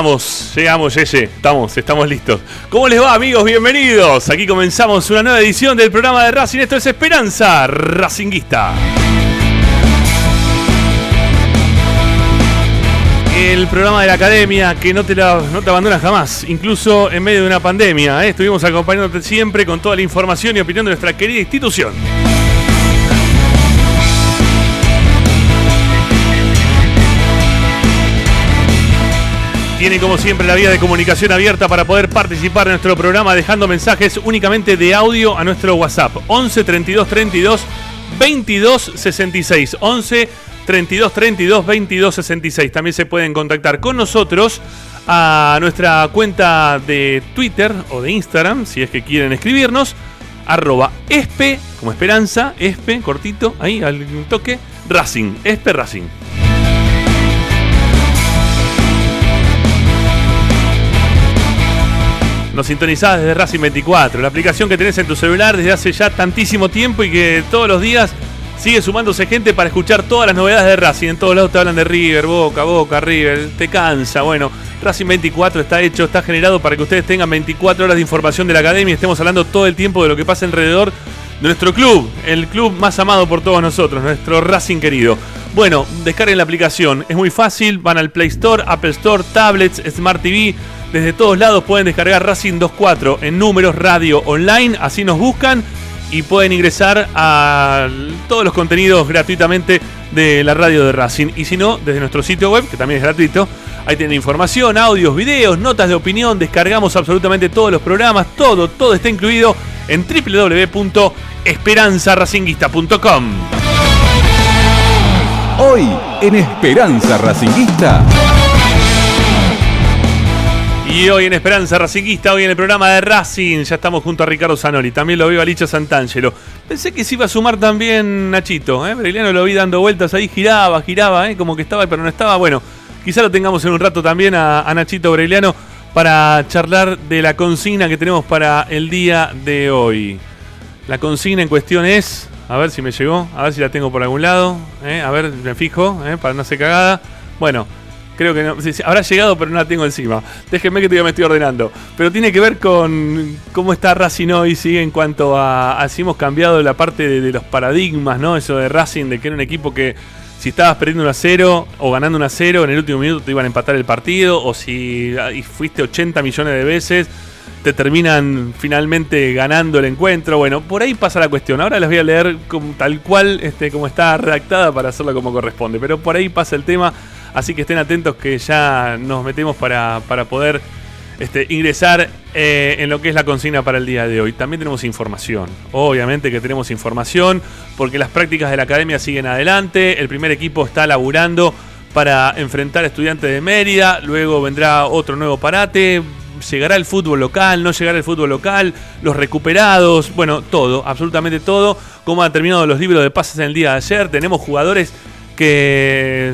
Llegamos, llegamos, Yeye. Estamos, estamos listos. ¿Cómo les va, amigos? Bienvenidos. Aquí comenzamos una nueva edición del programa de Racing. Esto es Esperanza Racinguista. El programa de la academia que no te, la- no te abandona jamás, incluso en medio de una pandemia. ¿eh? Estuvimos acompañándote siempre con toda la información y opinión de nuestra querida institución. Tiene como siempre la vía de comunicación abierta para poder participar en nuestro programa dejando mensajes únicamente de audio a nuestro WhatsApp 11 32 32 22 66 11 32 32 22 66. También se pueden contactar con nosotros a nuestra cuenta de Twitter o de Instagram si es que quieren escribirnos arroba espe como esperanza espe cortito ahí al toque Racing espe Racing. Nos sintonizás desde Racing 24, la aplicación que tenés en tu celular desde hace ya tantísimo tiempo y que todos los días sigue sumándose gente para escuchar todas las novedades de Racing. En todos lados te hablan de River, Boca, Boca, River, te cansa. Bueno, Racing 24 está hecho, está generado para que ustedes tengan 24 horas de información de la academia y estemos hablando todo el tiempo de lo que pasa alrededor de nuestro club, el club más amado por todos nosotros, nuestro Racing querido. Bueno, descarguen la aplicación, es muy fácil, van al Play Store, Apple Store, tablets, Smart TV, desde todos lados pueden descargar Racing 24 en números radio online, así nos buscan y pueden ingresar a todos los contenidos gratuitamente de la radio de Racing. Y si no, desde nuestro sitio web, que también es gratuito, ahí tienen información, audios, videos, notas de opinión, descargamos absolutamente todos los programas, todo, todo está incluido en www.esperanzaracinguista.com. Hoy en Esperanza Racinguista. Y hoy en Esperanza Racinguista, hoy en el programa de Racing, ya estamos junto a Ricardo Zanoli, también lo veo a Licha Santangelo. Pensé que se iba a sumar también Nachito, ¿eh? Breliano lo vi dando vueltas ahí, giraba, giraba, ¿eh? como que estaba, pero no estaba. Bueno, quizá lo tengamos en un rato también a, Nachito Breliano para charlar de la consigna que tenemos para el día de hoy. La consigna en cuestión es, a ver si me llegó, a ver si la tengo por algún lado, ¿eh? a ver, me fijo, ¿eh? para no ser cagada. Bueno, creo que no, sí, habrá llegado, pero no la tengo encima. Déjenme que todavía me estoy ordenando. Pero tiene que ver con cómo está Racing hoy, ¿sí? En cuanto a, a si hemos cambiado la parte de, los paradigmas, ¿no? Eso de Racing, de que era un equipo que si estabas perdiendo 1 a 0 o ganando 1 a 0, en el último minuto te iban a empatar el partido, o si ah, y fuiste 80 millones de veces, te terminan finalmente ganando el encuentro. Bueno, por ahí pasa la cuestión. Ahora les voy a leer como, tal cual este, como está redactada para hacerla como corresponde, pero por ahí pasa el tema. Así que estén atentos que ya nos metemos para, para poder este, ingresar eh, en lo que es la consigna para el día de hoy. También tenemos información. Obviamente que tenemos información porque las prácticas de la academia siguen adelante. El primer equipo está laburando para enfrentar a estudiantes de Mérida. Luego vendrá otro nuevo parate. Llegará el fútbol local, no llegará el fútbol local, los recuperados, bueno, todo, absolutamente todo. Cómo han terminado los libros de pases en el día de ayer. Tenemos jugadores que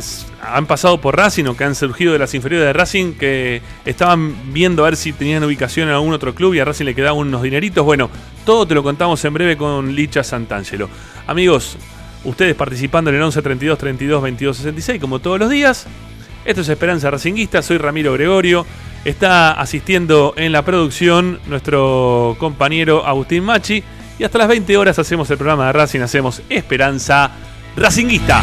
han pasado por Racing o que han surgido de las inferiores de Racing que estaban viendo a ver si tenían ubicación en algún otro club y a Racing le quedaban unos dineritos. Bueno, todo te lo contamos en breve con Licha Santangelo. Amigos, ustedes participando en el 11 32 32 22 66 como todos los días. Esto es Esperanza Racinguista, soy Ramiro Gregorio. Está asistiendo en la producción nuestro compañero Agustín Machi. Y hasta las 20 horas hacemos el programa de Racing, hacemos Esperanza Racinguista.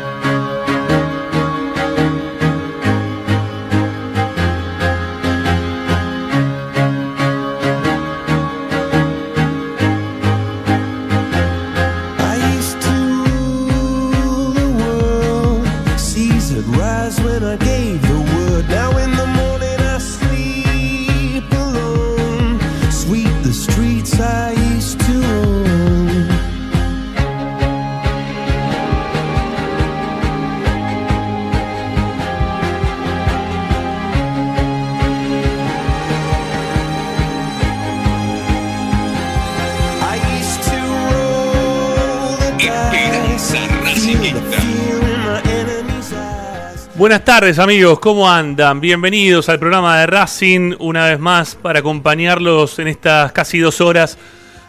Buenas tardes amigos, ¿cómo andan? Bienvenidos al programa de Racing, una vez más para acompañarlos en estas casi dos horas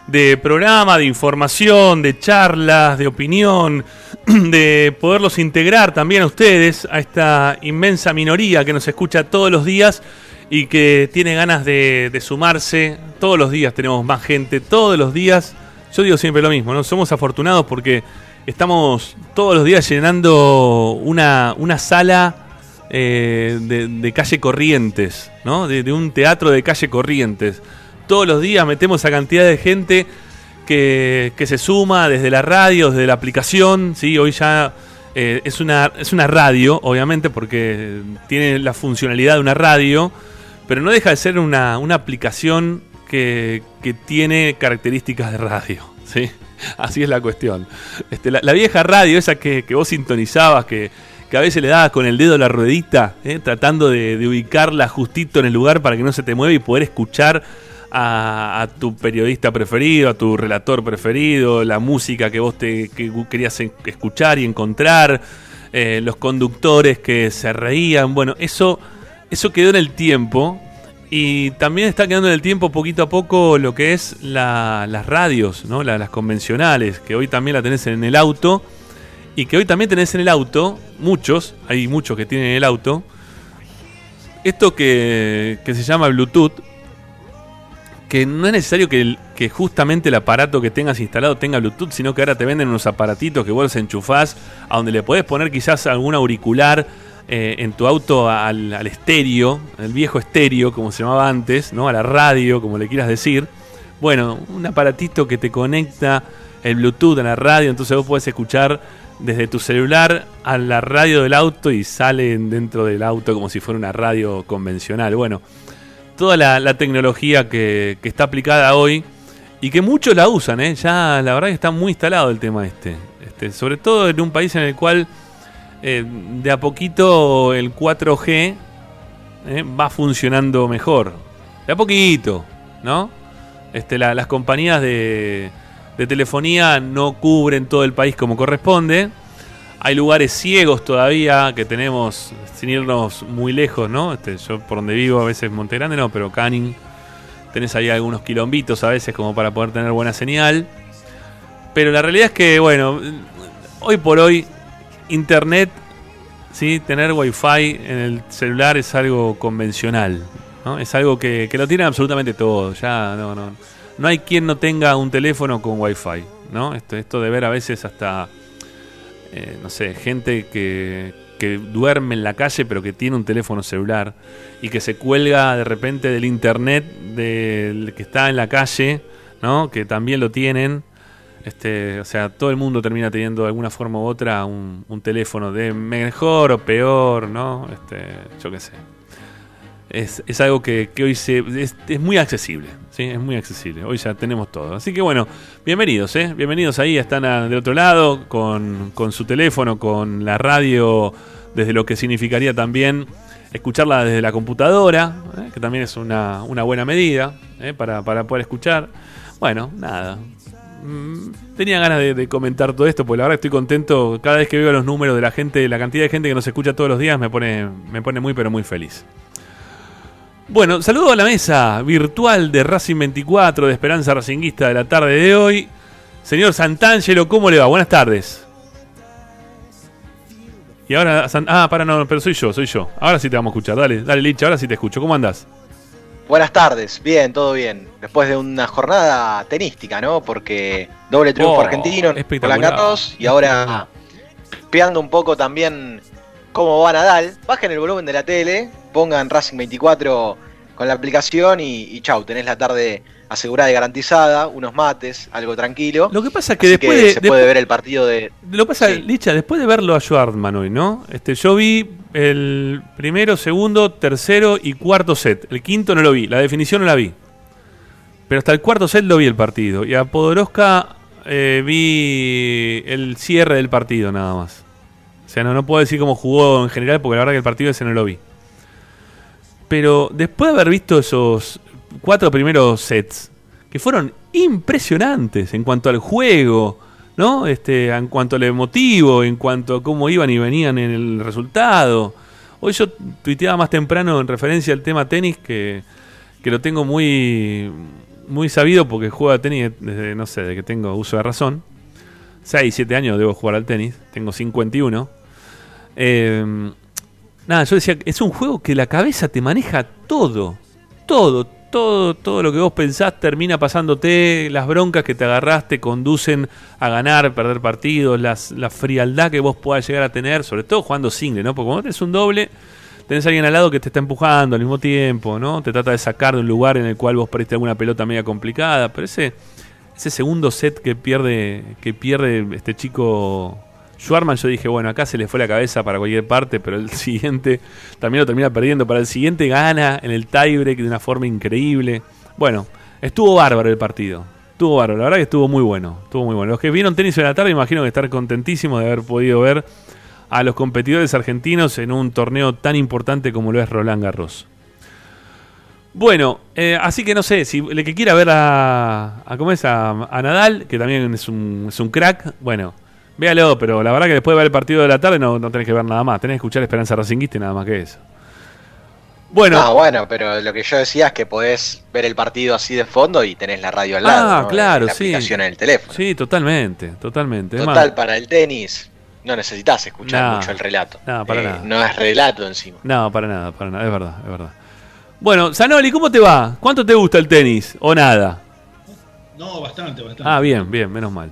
de programa, de información, de charlas, de opinión, de poderlos integrar también a ustedes, a esta inmensa minoría que nos escucha todos los días y que tiene ganas de, sumarse. Todos los días tenemos más gente, todos los días. Yo digo siempre lo mismo, ¿no? Somos afortunados porque estamos todos los días llenando una, una sala eh, de, calle Corrientes, ¿no? De, un teatro de calle Corrientes. Todos los días metemos esa cantidad de gente que, que se suma desde la radio, desde la aplicación, ¿sí? Hoy ya eh, es, una, es una radio, obviamente, porque tiene la funcionalidad de una radio, pero no deja de ser una, una aplicación que, que tiene características de radio, ¿sí? Así es la cuestión. Este, la, la vieja radio, esa que, que vos sintonizabas, que, que a veces le dabas con el dedo la ruedita, ¿eh? tratando de, ubicarla justito en el lugar para que no se te mueva y poder escuchar a, tu periodista preferido, a tu relator preferido, la música que vos te que querías escuchar y encontrar, eh, los conductores que se reían. Bueno, eso, eso quedó en el tiempo Y también está quedando en el tiempo poquito a poco lo que es la- las radios, ¿no? La- las convencionales, que hoy también la tenés en el auto. Y que hoy también tenés en el auto, muchos, hay muchos que tienen en el auto, esto que, que se llama Bluetooth, que no es necesario que, justamente el aparato que tengas instalado tenga Bluetooth, sino que ahora te venden unos aparatitos que vos enchufás, a donde le podés poner quizás algún auricular eh, en tu auto al, al estéreo, el viejo estéreo, como se llamaba antes, ¿no? a la radio, como le quieras decir. Bueno, un aparatito que te conecta el Bluetooth a la radio, entonces vos podés escuchar desde tu celular a la radio del auto y sale dentro del auto como si fuera una radio convencional. Bueno, toda la, la tecnología que, que está aplicada hoy y que muchos la usan, ¿eh? ya la verdad que está muy instalado el tema este. este sobre todo en un país en el cual eh, de a poquito el 4G eh, va funcionando mejor. De a poquito, ¿no? Este, la- las compañías de, telefonía no cubren todo el país como corresponde. Hay lugares ciegos todavía que tenemos, sin irnos muy lejos, ¿no? Este, yo por donde vivo, a veces Monte Grande no, pero Canning, tenés ahí algunos quilombitos a veces como para poder tener buena señal. Pero la realidad es que, bueno, hoy por hoy, Internet, ¿sí? tener Wi-Fi en el celular es algo convencional, ¿no? Es algo que, que lo tienen absolutamente todo, ya no, no, no hay quien no tenga un teléfono con Wi-Fi, ¿no? Esto, esto de ver a veces hasta eh, no sé, gente que, que duerme en la calle pero que tiene un teléfono celular y que se cuelga de repente del internet del que está en la calle, ¿no? Que también lo tienen. Este, o sea, todo el mundo termina teniendo de alguna forma u otra un, teléfono de mejor o peor, ¿no? Este, yo qué sé. Es, es algo que, hoy se, es, es muy accesible, ¿sí? Es muy accesible. Hoy ya tenemos todo. Así que bueno, bienvenidos, ¿eh? Bienvenidos ahí, están a- del otro lado con, con su teléfono, con la radio, desde lo que significaría también escucharla desde la computadora, ¿eh? que también es una, una buena medida ¿eh? para, para poder escuchar. Bueno, nada. Mm, Tenía ganas de, comentar todo esto, porque la verdad estoy contento. Cada vez que veo los números de la gente, la cantidad de gente que nos escucha todos los días, me pone, me pone muy, pero muy feliz. Bueno, saludo a la mesa virtual de Racing 24 de Esperanza Racinguista de la tarde de hoy. Señor Santangelo, ¿cómo le va? Buenas tardes. Y ahora, ah, para, no, pero soy yo, soy yo. Ahora sí te vamos a escuchar. Dale, dale, Licha, ahora sí te escucho. ¿Cómo andás? Buenas tardes, bien, todo bien. Después de una jornada tenística, ¿no? Porque doble triunfo Oh, argentino en. Polangatos y ahora espiando un poco también cómo va Nadal. Bajen el volumen de la tele, pongan Racing 24 con la aplicación y, y chau, tenés la tarde asegurada y garantizada, unos mates, algo tranquilo. Lo que pasa es que Así después que de. se después- puede ver el partido de. Lo que pasa, Sí. Licha, después de verlo a Schwartzman hoy, ¿no? Este, yo vi el primero, segundo, tercero y cuarto set. El quinto no lo vi, la definición no la vi. Pero hasta el cuarto set lo vi el partido. Y a Podoroska eh, vi el cierre del partido nada más. O sea, no, no puedo decir cómo jugó en general porque la verdad que el partido ese no lo vi. Pero después de haber visto esos cuatro primeros sets, que fueron impresionantes en cuanto al juego, ¿no? Este, en cuanto al emotivo, en cuanto a cómo iban y venían en el resultado. Hoy yo tuiteaba más temprano en referencia al tema tenis que, que lo tengo muy, muy sabido porque juego a tenis desde, no sé, desde que tengo uso de razón. 6, 7 años debo jugar al tenis, tengo 51. Eh, nada, yo decía, es un juego que la cabeza te maneja todo, todo, todo, todo lo que vos pensás termina pasándote, las broncas que te agarraste conducen a ganar, perder partidos, la frialdad que vos puedas llegar a tener, sobre todo jugando single, ¿no? Porque cuando tenés un doble, tenés a alguien al lado que te está empujando al mismo tiempo, ¿no? Te trata de sacar de un lugar en el cual vos perdiste alguna pelota media complicada, pero ese, ese segundo set que pierde, que pierde este chico Schwarman, yo dije, bueno, acá se le fue la cabeza para cualquier parte, pero el siguiente también lo termina perdiendo. Para el siguiente gana en el tiebreak de una forma increíble. Bueno, estuvo bárbaro el partido. Estuvo bárbaro, la verdad que estuvo muy bueno. Estuvo muy bueno. Los que vieron tenis en la tarde, imagino que estar contentísimos de haber podido ver a los competidores argentinos en un torneo tan importante como lo es Roland Garros. Bueno, eh, así que no sé, si el que quiera ver a, ¿cómo es? A, a Nadal, que también es un, es un crack, bueno, véalo, pero la verdad que después de ver el partido de la tarde no, no tenés que ver nada más, tenés que escuchar Esperanza Racinguista y nada más que eso. Bueno, Ah, bueno, pero lo que yo decía es que podés ver el partido así de fondo y tenés la radio al lado. Ah, ¿no? claro, la sí. aplicación en el teléfono. sí, totalmente, totalmente. Total, para el tenis no necesitas escuchar No, mucho el relato. Eh, no, para nada. No es relato encima. No, para nada, para nada, es verdad, es verdad. Bueno, Zanoli, ¿cómo te va? ¿Cuánto te gusta el tenis? ¿O nada? No, bastante, bastante. Ah, bien, bien, menos mal.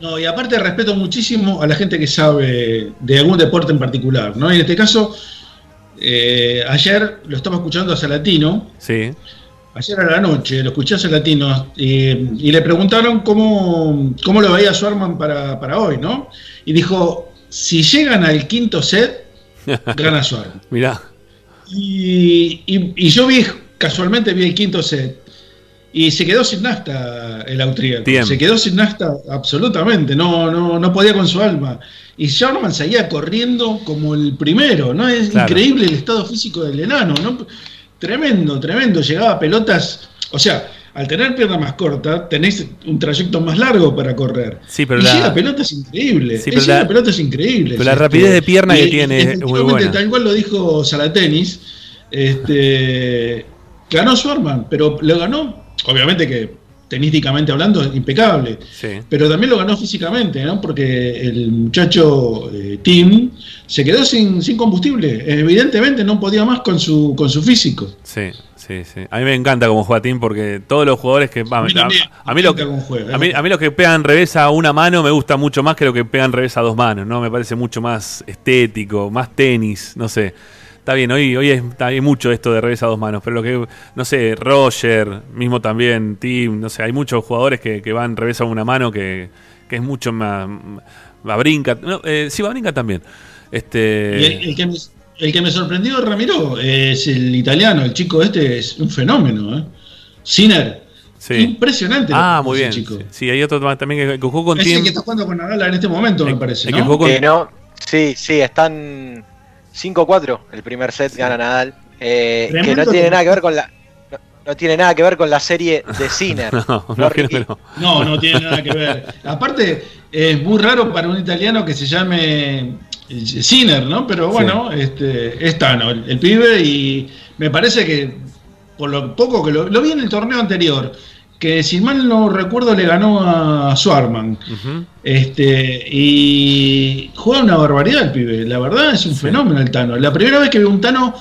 No, y aparte respeto muchísimo a la gente que sabe de algún deporte en particular, ¿no? Y en este caso, eh, ayer lo estaba escuchando a Salatino, Sí. ayer a la noche lo escuché a Salatino y, y le preguntaron cómo, cómo lo veía Swarman para, para hoy, ¿no? Y dijo, si llegan al quinto set, gana Swarman. Mirá. Y, y- y yo vi, casualmente vi el quinto set. Y se quedó sin nafta el austríaco. Bien. Se quedó sin nafta absolutamente. No, no, no podía con su alma. Y Sherman seguía corriendo como el primero. ¿no? Es Claro. increíble el estado físico del enano. ¿no? Tremendo, tremendo. Llegaba a pelotas. O sea, al tener pierna más corta, tenés un trayecto más largo para correr. Sí, pero y la- llega a pelotas increíbles. Sí, pero llega la- a pelotas increíbles. pero la rapidez de pierna que tiene es muy buena. Tal cual lo dijo Salatenis. Este, ganó Swarman, pero lo ganó, obviamente que tenísticamente hablando, impecable. Sí. Pero también lo ganó físicamente, ¿no? Porque el muchacho eh, Tim se quedó sin, sin combustible. Evidentemente no podía más con su, con su físico. Sí, sí, sí. A mí me encanta como juega Tim porque todos los jugadores que. A mí a, a mí lo cómo a, mí, a mí los que pegan revés a una mano me gusta mucho más que lo que pegan revés a dos manos, ¿no? Me parece mucho más estético, más tenis, no sé. Está bien, hoy, hoy es- está hay mucho esto de revés a dos manos, pero lo que, no sé, Roger, mismo también, Tim, no sé, hay muchos jugadores que, que van revés a una mano que, que es mucho más. Babrinca, no, eh, sí, Babrinca también. Este, Y el, el que me, el que me sorprendió, Ramiro, es el italiano. El chico este es un fenómeno. ¿eh? Sinner. sí. Impresionante. Ah, muy bien. chico. Sí, sí, hay otro más también que, que jugó con Es el que está jugando con Nadal en este momento, me parece. el que ¿no? jugó con- Que no, sí, sí, están 5-4 el primer set, gana Nadal. Eh, que no tiene nada que ver con la. No, no tiene nada que ver con la serie de Sinner. No, no, No, creo Ricky. que no. No, no tiene nada que ver. Aparte, es muy raro para un italiano que se llame eh, Sinner, ¿no? Pero bueno, este, es Tano, el, el pibe, y me parece que por lo poco que lo, lo vi en el torneo anterior, que si mal no recuerdo le ganó a Swarman. Este, y juega una barbaridad el pibe, la verdad es un fenómeno el Tano. La primera vez que vi un Tano,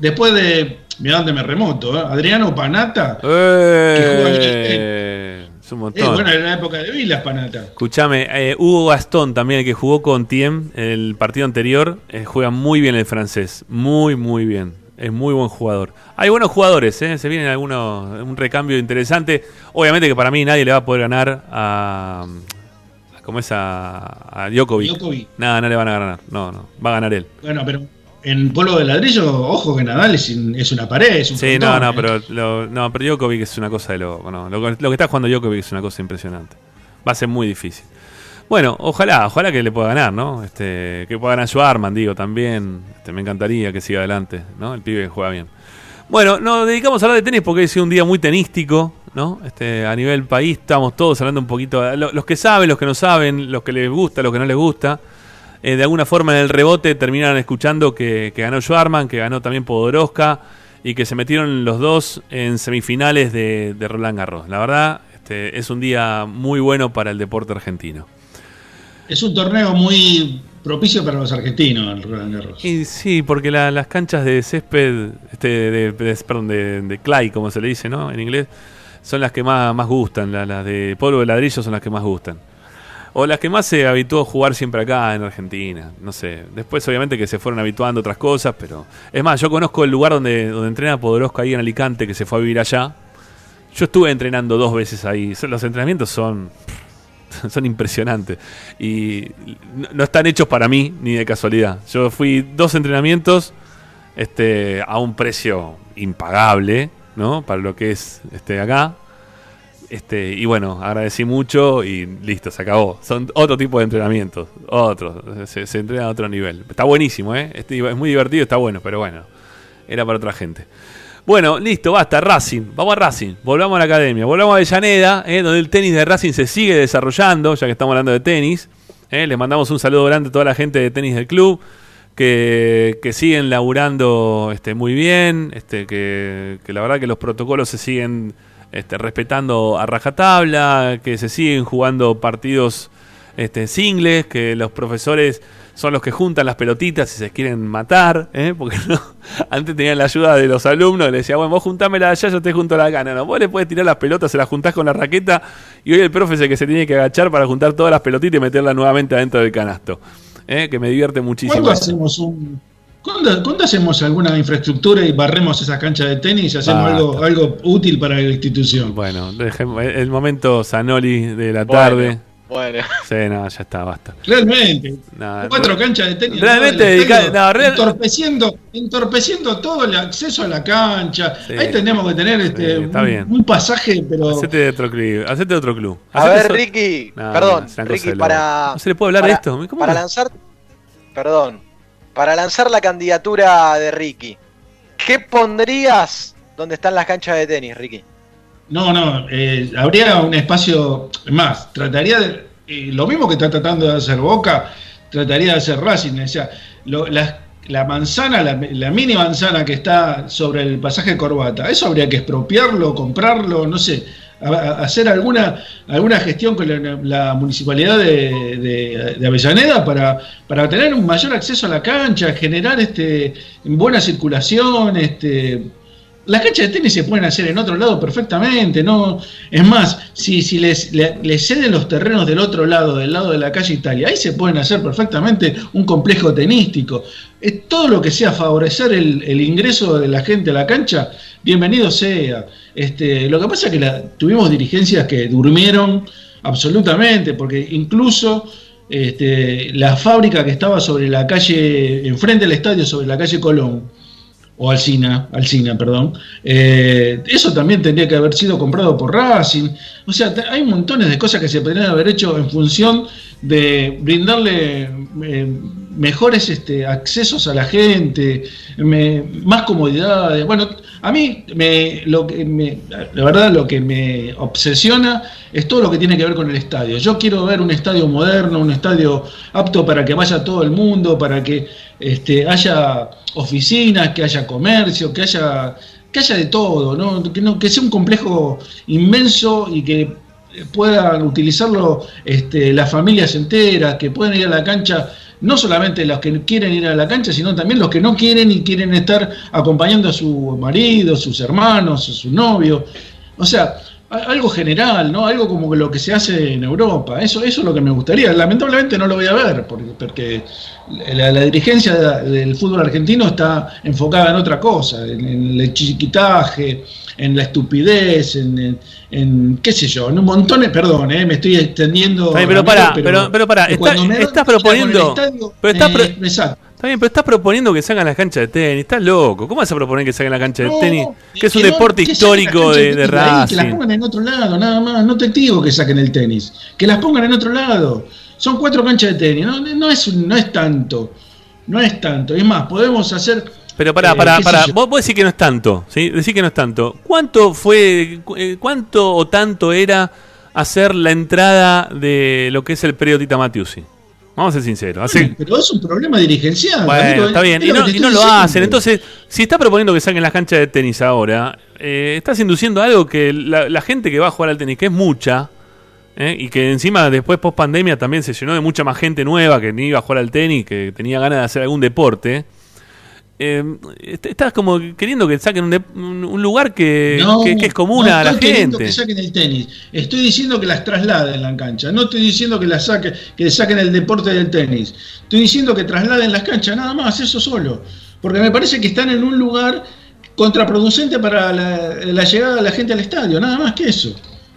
después de, mirá dónde me remoto, ¿eh? Adriano Panata, Eh, es un eh, montón. bueno, era la época de Vilas Panata. Escuchame, eh, Hugo Gastón también, el que jugó con Tiem el partido anterior, eh, juega muy bien el francés. Muy, muy bien. Es muy buen jugador. Hay buenos jugadores, ¿eh? se vienen algunos, un recambio interesante. Obviamente que para mí nadie le va a poder ganar a. a ¿Cómo es? A, a Djokovic. Djokovic. Nada, no le van a ganar. No, no. Va a ganar él. Bueno, pero en polvo de ladrillo, ojo que Nadal es, es una pared, es un Sí, no, frontón, no, ¿eh? pero, lo, no, pero Djokovic es una cosa de lo, no, lo, lo que está jugando Djokovic es una cosa impresionante. Va a ser muy difícil. Bueno, ojalá, ojalá que le pueda ganar, ¿no? Este, que pueda ganar Schwarman, digo, también. Este, me encantaría que siga adelante, ¿no? El pibe juega bien. Bueno, nos dedicamos a hablar de tenis porque ha sido un día muy tenístico, ¿no? Este, a nivel país estamos todos hablando un poquito, lo- los que saben, los que no saben, los que les gusta, los que no les gusta. Eh, de alguna forma en el rebote terminaron escuchando que, que ganó Schwarman, que ganó también Podoroska y que se metieron los dos en semifinales de, de Roland Garros. La verdad, este, es un día muy bueno para el deporte argentino. Es un torneo muy propicio para los argentinos, el Roland Garros. Y sí, porque la- las canchas de césped, este, de, de- perdón, de, clay, como se le dice, ¿no? En inglés, son las que más, más gustan. la- Las de polvo de ladrillo son las que más gustan. O las que más se habituó a jugar siempre acá en Argentina. No sé. Después, obviamente, que se fueron habituando otras cosas, pero. Es más, yo conozco el lugar donde, donde entrena Podoroska ahí en Alicante, que se fue a vivir allá. Yo estuve entrenando dos veces ahí. Los entrenamientos son. Son impresionantes. Y no- están hechos para mí, ni de casualidad. Yo fui dos entrenamientos este, a un precio impagable, ¿no? Para lo que es este, acá. Este, y bueno, agradecí mucho y listo, se acabó. Son otro tipo de entrenamientos, otros. Se, se entrena a otro nivel. Está buenísimo, ¿eh? Este, es muy divertido, está bueno, pero bueno, era para otra gente. Bueno, listo, basta, Racing. Vamos a Racing, volvamos a la academia, volvamos a Avellaneda, ¿eh? donde el tenis de Racing se sigue desarrollando, ya que estamos hablando de tenis. ¿eh? Les mandamos un saludo grande a toda la gente de tenis del club, que, que siguen laburando este, muy bien, este, que, que la verdad que los protocolos se siguen este, respetando a rajatabla, que se siguen jugando partidos este, singles, que los profesores son los que juntan las pelotitas si se quieren matar, ¿eh? porque no, antes tenían la ayuda de los alumnos, le decía, bueno, vos juntámela allá, yo te junto la gana, no, vos le puedes tirar las pelotas, se las juntás con la raqueta, y hoy el profe es el que se tiene que agachar para juntar todas las pelotitas y meterlas nuevamente adentro del canasto, ¿eh? que me divierte muchísimo. ¿Cuándo hacemos un, ¿Cuándo, cuándo hacemos alguna infraestructura y barremos esa cancha de tenis y hacemos algo, algo útil para la institución? Bueno, dejemos- el momento Zanoli de la Bueno, tarde. Bueno, Sí, no, ya está, basta. Realmente. No, Cuatro canchas de tenis. Realmente todo el dedica- estadio, no, real- entorpeciendo, entorpeciendo todo el acceso a la cancha. Sí. Ahí tenemos que tener este, Sí, está un, bien. un pasaje, pero. Hacete de otro club. Hacete de otro club. a ver, so- Ricky, No, perdón, Ricky, para. No se le puede hablar para- de esto. ¿Cómo Para lanzar. Perdón. Para lanzar la candidatura de Ricky, ¿qué pondrías donde están las canchas de tenis, Ricky? No, no, eh, habría un espacio más. Trataría de. eh, lo mismo que está tratando de hacer Boca, trataría de hacer Racing. O sea, lo- la, la manzana, la, la mini manzana que está sobre el pasaje Corbata, eso habría que expropiarlo, comprarlo, no sé, hacer alguna, alguna gestión con la, municipalidad de, de- de Avellaneda para, para tener un mayor acceso a la cancha, generar este, buena circulación, este, las canchas de tenis se pueden hacer en otro lado perfectamente, no es más, si, si les, le- ceden los terrenos del otro lado, del lado de la calle Italia, ahí se pueden hacer perfectamente un complejo tenístico. Es todo lo que sea favorecer el, el ingreso de la gente a la cancha, bienvenido sea. Este, lo que pasa es que tuvimos dirigencias que durmieron absolutamente, porque incluso este, la fábrica que estaba sobre la calle, enfrente del estadio, sobre la calle Colón, o Alcina, Alcina, perdón. Eh, eso también tendría que haber sido comprado por Racing. O sea, hay montones de cosas que se podrían haber hecho en función de brindarle eh, mejores este, accesos a la gente, más comodidades. Bueno, a mí me, lo que me, la verdad lo que me obsesiona es todo lo que tiene que ver con el estadio. Yo quiero ver un estadio moderno, un estadio apto para que vaya todo el mundo, para que este, haya oficinas, que haya comercio, que haya, que haya de todo, ¿no? Que, no- que sea un complejo inmenso y que puedan utilizarlo este, las familias enteras, que puedan ir a la cancha, no solamente los que quieren ir a la cancha, sino también los que no quieren y quieren estar acompañando a su marido, sus hermanos, a su novio. O sea, algo general, ¿no? Algo como lo que se hace en Europa. Eso, eso es lo que me gustaría. Lamentablemente no lo voy a ver, porque, porque la, dirigencia de- del fútbol argentino está enfocada en otra cosa, en el chiquitaje, en la estupidez, en, en- en, qué sé yo, en un montón de, perdón, eh, me estoy extendiendo. Pero pará, pero- pero pará, está- estás proponiendo- estadio, pero estás me- pro- me saco. Está bien, pero estás proponiendo que salgan las canchas de tenis. Estás loco. ¿Cómo vas a proponer que salgan las canchas de tenis? Que es un deporte histórico de, de Que las pongan en otro lado, nada más. No te digo que saquen el tenis. Que las pongan en otro lado. Son cuatro canchas de tenis. No, no, es, no es tanto. No es tanto. Es más, podemos hacer. Pero eh, qué sé pará. yo. Vos, vos decís que no es tanto, ¿sí? Decís que no es tanto. ¿Cuánto fue, eh, cuánto o tanto era hacer la entrada de lo que es el predio Tita Matiusi? Vamos a ser sinceros. Hace- Pero es un problema dirigencial. Bueno, está bien. es Y no, y no lo hacen. Entonces, si está proponiendo que saquen las canchas de tenis ahora, eh, estás induciendo algo que la, la gente que va a jugar al tenis, que es mucha, eh, y que encima después post pandemia también se llenó de mucha más gente nueva que ni iba a jugar al tenis, que tenía ganas de hacer algún deporte. Eh, est- estás como queriendo que saquen un, de- un- lugar que, No, que- que es común no a la gente. que saquen el tenis. Estoy diciendo que las trasladen la cancha. No estoy diciendo que las saquen, que saquen el deporte del tenis. Estoy diciendo que trasladen las canchas, nada más, eso solo. Porque me parece que están en un lugar contraproducente para la, la llegada de la gente al estadio, nada más que eso.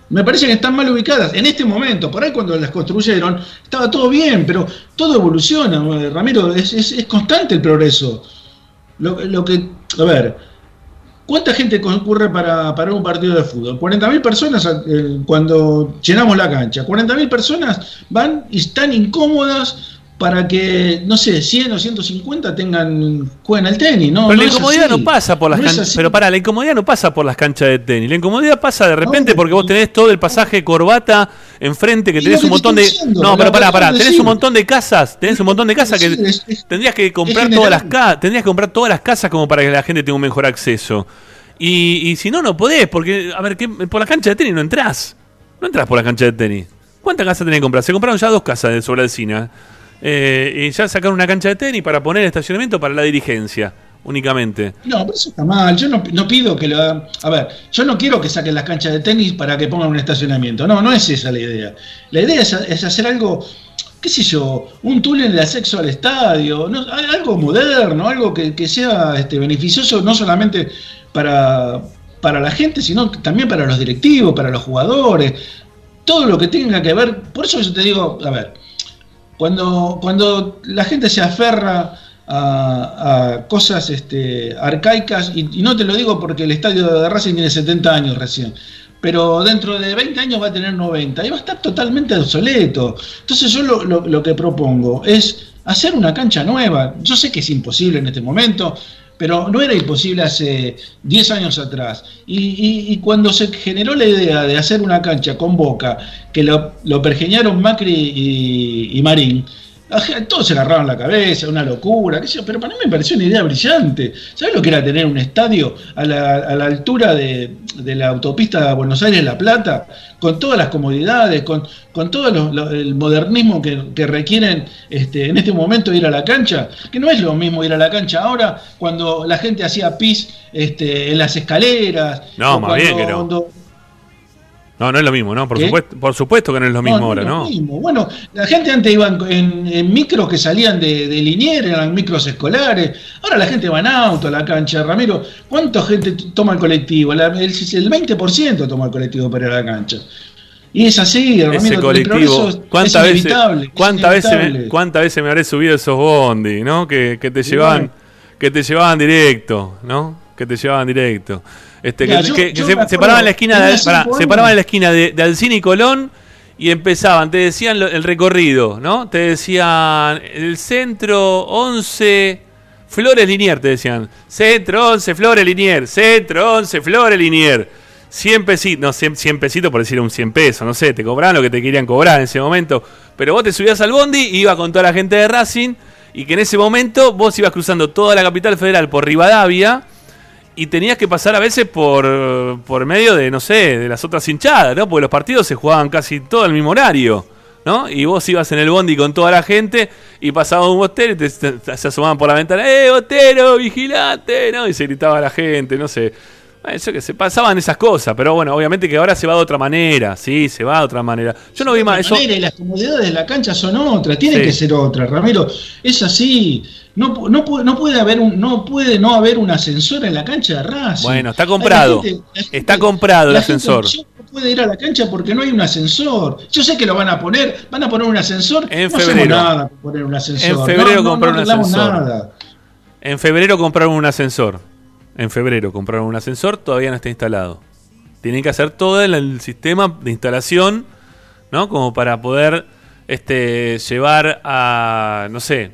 Me parece que están mal ubicadas en este momento. Por ahí cuando las construyeron estaba todo bien, pero todo evoluciona, Ramiro. Es, es- es constante el progreso. Lo, lo que, a ver, ¿Cuánta gente concurre para, para un partido de fútbol? 40.000 personas eh, cuando llenamos la cancha. 40.000 personas van y están incómodas para que, no sé, 100 o 150 tengan, jueguen al tenis, ¿no? Pero No la incomodidad no pasa por las No canchas. Pero para, la incomodidad no pasa por las canchas de tenis. La incomodidad pasa de repente No, porque vos tenés todo el pasaje corbata enfrente, que tenés que un montón de. diciendo, No, pero que pará, pará. Tenés decir. un montón de casas. Tenés un montón de casas que. Sí, es- es- Tendrías que comprar todas las casas. Tendrías que comprar todas las casas como para que la gente tenga un mejor acceso. Y, y si no, no podés, porque, a ver, ¿qué- por la cancha de tenis no entrás. No entras por la cancha de tenis. ¿Cuántas casas tenés que comprar? Se compraron ya dos casas de sobre el cine. Eh, y ya sacaron una cancha de tenis para poner estacionamiento para la dirigencia, únicamente. No, pero eso está mal. Yo no, pido que lo hagan. A ver, yo no quiero que saquen las canchas de tenis para que pongan un estacionamiento. No, no es esa la idea. La idea es, hacer algo, qué sé yo, un túnel de acceso al estadio, algo moderno, algo que, que sea este, beneficioso no solamente para, para la gente, sino también para los directivos, para los jugadores. Todo lo que tenga que ver. Por eso yo te digo, a ver, cuando, cuando la gente se aferra a, cosas este, arcaicas, y, y no te lo digo porque el estadio de Racing tiene 70 años recién, pero dentro de 20 años va a tener 90 y va a estar totalmente obsoleto. Entonces yo lo, lo- lo que propongo es hacer una cancha nueva. Yo sé que es imposible en este momento, pero no era imposible hace 10 años atrás. Y, y- y cuando se generó la idea de hacer una cancha con Boca, que lo, lo pergeñaron Macri y, y Marín, todos se agarraron la cabeza, una locura, qué sé yo, pero para mí me pareció una idea brillante. ¿Sabes lo que era tener un estadio a la, a la altura de, de la autopista Buenos Aires-La Plata, con todas las comodidades, con, con todo lo- lo- el modernismo que, que requieren este, en este momento ir a la cancha? Que no es lo mismo ir a la cancha ahora cuando la gente hacía pis este, en las escaleras. No, más bien que no. cuando- No, no es lo mismo, ¿no? Por, ¿Qué? supuesto, por supuesto que no es lo mismo no, ahora, es ¿no? lo mismo. Bueno, la gente antes iba en, micros que salían de, de Liniers, eran micros escolares. Ahora la gente va en auto a la cancha. Ramiro, ¿cuánta gente toma el colectivo? La- el, el 20% toma el colectivo para ir a la cancha. Y es así, Ramiro. Ese colectivo. ¿Cuántas es veces, es cuántas veces, me, cuántas veces me habré subido esos bondi, ¿no? Que, que te llevaban, bueno. que te llevaban directo, ¿no? Que te llevaban directo. Este, Mira, que, yo- que- que yo se, paraban en la esquina de, pará, se paraban en la esquina de, de Alcina y Colón y empezaban, te decían lo- el recorrido, ¿no? Te decían el centro 11 Flores Linier, te decían. Centro 11 Flores Linier, centro 11 Flores Linier. 100 pesitos, no, 100, 100 pesitos por decir un 100 pesos, no sé, te cobraban lo que te querían cobrar en ese momento. Pero vos te subías al bondi, iba con toda la gente de Racing, y que en ese momento vos ibas cruzando toda la capital federal por Rivadavia, y tenías que pasar a veces por, por medio de, no sé, de las otras hinchadas, ¿no? Porque los partidos se jugaban casi todo al mismo horario, ¿no? Y vos ibas en el bondi con toda la gente y pasaba un bostero y te, se asomaban por la ventana, ¡eh, bostero, vigilante! ¿no? Y se gritaba la gente, no sé. Bueno, Eso que se pasaban esas cosas, pero bueno, obviamente que ahora se va de otra manera, sí, se va de otra manera. Yo no vi más eso. y las comodidades de la cancha son otras, tienen Sí. que ser otras, Ramiro. Es así. No, no, no puede haber un, no puede no haber un ascensor en la cancha de Racing. Bueno, está comprado. la gente- la gente- Está comprado el ascensor. no puede ir a la cancha porque no hay un ascensor. Yo sé que lo van a poner, van a poner un ascensor. En no febrero. hacemos nada poner un ascensor. En febrero no, compraron no un ascensor. nada. En febrero compraron un ascensor. En febrero compraron un ascensor, todavía no está instalado. Tienen que hacer todo el, sistema de instalación, ¿no? Como para poder este, llevar a, no sé,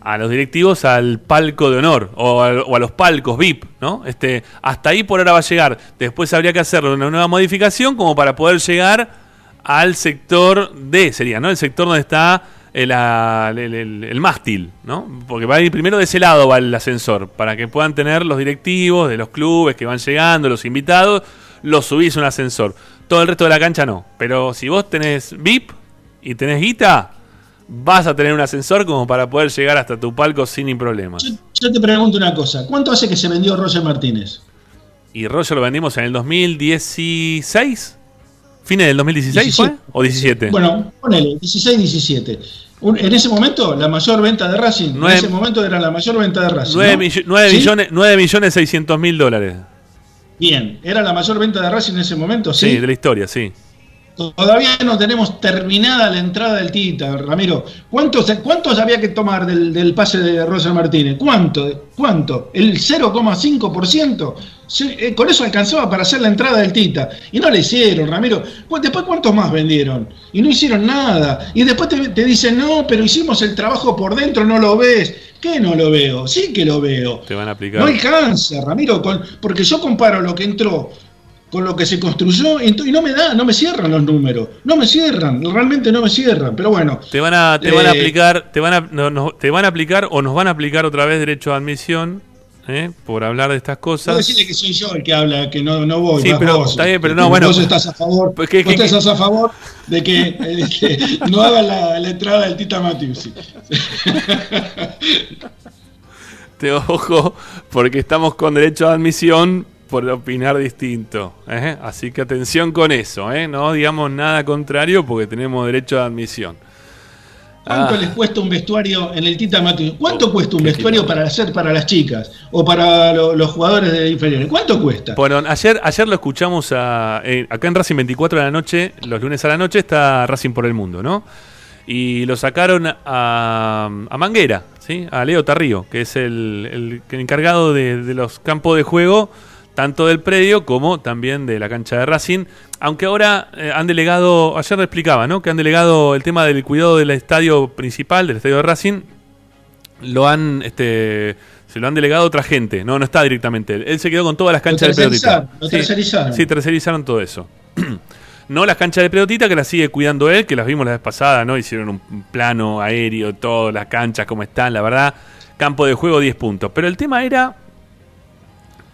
a los directivos al palco de honor o, al- o a los palcos VIP, ¿no? Este, hasta ahí por ahora va a llegar. Después habría que hacer una nueva modificación como para poder llegar al sector D, sería, ¿no? El sector donde está el, el, el- el mástil, ¿no? Porque va a ir primero de ese lado va el ascensor, para que puedan tener los directivos de los clubes que van llegando, los invitados, los subís a un ascensor. Todo el resto de la cancha no. Pero si vos tenés VIP y tenés guita, vas a tener un ascensor como para poder llegar hasta tu palco sin problemas. Yo, yo te pregunto una cosa. ¿Cuánto hace que se vendió Roger Martínez? Y Roger lo vendimos en el 2016. ¿Fines del 2016 fue? 17. ¿O 17? Bueno, ponele, 16, 17. Un- en ese momento, la mayor venta de Racing, en ese momento era la mayor venta de Racing. 9, ¿no? ¿Sí? millones, 9 millones 600 mil dólares. Bien, ¿era la mayor venta de Racing en ese momento? Sí, Sí. de la historia, sí. Todavía no tenemos terminada la entrada del Tita, Ramiro. ¿Cuántos, cuántos había que tomar del, del pase de Rosa Martínez? ¿Cuánto? ¿Cuánto? ¿El 0,5%? Sí, eh, con eso alcanzaba para hacer la entrada del Tita. Y no le hicieron, Ramiro. Cu- Después, ¿cuántos más vendieron? Y no hicieron nada. Y después te, te dicen, no, pero hicimos el trabajo por dentro, no lo ves. ¿Qué no lo veo? Sí que lo veo. Te van a aplicar. No alcanza, Ramiro, con- porque yo comparo lo que entró con lo que se construyó y, no me da, no me cierran los números, no me cierran, realmente no me cierran, pero bueno, Te van a, te van a Eh, aplicar, te van a, no, no, te van a aplicar o nos van a aplicar otra vez derecho de admisión, ¿eh? por hablar de estas cosas. decirle que soy yo el que habla, que no, no voy. Sí, pero vos. está bien, pero no, bueno. Vos estás a favor, Pues que- vos que- estás a favor de que, de no haga la, la entrada del Tita Matiusi. Te ojo, porque estamos con derecho de admisión por opinar distinto. ¿eh? Así que atención con eso, ¿eh? no digamos nada contrario porque tenemos derecho de admisión. ¿Cuánto Ah. les cuesta un vestuario en el Tita Matiusi? ¿Cuánto Oh, cuesta un vestuario para hacer para las chicas o para lo- los jugadores de inferiores? ¿Cuánto cuesta? Bueno, ayer, ayer lo escuchamos a- eh, acá en Racing 24 de la noche, los lunes a la noche está Racing por el Mundo, ¿no? Y lo sacaron a, a Manguera, ¿sí? A Leo Tarrío, que es el, el encargado de, de los campos de juego, tanto del predio como también de la cancha de Racing. Aunque ahora eh, han delegado, ayer le explicaba, ¿no? Que han delegado el tema del cuidado del estadio principal, del estadio de Racing, lo han este se lo han delegado a otra gente, no no está directamente él. Él se quedó con todas las canchas de pelotita. lo tercerizaron. Sí, tercerizaron todo eso. no las canchas de pelotita que las sigue cuidando él, que las vimos la vez pasada, ¿no? Hicieron un un plano aéreo, todas las canchas como están, la verdad. Campo de juego 10 puntos. Pero el tema era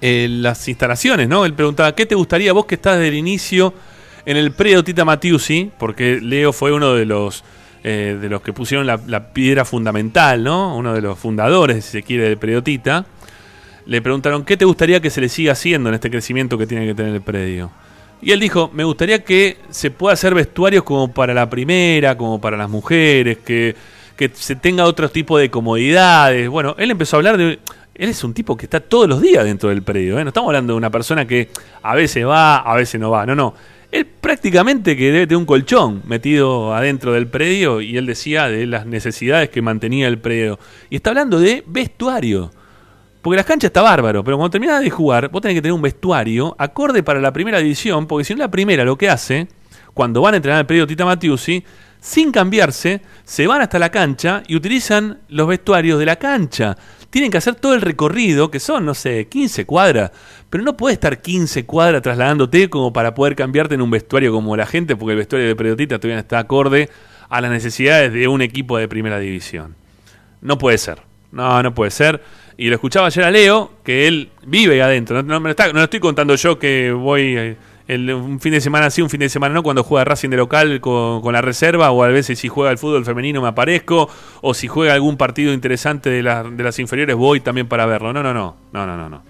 eh, las instalaciones, ¿no? Él preguntaba, ¿qué te gustaría vos que estás desde el inicio en el predio Tita Matiusi? Porque Leo fue uno de los eh, de los que pusieron la, piedra fundamental, ¿no? Uno de los fundadores, si se quiere, del predio Tita. Le preguntaron, ¿qué te gustaría que se le siga haciendo en este crecimiento que tiene que tener el predio? Y él dijo, me gustaría que se pueda hacer vestuarios como para la primera, como para las mujeres, que, que se tenga otro tipo de comodidades. Bueno, él empezó a hablar de... Él es un tipo que está todos los días dentro del predio. ¿eh? No estamos hablando de una persona que a veces va, a veces no va. No, no. Él prácticamente que debe tener un colchón metido adentro del predio y él decía de las necesidades que mantenía el predio. Y está hablando de vestuario. Porque las canchas está bárbaro, pero cuando terminas de jugar, vos tenés que tener un vestuario acorde para la primera división, porque si no la primera lo que hace, cuando van a entrenar el periodo Tita Matiusi, sin cambiarse, se van hasta la cancha y utilizan los vestuarios de la cancha. Tienen que hacer todo el recorrido, que son, no sé, 15 cuadras, pero no puedes estar 15 cuadras trasladándote como para poder cambiarte en un vestuario como la gente, porque el vestuario de periodista todavía está acorde a las necesidades de un equipo de primera división. No puede ser. No, no puede ser. Y lo escuchaba ayer a Leo, que él vive ahí adentro. No, no me está- estoy contando yo que voy eh, el- un fin de semana sí, un fin de semana no, cuando juega Racing de local con, con la reserva, o a veces si juega el fútbol femenino me aparezco, o si juega algún partido interesante de, la- de las inferiores voy también para verlo. No, no, no. No, no, no, no.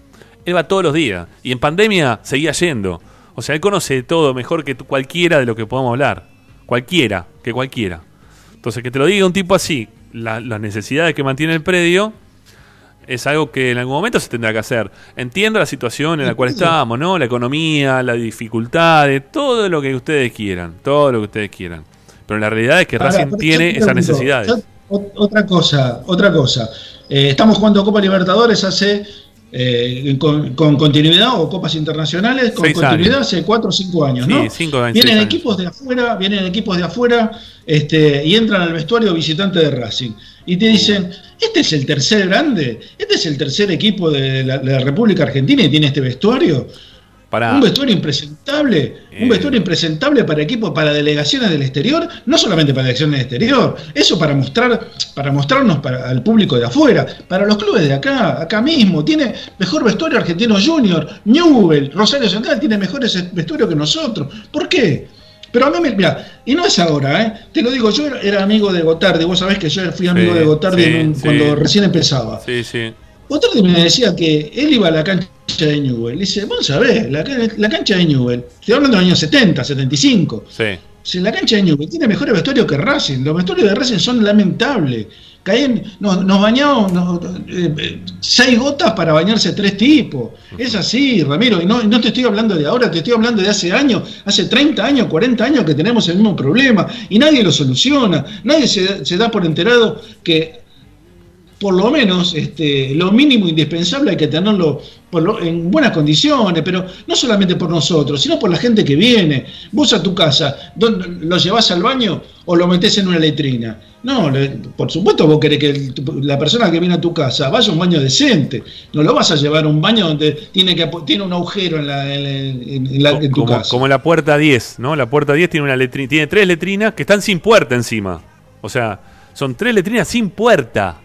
Él va todos los días. Y en pandemia seguía yendo. O sea, él conoce todo mejor que cualquiera de lo que podamos hablar. Cualquiera, que cualquiera. Entonces, que te lo diga un tipo así, la- las necesidades que mantiene el predio, es algo que en algún momento se tendrá que hacer. Entiendo la situación en la cual estamos, ¿no? La economía, las dificultades, todo lo que ustedes quieran, todo lo que ustedes quieran. Pero la realidad es que Ahora, Racing tiene esas necesidades. yo- otra cosa, otra cosa. Eh, estamos jugando Copa Libertadores hace eh, con, con continuidad o copas internacionales con Seis continuidad años. hace 4 o 5 años, Sí, ¿no? cinco, vienen años. equipos de afuera, vienen equipos de afuera este, y entran al vestuario visitante de Racing. Y te dicen, este es el tercer grande, este es el tercer equipo de la, de la República Argentina y tiene este vestuario. Para, Un vestuario impresentable, Eh. un vestuario impresentable para equipos, para delegaciones del exterior, no solamente para delegaciones del exterior, eso para mostrar, para mostrarnos para, al público de afuera, para los clubes de acá, acá mismo, tiene mejor vestuario Argentino Junior, Newell, Rosario Central tiene mejores vestuarios que nosotros. ¿Por qué? Pero a mí me, mira, y no es ahora, ¿eh? te lo digo, yo era, amigo de Gotardi, vos sabés que yo fui amigo Sí, de Gotardi sí, un- sí. cuando recién empezaba. sí, sí. Gotardi me decía que él iba a la cancha de Newell. Dice, vos sabés, la, la cancha de Newell, estoy hablando de los años 70, 75. sí. Si la cancha de Newell tiene mejores vestuarios que Racing, los vestuarios de Racing son lamentables. Caen, nos, nos bañamos eh, seis gotas para bañarse tres tipos. Es así, Ramiro, y no, no te estoy hablando de ahora, te estoy hablando de hace años, hace 30 años, 40 años que tenemos el mismo problema y nadie lo soluciona, nadie se, se da por enterado que por lo menos este, lo mínimo indispensable hay que tenerlo por lo- en buenas condiciones, pero no solamente por nosotros, sino por la gente que viene. Vos a tu casa, ¿dónde- ¿lo llevas al baño o lo metés en una letrina? No, le- por supuesto vos querés que el- la persona que viene a tu casa vaya a un baño decente. No lo vas a llevar a un baño donde tiene, que, tiene un agujero en, la, en, la- en tu como, casa. como la puerta 10, ¿no? La puerta 10 tiene una letri- tiene tres letrinas que están sin puerta encima. O sea, son tres letrinas sin puerta.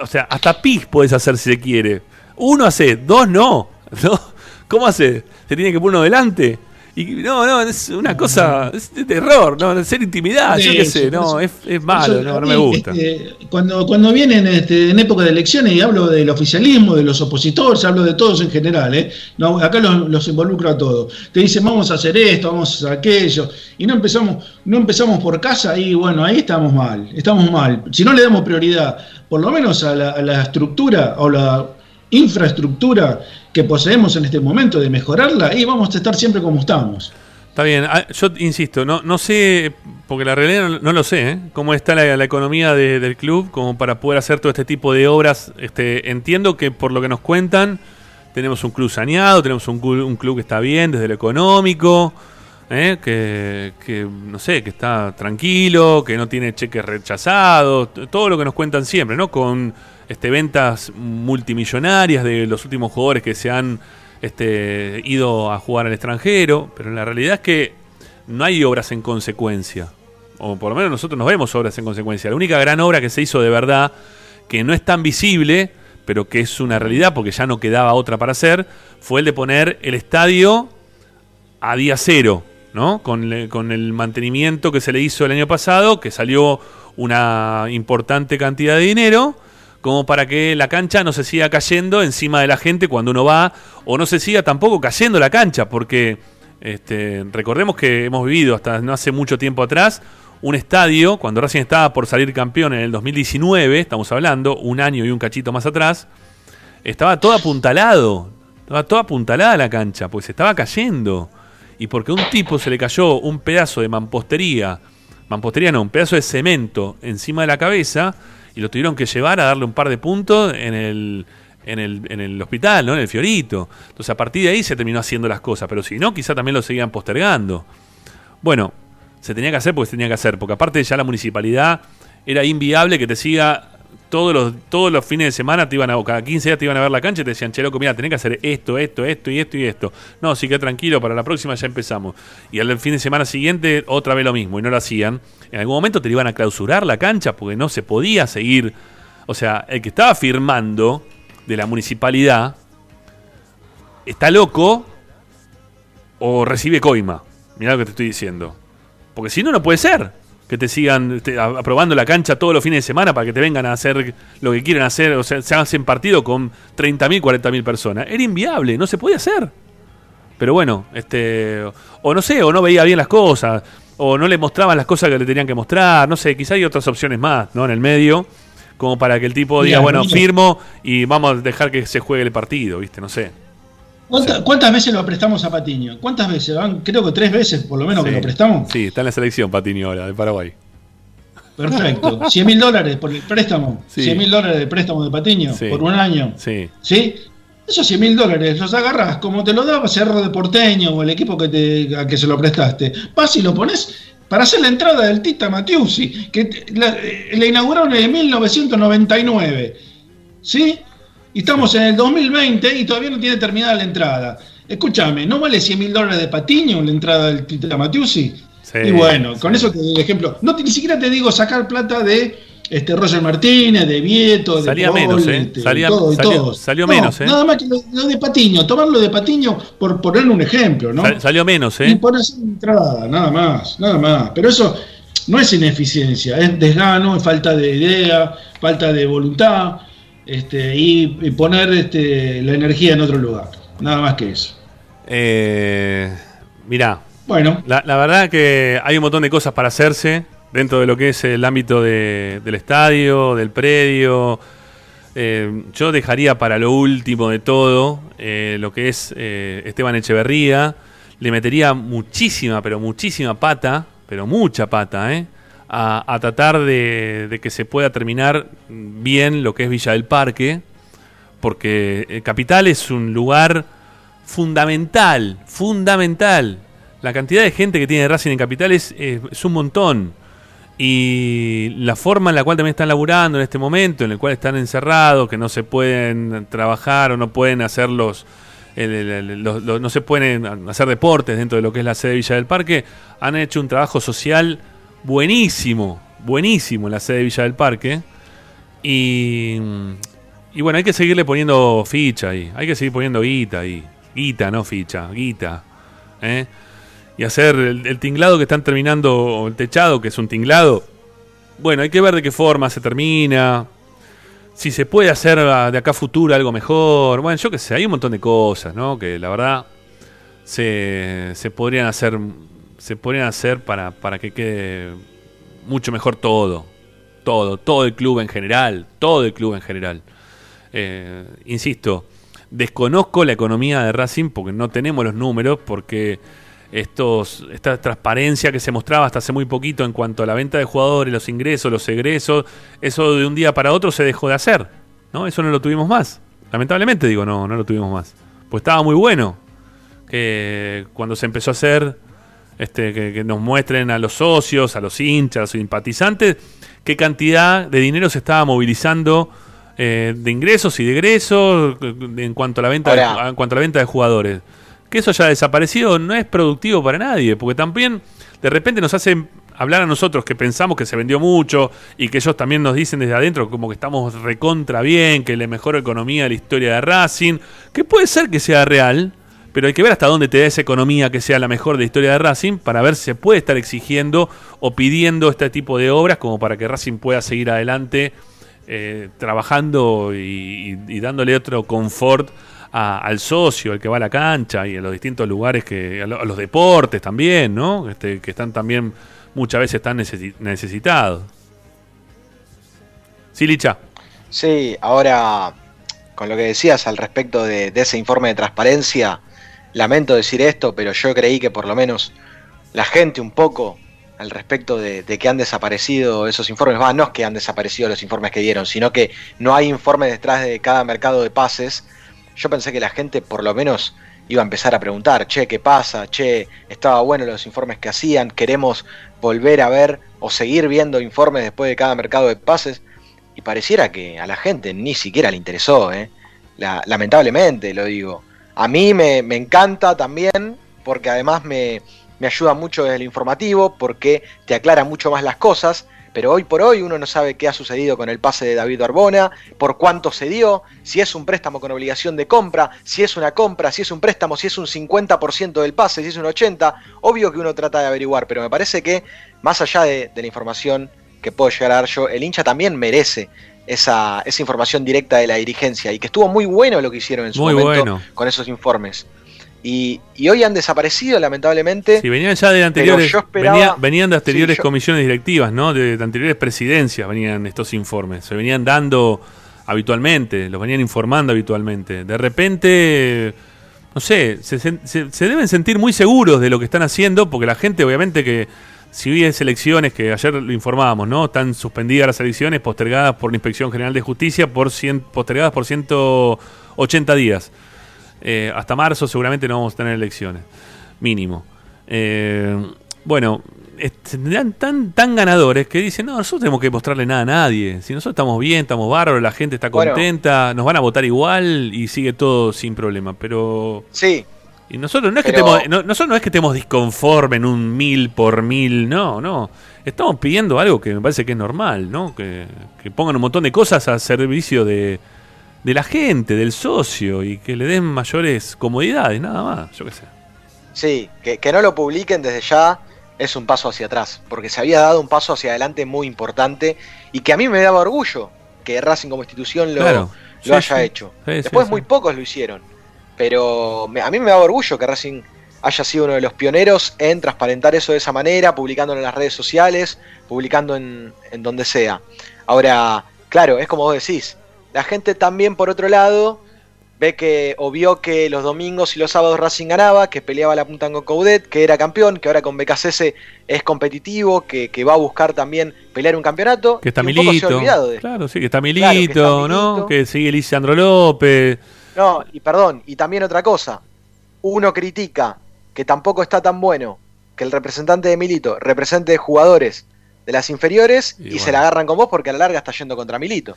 O sea, hasta pis puedes hacer si se quiere. Uno hace, dos no. ¿No? ¿Cómo hace? ¿Se tiene que poner uno delante? Y no, no, es una cosa, es de terror, no, es ser intimidad, yo qué sé, no, es, malo, no, me gusta. este, cuando, cuando vienen este, en época de elecciones y hablo del oficialismo, de los opositores, hablo de todos en general, ¿eh? No, acá los, los involucro a todos. Te dicen vamos a hacer esto, vamos a hacer aquello, y no empezamos, no empezamos por casa y bueno, ahí estamos mal, estamos mal. Si no le damos prioridad, por lo menos a la, a la estructura o la infraestructura que poseemos en este momento de mejorarla, ahí vamos a estar siempre como estamos. Está bien, ah, yo insisto, no, sé, porque la realidad no, lo sé, ¿eh? cómo está la, economía de- del club como para poder hacer todo este tipo de obras. Este, entiendo que por lo que nos cuentan, tenemos un club saneado, tenemos un, un club que está bien desde lo económico, ¿eh? que, no sé, que está tranquilo, que no tiene cheques rechazados, todo lo que nos cuentan siempre, ¿no? Con este, ventas multimillonarias de los últimos jugadores que se han este, ido a jugar al extranjero, pero la realidad es que no hay obras en consecuencia. O por lo menos nosotros nos vemos obras en consecuencia. La única gran obra que se hizo de verdad, que no es tan visible, pero que es una realidad porque ya no quedaba otra para hacer, fue el de poner el estadio a día cero, ¿no? Con, le- con el mantenimiento que se le hizo el año pasado, que salió una importante cantidad de dinero, como para que la cancha no se siga cayendo encima de la gente cuando uno va, o no se siga tampoco cayendo la cancha, porque este, recordemos que hemos vivido hasta no hace mucho tiempo atrás un estadio, cuando Racing estaba por salir campeón en el 2019, estamos hablando, un año y un cachito más atrás, estaba todo apuntalado, estaba toda apuntalada la cancha, pues se estaba cayendo. Y porque a un tipo se le cayó un pedazo de mampostería, mampostería no, un pedazo de cemento encima de la cabeza y lo tuvieron que llevar a darle un par de puntos en el, en el, en el hospital, ¿no? En el Fiorito. Entonces a partir de ahí se terminó haciendo las cosas, pero si no, quizá también lo seguían postergando. Bueno, se tenía que hacer porque se tenía que hacer, porque aparte ya la municipalidad era inviable que te siga todos los, todos los fines de semana, te iban a, o cada 15 días te iban a ver la cancha y te decían, che, loco, mira, tenés que hacer esto, esto, esto y esto y esto. No, sí que tranquilo, para la próxima ya empezamos. Y al fin de semana siguiente otra vez lo mismo, y no lo hacían. En algún momento te iban a clausurar la cancha porque no se podía seguir. O sea, el que estaba firmando de la municipalidad está loco o recibe coima. Mirá lo que te estoy diciendo. Porque si no, no puede ser que te sigan te- a- aprobando la cancha todos los fines de semana para que te vengan a hacer lo que quieren hacer. O sea, se hacen partido con 30.000, 40.000 personas. Era inviable, no se podía hacer. Pero bueno, este o no sé, o no veía bien las cosas, o no le mostraban las cosas que le tenían que mostrar, no sé, quizá hay otras opciones más, ¿no? En el medio, como para que el tipo diga, Mira, bueno, mira. firmo y vamos a dejar que se juegue el partido, ¿viste? No sé. ¿Cuánta- ¿Cuántas veces lo prestamos a Patiño? ¿Cuántas veces? Van, creo que tres veces por lo menos que lo prestamos. Sí, está en la selección Patiño ahora, de Paraguay. Perfecto. 100 mil dólares por el préstamo. Sí. 100 mil dólares de préstamo de Patiño por un año. Sí. ¿Sí? Esos 100 mil dólares los agarras como te lo daba Cerro de Porteño o el equipo que te, a que se lo prestaste. Vas y lo pones para hacer la entrada del Tita Matiusi, que la, eh, la inauguraron en 1999. ¿Sí? Y estamos en el 2020 y todavía no tiene terminada la entrada. Escúchame, ¿no vale 100 mil dólares de Patiño la entrada del Tita Matiusi? Sí, y bueno, con eso te doy el ejemplo. No ni siquiera te digo sacar plata de este Roger Martínez, de Vieto, de Salía Paul, menos, ¿eh? este, Salía- todo y salió- todos. salió No, menos, ¿eh? Nada más que lo, lo de Patiño, tomarlo de Patiño por ponerle un ejemplo, ¿no? Sal- salió menos, Y ¿eh? por hacer entrada, nada más, nada más. Pero eso no es ineficiencia, es desgano, es falta de idea, falta de voluntad, este, y, y poner este, la energía en otro lugar. Nada más que eso. Eh, mirá, Bueno, la, la verdad que hay un montón de cosas para hacerse. dentro de lo que es el ámbito de- del estadio, del predio. Eh, yo dejaría para lo último de todo eh, lo que es eh, Esteban Echeverría. Le metería muchísima, pero muchísima pata, pero mucha pata, ¿eh? A, tratar de, que se pueda terminar bien lo que es Villa del Parque, porque eh, Capital es un lugar fundamental, fundamental. La cantidad de gente que tiene Racing en Capital es, es- un montón. Y la forma en la cual también están laburando en este momento, en el cual están encerrados, que no se pueden trabajar o no pueden hacer los- los- no se pueden hacer deportes dentro de lo que es la sede de Villa del Parque, han hecho un trabajo social buenísimo, buenísimo en la sede de Villa del Parque. Y, y bueno, hay que seguirle poniendo ficha ahí, hay que seguir poniendo guita ahí. Guita, no ficha, guita. ¿eh? Y hacer el, tinglado que están terminando, el techado, que es un tinglado. Bueno, hay que ver de qué forma se termina. Si se puede hacer de acá a futuro algo mejor. Bueno, yo qué sé, hay un montón de cosas, ¿no? Que la verdad se, se podrían hacer se podrían hacer para, para que quede mucho mejor todo. Todo, todo el club en general. Todo el club en general. Eh, insisto, desconozco la economía de Racing porque no tenemos los números, porque estos, esta transparencia que se mostraba hasta hace muy poquito en cuanto a la venta de jugadores, los ingresos, los egresos, eso de un día para otro se dejó de hacer. ¿no? Eso no lo tuvimos más. Lamentablemente digo, no, no lo tuvimos más. Pues estaba muy bueno que cuando se empezó a hacer, este, que, que nos muestren a los socios, a los hinchas, a los simpatizantes, qué cantidad de dinero se estaba movilizando eh, de ingresos y de egresos en cuanto a la venta de, en cuanto a la venta de jugadores. Que eso ya ha desaparecido no es productivo para nadie, porque también de repente nos hacen hablar a nosotros que pensamos que se vendió mucho y que ellos también nos dicen desde adentro como que estamos recontra bien, que es la mejor economía de la historia de Racing, que puede ser que sea real, pero hay que ver hasta dónde te da esa economía que sea la mejor de la historia de Racing para ver si se puede estar exigiendo o pidiendo este tipo de obras como para que Racing pueda seguir adelante eh, trabajando y, dándole otro confort al socio, al que va a la cancha y a los distintos lugares, que a, lo- a los deportes también, ¿no? Este, que están también muchas veces están necesi- necesitados. Sí, Licha. Sí, ahora con lo que decías al respecto de ese informe de transparencia, lamento decir esto, pero yo creí que por lo menos la gente un poco al respecto de, que han desaparecido esos informes, va, no es que han desaparecido los informes que dieron, sino que no hay informes detrás de cada mercado de pases. Yo pensé que la gente por lo menos iba a empezar a preguntar, che, ¿qué pasa? Che, estaba bueno los informes que hacían, queremos volver a ver o seguir viendo informes después de cada mercado de pases. Y pareciera que a la gente ni siquiera le interesó, ¿eh? La- lamentablemente lo digo. A mí me, encanta también, porque además me, me ayuda mucho desde el informativo, porque te aclara mucho más las cosas, pero hoy por hoy uno no sabe qué ha sucedido con el pase de David Arbona, por cuánto se dio, si es un préstamo con obligación de compra, si es una compra, si es un préstamo, si es un 50% del pase, si es un 80%, obvio que uno trata de averiguar, pero me parece que más allá de, de la información que puedo llegar a dar yo, el hincha también merece esa, esa información directa de la dirigencia y que estuvo muy bueno lo que hicieron en su Muy momento bueno. con esos informes. Y, y hoy han desaparecido, lamentablemente. Si venían ya de anteriores, yo esperaba- venía- venían de anteriores Sí, yo- comisiones directivas, ¿no? De, de anteriores presidencias venían estos informes. Se venían dando habitualmente, los venían informando habitualmente. De repente, no sé, se- se deben sentir muy seguros de lo que están haciendo, porque la gente, obviamente, que si es elecciones, que ayer lo informábamos, ¿no? Están suspendidas las elecciones, postergadas por la Inspección General de Justicia, por cien- postergadas por 180 días. Eh, hasta marzo seguramente no vamos a tener elecciones, mínimo. Eh, bueno, tendrán tan, tan ganadores que dicen, no, nosotros tenemos que mostrarle nada a nadie. Si nosotros estamos bien, estamos bárbaros, la gente está Bueno. contenta, nos van a votar igual y sigue todo sin problema. Pero Sí, y nosotros no es que estemos, no, nosotros no es que estemos disconforme en un mil por mil, no, no. Estamos pidiendo algo que me parece que es normal, ¿no? Que, que pongan un montón de cosas a servicio de, de la gente, del socio, y que le den mayores comodidades, nada más, yo qué sé. sí, que, que no lo publiquen desde ya es un paso hacia atrás, porque se había dado un paso hacia adelante muy importante y que a mí me daba orgullo que Racing como institución lo, Claro, lo sí, haya sí. hecho. Sí, Después muy pocos lo hicieron, pero me- a mí me daba orgullo que Racing haya sido uno de los pioneros en transparentar eso de esa manera, publicándolo en las redes sociales, publicando en, en donde sea. Ahora, claro, es como vos decís, la gente también por otro lado ve que o vio que los domingos y los sábados Racing ganaba, que peleaba la punta con Coudet, que era campeón, que ahora con BKCS es competitivo, que, que va a buscar también pelear un campeonato. Que está y un poco se ha Milito. olvidado de- Claro, sí, que está Milito, Claro, que está ¿no? Milito. Que sigue Lisandro López. No, y perdón, y también otra cosa. Uno critica que tampoco está tan bueno que el representante de Milito represente jugadores de las inferiores Y y, bueno. se la agarran con vos porque a la larga está yendo contra Milito.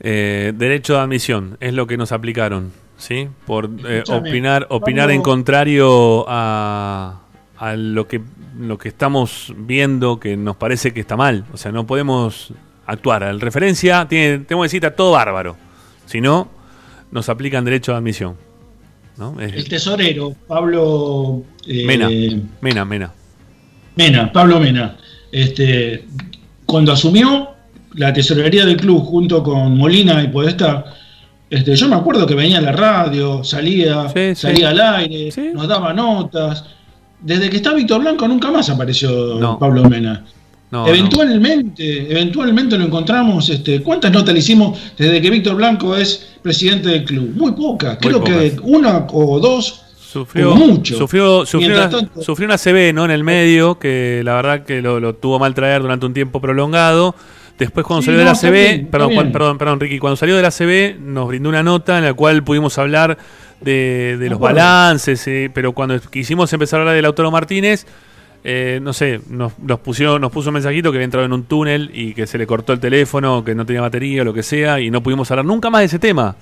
Eh, derecho de admisión, es lo que nos aplicaron, ¿sí? Por eh, opinar, opinar en contrario a, a lo que lo que estamos viendo que nos parece que está mal. O sea, no podemos actuar. En referencia, tiene, tenemos que decir está todo bárbaro. Si no, nos aplican derecho de admisión. ¿no? Es- El tesorero, Pablo eh, Mena, Mena, Mena. Mena, Pablo Mena, este, cuando asumió la tesorería del club junto con Molina y Podesta, este, yo me acuerdo que venía a la radio, salía, Sí, sí. salía al aire, Sí. nos daba notas. Desde que está Víctor Blanco nunca más apareció No. Pablo Mena. No, eventualmente, eventualmente lo encontramos. Este, ¿Cuántas notas le hicimos desde que Víctor Blanco es presidente del club? Muy pocas, Muy creo que una o dos. Sufrió, mucho. sufrió, sufrió, una, tanto- sufrió una CB ¿no? en el medio, que la verdad que lo, lo tuvo mal traer durante un tiempo prolongado. Después cuando Sí, salió de la CB, bien, perdón, perdón, perdón, Ricky, cuando salió de la CB nos brindó una nota en la cual pudimos hablar de, de los acuerdo. balances, eh, pero cuando quisimos empezar a hablar de Lautaro Martínez, eh, no sé, nos, nos, pusieron, nos puso un mensajito que había entrado en un túnel y que se le cortó el teléfono, que no tenía batería o lo que sea, y no pudimos hablar nunca más de ese tema.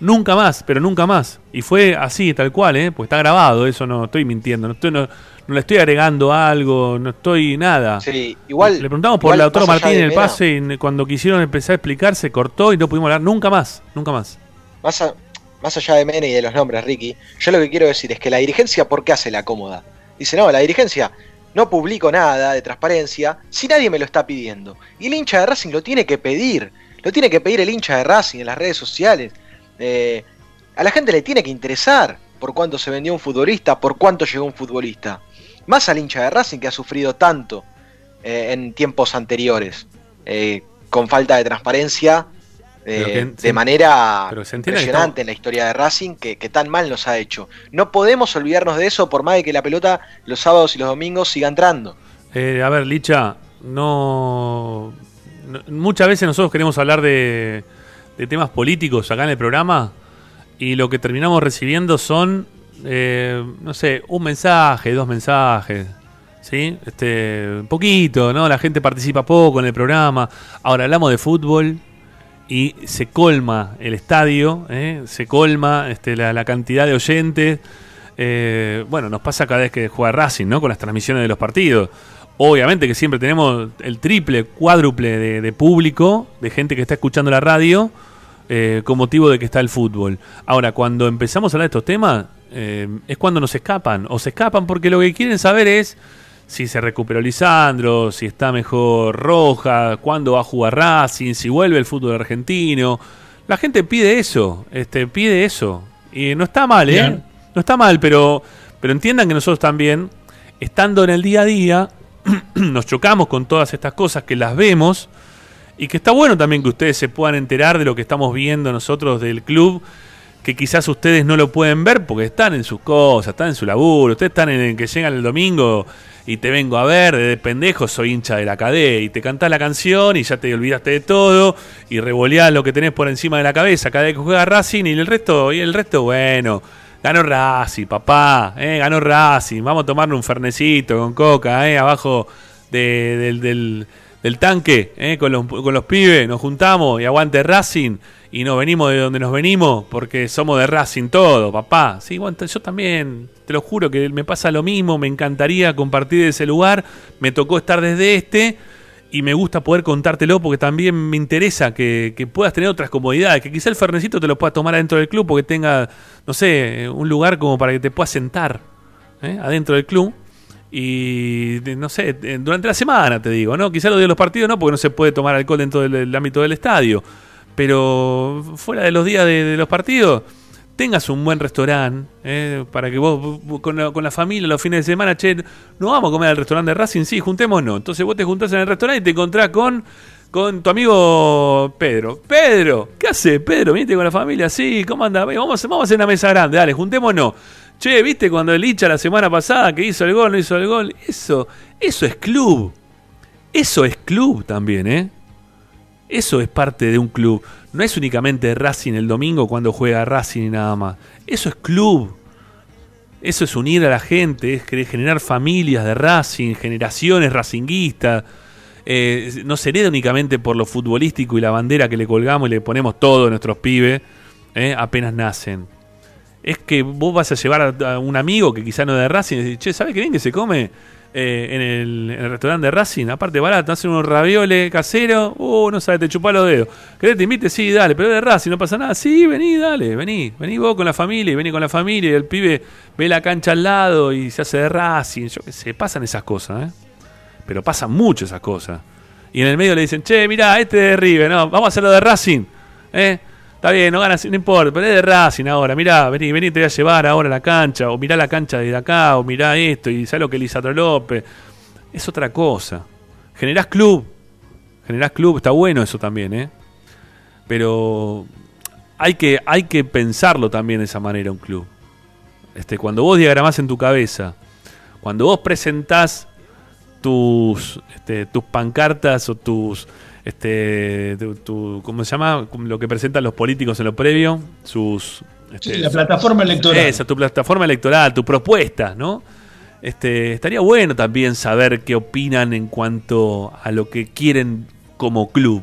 Nunca más, pero nunca más. Y fue así, tal cual, ¿eh? Pues está grabado, eso no estoy mintiendo, no, estoy, no, no le estoy agregando algo, no estoy nada. Sí, igual. le preguntamos por allá Martínez de en el pase y cuando quisieron empezar a explicar se cortó y no pudimos hablar nunca más, nunca más. Más, a- más allá de Mena y de los nombres, Ricky, yo lo que quiero decir es que la dirigencia, ¿por qué hace la cómoda? Dice, no, la dirigencia no publico nada de transparencia si nadie me lo está pidiendo. Y el hincha de Racing lo tiene que pedir. Lo tiene que pedir el hincha de Racing en las redes sociales. Eh, a la gente le tiene que interesar por cuánto se vendió un futbolista, por cuánto llegó un futbolista. Más al hincha de Racing que ha sufrido tanto eh, en tiempos anteriores, eh, con falta de transparencia, que- de manera impresionante en la historia de Racing que, que tan mal nos ha hecho. No podemos olvidarnos de eso por más de que la pelota los sábados y los domingos siga entrando. Eh, a ver, Licha, no, no- Muchas veces nosotros queremos hablar de, de temas políticos acá en el programa y lo que terminamos recibiendo son, eh, no sé, un mensaje, dos mensajes. ¿Sí? Este, poquito, ¿no? La gente participa poco en el programa. Ahora hablamos de fútbol y se colma el estadio, ¿eh? se colma este, la, cantidad de oyentes. Eh, bueno, nos pasa cada vez que juega Racing, ¿no? Con las transmisiones de los partidos. Obviamente que siempre tenemos el triple, cuádruple de, de público, de gente que está escuchando la radio, eh, con motivo de que está el fútbol. Ahora, cuando empezamos a hablar de estos temas, eh, es cuando nos escapan. O se escapan porque lo que quieren saber es si se recuperó Lisandro, si está mejor Roja, cuándo va a jugar Racing, si vuelve el fútbol argentino. La gente pide eso, este, pide eso. Y no está mal, ¿eh? Bien. No está mal, pero, pero entiendan que nosotros también, estando en el día a día, nos chocamos con todas estas cosas que las vemos y que está bueno también que ustedes se puedan enterar de lo que estamos viendo nosotros del club, que quizás ustedes no lo pueden ver porque están en sus cosas, están en su laburo, ustedes están en el que llegan el domingo y te vengo a ver, de pendejo soy hincha de la cadena y te cantás la canción y ya te olvidaste de todo y revoleás lo que tenés por encima de la cabeza cada vez que juega Racing y el resto, y el resto, bueno, ganó Racing, papá, eh, ganó Racing, vamos a tomarle un fernecito con coca, eh, abajo de- del, del- del tanque, eh, con, los, con los pibes, nos juntamos y aguante Racing y nos venimos de donde nos venimos porque somos de Racing todo, papá. Sí, bueno, yo también, te lo juro que me pasa lo mismo, me encantaría compartir ese lugar, me tocó estar desde este y me gusta poder contártelo porque también me interesa que, que puedas tener otras comodidades, que quizá el fernecito te lo puedas tomar adentro del club porque tenga, no sé, un lugar como para que te puedas sentar ¿eh? adentro del club. Y no sé, durante la semana te digo, ¿no? Quizá lo de los partidos no, porque no se puede tomar alcohol dentro del ámbito del estadio. Pero fuera de los días de, los partidos, tengas un buen restaurante, eh, para que vos, vos con, la, con la familia los fines de semana, che, no vamos a comer al restaurante de Racing, sí, juntémonos. Entonces vos te juntás en el restaurante y te encontrás con, con tu amigo Pedro. Pedro, ¿qué hace Pedro? ¿Viniste con la familia? Sí, ¿cómo anda? Vamos, vamos a hacer una mesa grande, dale, juntémonos. Che, ¿viste cuando el Licha la semana pasada que hizo el gol, no hizo el gol? Eso, eso es club. Eso es club también, ¿eh? Eso es parte de un club. No es únicamente Racing el domingo cuando juega Racing y nada más. Eso es club. Eso es unir a la gente, es generar familias de Racing, generaciones racinguistas. Eh, no se hereda únicamente por lo futbolístico y la bandera que le colgamos y le ponemos todos a nuestros pibes eh, apenas nacen. Es que vos vas a llevar a un amigo que quizá no es de Racing y decís, che, ¿sabes qué bien que se come eh, en, el, restaurante de Racing? Aparte barato, hacen unos ravioles caseros, uh, no sabes, te chupá los dedos. ¿Querés que te invite? Sí, dale, pero es de Racing, no pasa nada. Sí, vení, dale, vení, vení vos con la familia y vení con la familia y el pibe ve la cancha al lado y se hace de Racing, yo qué sé, pasan esas cosas, ¿eh? Pero pasan mucho esas cosas. Y en el medio le dicen, che, mirá, este de River, no, vamos a hacerlo de Racing, ¿eh? Está bien, no ganas, no importa, pero es de Racing ahora, mirá, vení, vení, te voy a llevar ahora a la cancha, o mirá la cancha de acá, o mirá esto, y sabes lo que Lisandro López. Es otra cosa. Generás club, generás club, está bueno eso también, ¿eh? Pero hay que, hay que pensarlo también de esa manera un club. Este, cuando vos diagramás en tu cabeza, cuando vos presentás tus, este, tus pancartas o tus, este, tu, tu- ¿cómo se llama? Lo que presentan los políticos en lo previo, sus... este, Sí, la plataforma electoral. esa, tu plataforma electoral, tu propuesta, ¿no? Este, estaría bueno también saber qué opinan en cuanto a lo que quieren como club.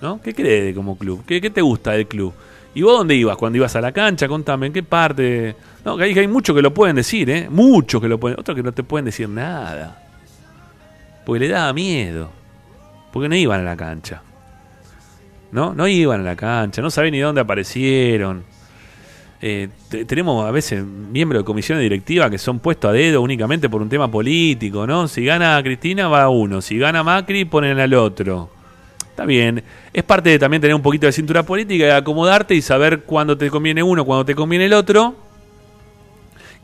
¿No? ¿Qué crees como club? ¿Qué, qué te gusta del club? ¿Y vos dónde ibas? Cuando ibas a la cancha, contame, ¿en qué parte? No, que hay, hay muchos que lo pueden decir, ¿eh? Muchos que lo pueden. Otros que no te pueden decir nada. Porque le daba miedo. Porque no iban a la cancha. ¿No? No iban a la cancha, no sabían ni dónde aparecieron. Eh, te- tenemos a veces miembros de comisiones directivas que son puestos a dedo únicamente por un tema político, ¿no? Si gana Cristina va uno, si gana Macri ponen al otro. Está bien, es parte de también tener un poquito de cintura política y acomodarte y saber cuándo te conviene uno, cuándo te conviene el otro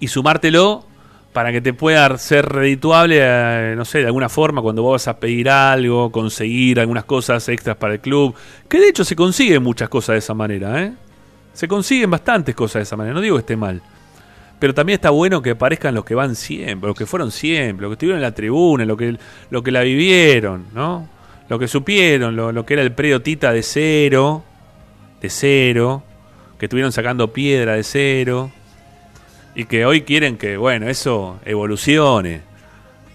y sumártelo para que te pueda ser redituable, eh, no sé, de alguna forma cuando vos vas a pedir algo, conseguir algunas cosas extras para el club, que de hecho se consiguen muchas cosas de esa manera, ¿eh? Se consiguen bastantes cosas de esa manera, no digo que esté mal. Pero también está bueno que aparezcan los que van siempre, los que fueron siempre, los que estuvieron en la tribuna, los que, que la vivieron, ¿no? Lo que supieron, lo, lo que era el predio Tita de cero, de cero, que estuvieron sacando piedra de cero, y que hoy quieren que, bueno, eso evolucione,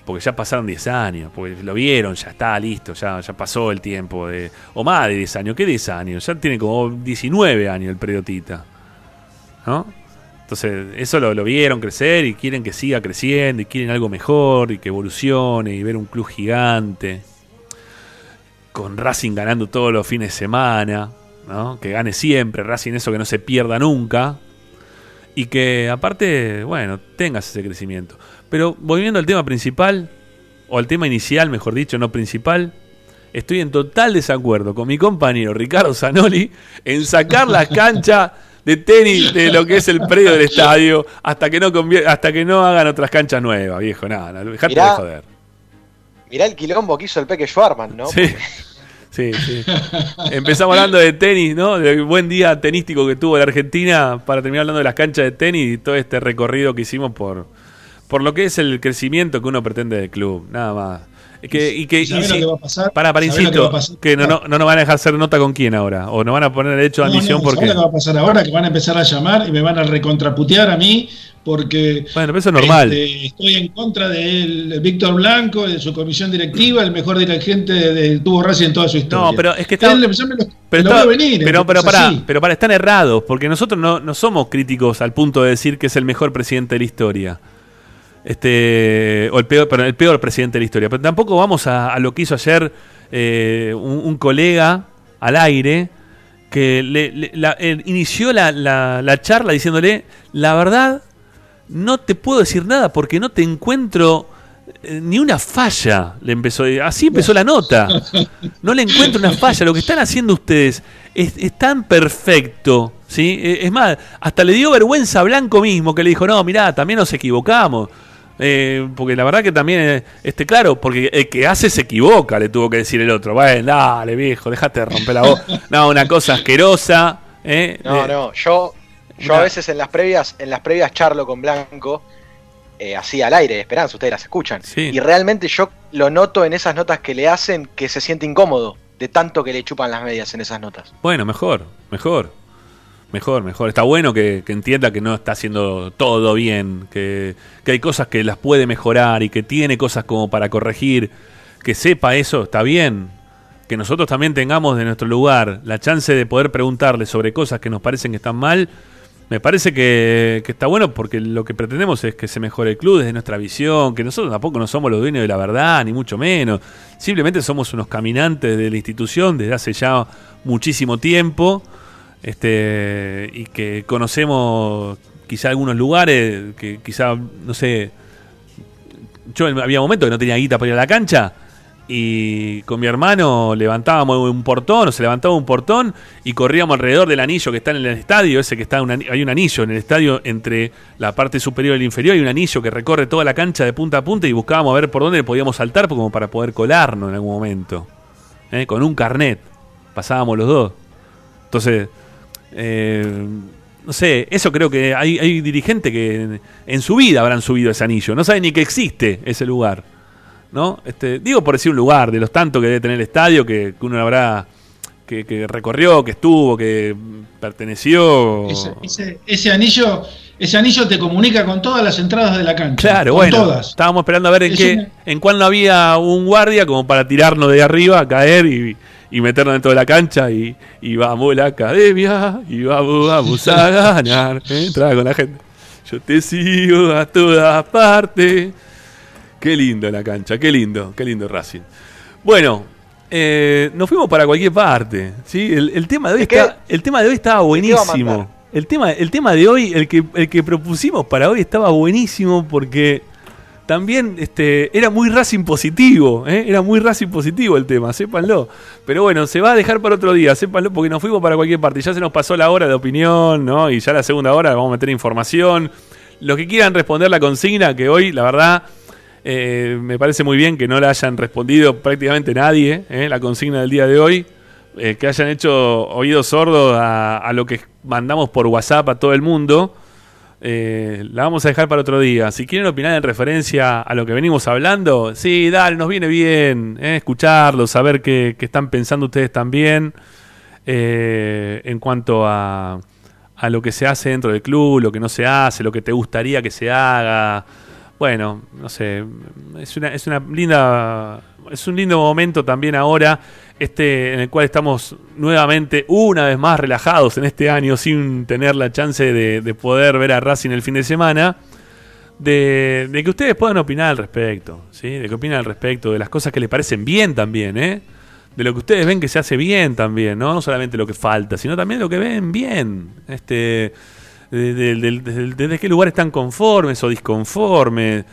porque ya pasaron 10 años, porque lo vieron, ya está listo, ya, ya pasó el tiempo, de, o más de 10 años, ¿qué 10 años? Ya tiene como 19 años el predio Tita, ¿no? Entonces, eso lo, lo vieron crecer y quieren que siga creciendo y quieren algo mejor y que evolucione y ver un club gigante. Con Racing ganando todos los fines de semana, ¿no? Que gane siempre, Racing eso que no se pierda nunca. Y que aparte, bueno, tengas ese crecimiento. Pero volviendo al tema principal, o al tema inicial, mejor dicho, no principal, estoy en total desacuerdo con mi compañero Ricardo Zanoli en sacar las canchas de tenis de lo que es el predio del estadio hasta que no hasta que no hagan otras canchas nuevas, viejo, nada, nada, dejate Mirá. de joder. Mirá el quilombo que hizo el Peque Schwarman, ¿no? Sí. Sí, sí. Empezamos hablando de tenis, ¿no? Del buen día tenístico que tuvo la Argentina para terminar hablando de las canchas de tenis y todo este recorrido que hicimos por, por lo que es el crecimiento que uno pretende del club, nada más. Es que, y que, y ¿Sabés si- lo que va a pasar? Para, para, ¿Sabés lo que no, no, no nos van a dejar hacer nota con quién ahora, o nos van a poner el hecho de admisión no, porque... ¿sabés lo que va a pasar ahora? Que van a empezar a llamar y me van a recontraputear a mí porque Bueno, eso es normal. este, estoy en contra de Víctor Blanco, de su comisión directiva, el mejor dirigente de, tuvo Racing en toda su historia. No, pero es que está- Él, Pero, está- venir. pero, para, así. pero para, están errados, porque nosotros no, no somos críticos al punto de decir que es el mejor presidente de la historia. Este, o el peor, perdón, el peor presidente de la historia. Pero tampoco vamos a, a lo que hizo ayer eh, un, un colega al aire que le- le- la- eh, inició la, la- la charla diciéndole, la verdad, no te puedo decir nada porque no te encuentro eh, ni una falla. Le empezó, así empezó la nota. No le encuentro una falla. Lo que están haciendo ustedes es, es tan perfecto, ¿sí? Eh, Es más, hasta le dio vergüenza a Blanco mismo, que le dijo, no, mirá, también nos equivocamos. Eh, porque la verdad que también, eh, este, claro, porque el que hace se equivoca, le tuvo que decir el otro. Bueno, dale, viejo, dejate de romper la voz. No, una cosa asquerosa. ¿eh? No, Eh, no, yo, yo Una- a veces en las previas, en las previas charlo con Blanco, eh, así al aire, de esperanza, ustedes las escuchan. Sí. Y realmente yo lo noto en esas notas que le hacen que se siente incómodo de tanto que le chupan las medias en esas notas. Bueno, mejor, mejor. Mejor, mejor. Está bueno que, que entienda que no está haciendo todo bien, que, que hay cosas que las puede mejorar y que tiene cosas como para corregir. Que sepa eso, está bien. Que nosotros también tengamos de nuestro lugar la chance de poder preguntarle sobre cosas que nos parecen que están mal. Me parece que, está bueno porque lo que pretendemos es que se mejore el club desde nuestra visión, que nosotros tampoco no somos los dueños de la verdad, ni mucho menos. Simplemente somos unos caminantes de la institución desde hace ya muchísimo tiempo este y que conocemos quizá algunos lugares que quizá no sé yo había momentos que no tenía guita para ir a la cancha y con mi hermano levantábamos un portón o se levantaba un portón y corríamos alrededor del anillo que está en el estadio ese que está un hay un anillo en el estadio entre la parte superior y el inferior hay un anillo que recorre toda la cancha de punta a punta y buscábamos a ver por dónde podíamos saltar como para poder colarnos en algún momento ¿eh? con un carnet pasábamos los dos entonces eh, no sé, eso creo que hay, hay dirigentes que en su vida habrán subido ese anillo. No saben ni que existe ese lugar. ¿No? Este, digo por decir un lugar, de los tantos que debe tener el estadio, que, que uno habrá. Que, que recorrió, que estuvo, que perteneció. Ese, ese- ese anillo, ese anillo te comunica con todas las entradas de la cancha. Claro, con bueno. todas. Estábamos esperando a ver en Es qué, una- en cuál no había un guardia como para tirarnos de arriba, caer y, y meternos dentro de la cancha y, y vamos a la academia y vamos, vamos a ganar. Entraba con la gente. Yo te sigo a todas partes. Qué lindo la cancha, qué lindo, qué lindo Racing. Bueno, eh, nos fuimos para cualquier parte. ¿sí? El, el tema de hoy está, el tema de hoy estaba buenísimo. El tema, el tema de hoy, el que, el que propusimos para hoy estaba buenísimo porque también este, era muy Racing positivo, ¿eh? era muy Racing positivo el tema, sépanlo. Pero bueno, se va a dejar para otro día, sépanlo porque nos fuimos para cualquier parte. Ya se nos pasó la hora de opinión, ¿no? Y ya la segunda hora vamos a meter información. Los que quieran responder la consigna, que hoy, la verdad, eh, me parece muy bien que no la hayan respondido prácticamente nadie, ¿eh? la consigna del día de hoy. eh, que hayan hecho oídos sordos a, lo que mandamos por WhatsApp a todo el mundo. Eh, la vamos a dejar para otro día. Si quieren opinar en referencia a lo que venimos hablando, sí, dale, nos viene bien eh, escucharlo, saber qué, qué están pensando ustedes también en cuanto a, a lo que se hace dentro del club, lo que no se hace, lo que te gustaría que se haga. Bueno, no sé, es una, es una linda, es un lindo momento también ahora, este en el cual estamos nuevamente, una vez más, relajados en este año, sin tener la chance de, de poder ver a Racing el fin de semana, de, que ustedes puedan opinar al respecto, ¿sí? De que opinen al respecto, de las cosas que les parecen bien también, ¿eh? De lo que ustedes ven que se hace bien también, ¿no? No solamente lo que falta, sino también lo que ven bien. Este, de, de- de- de- desde qué lugar están conformes o disconformes.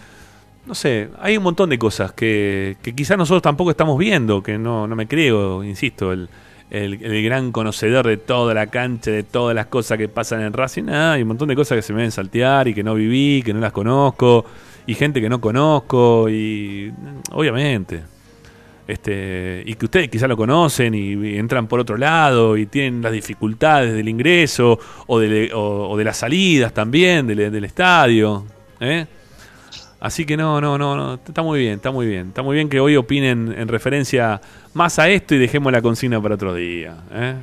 No sé, hay un montón de cosas que, que quizás nosotros tampoco estamos viendo, que no, no me creo, insisto, el, el- gran conocedor de toda la cancha, de todas las cosas que pasan en Racing. Ah, hay un montón de cosas que se me ven saltear y que no viví, que no las conozco, y gente que no conozco, y obviamente. Este, y que ustedes quizás lo conocen y, y entran por otro lado y tienen las dificultades del ingreso o de, o- o de las salidas también del, del estadio. ¿eh? Así que no, no, no, no, está muy bien, está muy bien. Está muy bien que hoy opinen en referencia más a esto y dejemos la consigna para otro día. ¿eh?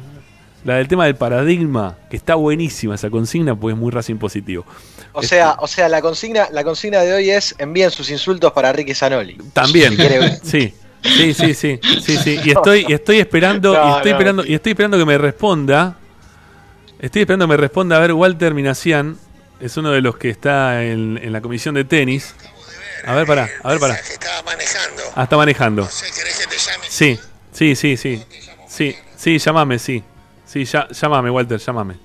La del tema del paradigma, que está buenísima esa consigna, pues es muy Racing positivo. O sea, o sea, la consigna, la consigna de hoy es envíen sus insultos para Ricky Zanoli. También, Si quiere- sí. Sí, sí, sí, sí, sí. Y estoy, y estoy esperando, y estoy no, esperando, y estoy esperando que me responda. Estoy esperando que me responda. A ver, Walter Minacián es uno de los que está en, en la comisión de tenis. A ver, pará, a ver, pará. Que estaba manejando. Ah, está manejando. No sé, ¿querés que te llame? Sí, sí, sí, sí. Sí, sí, llamame, sí. Sí, ya, llamame, Walter, llamame.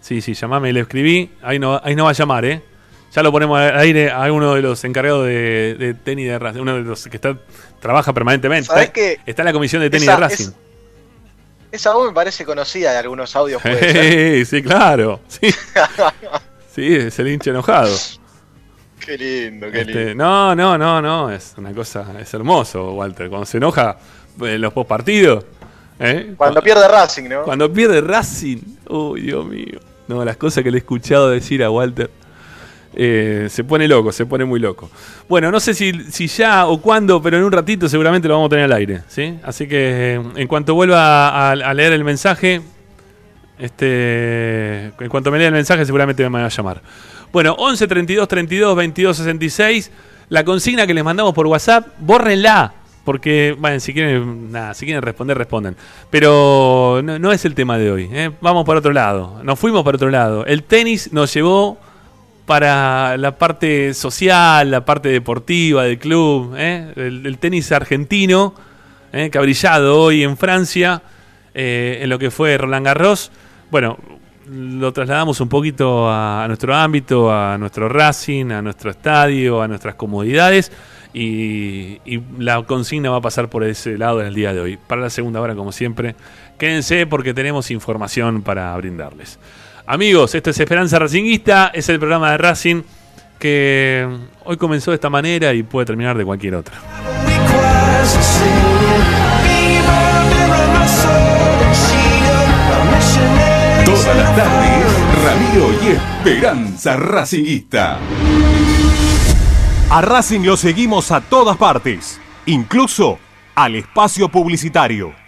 Sí, sí, llamame, le escribí. Ahí no, ahí no va a llamar, ¿eh? Ya lo ponemos al aire a uno de los encargados de, de tenis de Racing. Uno de los que está, trabaja permanentemente. ¿Sabés Está, qué? está en la comisión de tenis Esa- de Racing. es- Esa voz me parece conocida de algunos audios. ser. Sí, claro. Sí. Sí, es el hincha enojado. qué lindo, qué lindo. Este, no, no, no, no, es una cosa, es hermoso, Walter. Cuando se enoja en los postpartidos. ¿eh? Cuando pierde Racing, ¿no? Cuando pierde Racing, uy, Dios mío. No, las cosas que le he escuchado decir a Walter. Eh, se pone loco, se pone muy loco. Bueno, no sé si, si ya o cuándo, pero en un ratito seguramente lo vamos a tener al aire. ¿sí? Así que eh, en cuanto vuelva a, leer el mensaje, este, en cuanto me lea el mensaje seguramente me van a llamar. Bueno, 11 32 32 22 66. La consigna que les mandamos por WhatsApp, bórrenla. Porque, bueno, si quieren, nada, si quieren responder, responden. Pero no, no es el tema de hoy. ¿eh? Vamos para otro lado. Nos fuimos para otro lado. El tenis nos llevó para la parte social, la parte deportiva del club. ¿eh? El, tenis argentino, ¿eh? que ha brillado hoy en Francia, eh, en lo que fue Roland Garros. Bueno, lo trasladamos un poquito a, a nuestro ámbito, a nuestro Racing, a nuestro estadio, a nuestras comodidades. Y, y la consigna va a pasar por ese lado en el día de hoy. Para la segunda hora, como siempre, quédense porque tenemos información para brindarles. Amigos, esto es Esperanza Racinguista, es el programa de Racing que hoy comenzó de esta manera y puede terminar de cualquier otra. Todas las tardes, Ramiro y Esperanza Racingista. A Racing lo seguimos a todas partes, incluso al espacio publicitario.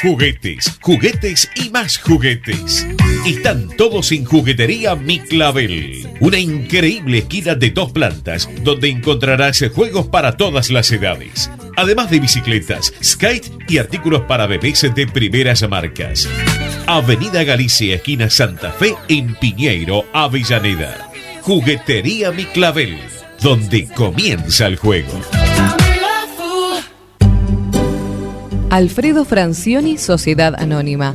Juguetes, juguetes y más juguetes. Están todos en Juguetería Mi Clavel. Una increíble esquina de dos plantas donde encontrarás juegos para todas las edades. Además de bicicletas, skate y artículos para bebés de primeras marcas. Avenida Galicia, esquina Santa Fe, en Piñeiro, Avellaneda. Juguetería Mi Clavel, donde comienza el juego. Alfredo Francioni, Sociedad Anónima.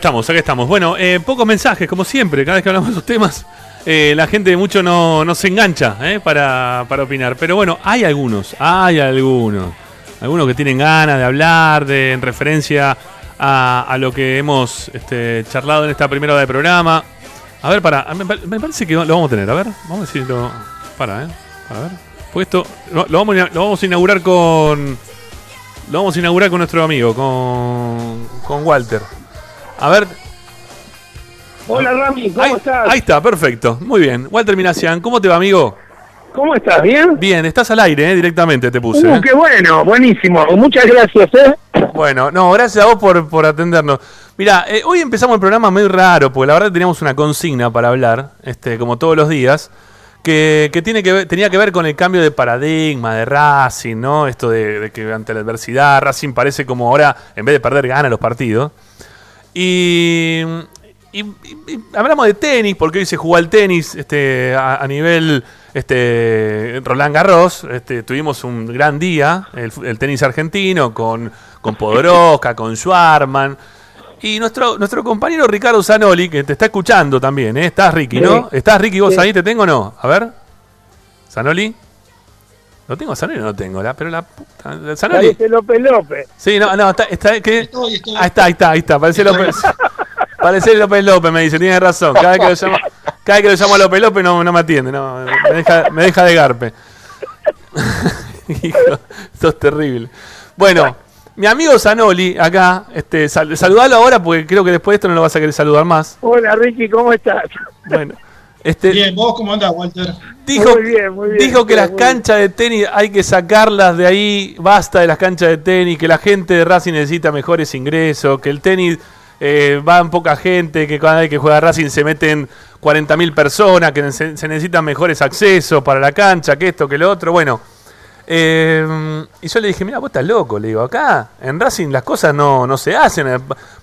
Estamos, aquí estamos. Bueno, eh, pocos mensajes, como siempre, cada vez que hablamos de estos temas, eh, la gente mucho no, no se engancha eh, para, para opinar. Pero bueno, hay algunos, hay algunos. Algunos que tienen ganas de hablar, de, en referencia a, a lo que hemos este, charlado en esta primera hora de programa. A ver, para, me, pa- me parece que lo vamos a tener. A ver, vamos a decirlo. Para, ¿eh? Para ver. Pues esto lo, lo vamos, lo vamos a inaugurar con. Lo vamos a inaugurar con nuestro amigo, con, con Walter. A ver. Hola Rami, ¿cómo ahí, estás? Ahí está, perfecto. Muy bien. Walter Minacian, ¿cómo te va, amigo? ¿Cómo estás? ¿Bien? Bien, estás al aire, ¿eh? directamente te puse. Uh, ¿eh? qué bueno, buenísimo. Muchas gracias, ¿eh? Bueno, no, gracias a vos por, por atendernos. Mira, eh, hoy empezamos el programa muy raro, porque la verdad teníamos una consigna para hablar, este, como todos los días, que, que tiene que ver- tenía que ver con el cambio de paradigma de Racing, ¿no? Esto de, de que ante la adversidad Racing parece como ahora, en vez de perder, gana los partidos. Y, y- hablamos de tenis, porque hoy se jugó al tenis este, a, a nivel este, Roland Garros. Este, tuvimos un gran día, el, el tenis argentino, con, con Podoroska, con Schwarman. Y nuestro, nuestro compañero Ricardo Zanoli, que te está escuchando también, ¿eh? Estás Ricky, ¿no? ¿Estás Ricky vos ahí? ¿Te tengo o no? A ver. ¿Zanoli? ¿Lo tengo a Zanoli o no lo tengo? La, pero la puta. Zanoli. Parece López López. Sí, no, no, está, está, Ahí está, ahí está, ahí está, parece López. Parece López López, me dice, tiene razón. Cada vez que lo llamo, cada vez que lo llamo a López López no, no me atiende, no, me deja, me deja de garpe. Hijo, esto es terrible. Bueno, mi amigo Zanoli, acá, este, sal- saludalo ahora porque creo que después de esto no lo vas a querer saludar más. Hola Ricky, ¿cómo estás? Bueno, este, Bien, ¿vos cómo andás, Walter? Dijo, Muy bien, muy bien, dijo que las canchas de tenis hay que sacarlas de ahí, basta de las canchas de tenis, que la gente de Racing necesita mejores ingresos, que el tenis eh, va en poca gente, que cada vez que juega Racing se meten 40.000 personas, que se, se necesitan mejores accesos para la cancha, que esto, que lo otro. Bueno, eh, y yo le dije, mira, vos estás loco, le digo, acá en Racing las cosas no, no se hacen, eh,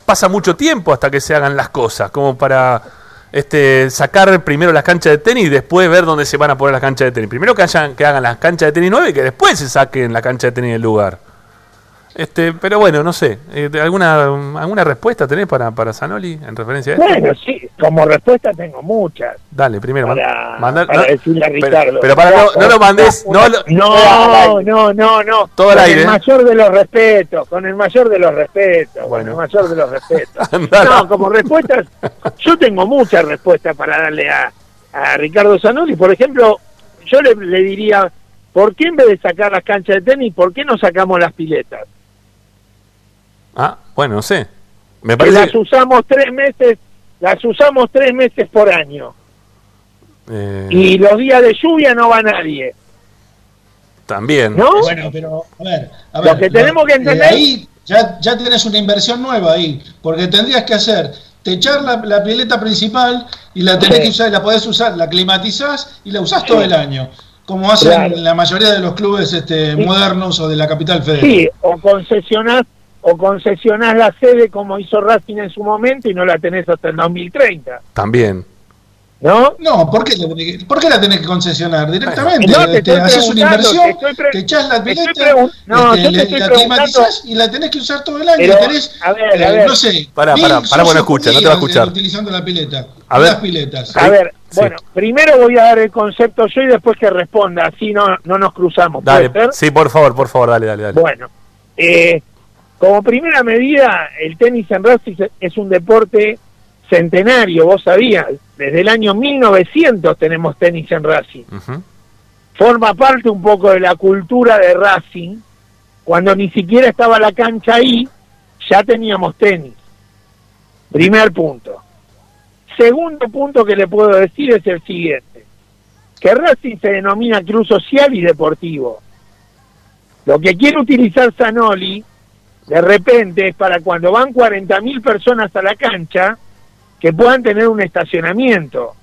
pasa mucho tiempo hasta que se hagan las cosas, como para este, sacar primero las canchas de tenis y después ver dónde se van a poner las canchas de tenis. Primero que, hayan, que hagan las canchas de tenis nueve y que después se saquen la cancha de tenis del lugar. Este, pero bueno, no sé, eh, ¿alguna, ¿alguna respuesta tenés para, para Zanoli en referencia a esto? Bueno, sí, como respuesta tengo muchas. Dale, primero, Para, mandar- para no, decirle a Ricardo. Pero, para, no, no lo mandes, no, lo- No, no, no, no. Todo con el ¿eh? mayor de los respetos, con el mayor de los respetos, con el mayor de los respetos. No, como respuestas, yo tengo muchas respuestas para darle a, a Ricardo Zanoli. Por ejemplo, yo le, le diría, ¿por qué en vez de sacar las canchas de tenis, por qué no sacamos las piletas? Ah, bueno, no sé. Me parece las usamos tres meses, las usamos tres meses por año. eh, Y los días de lluvia no va nadie. también. ¿No? Bueno, pero a ver, a Lo ver, que tenemos que entender- eh, ahí ya, ya tenés una inversión nueva ahí, porque tendrías que hacer, techar la, la pileta principal y la tenés Sí. que usar, la podés usar, la climatizás y la usás todo el año, como hacen Claro. la mayoría de los clubes este, Sí. modernos o de la capital federal. Sí, o concesionás, o concesionás la sede como hizo Racing en su momento y no la tenés hasta el 2030. También. ¿No? No, ¿por qué, la tenés que, por qué la tenés que concesionar? Directamente, No, te te, estoy haces una inversión, te estoy pre- te echás la pileta, pregun- no, este, le- la climatizás y la tenés que usar todo el año. Pero, tenés, a ver, a eh, ver. no sé, Pará, pará, pará, bueno, escucha, no te va a escuchar. Utilizando la pileta, A ver. las piletas. A ver, Sí. bueno, primero voy a dar el concepto yo y después que responda, así no, no nos cruzamos. ¿puede Dale, sí, por favor, por favor, dale, dale, dale. Bueno, eh, como primera medida, el tenis en Racing es un deporte centenario, vos sabías, desde el año 1900 tenemos tenis en Racing. Forma parte un poco de la cultura de Racing, cuando ni siquiera estaba la cancha ahí, ya teníamos tenis. Primer punto. Segundo punto que le puedo decir es el siguiente, que Racing se denomina club social y deportivo. Lo que quiere utilizar Zanoli, de repente, es para cuando van 40.000 personas a la cancha, que puedan tener un estacionamiento.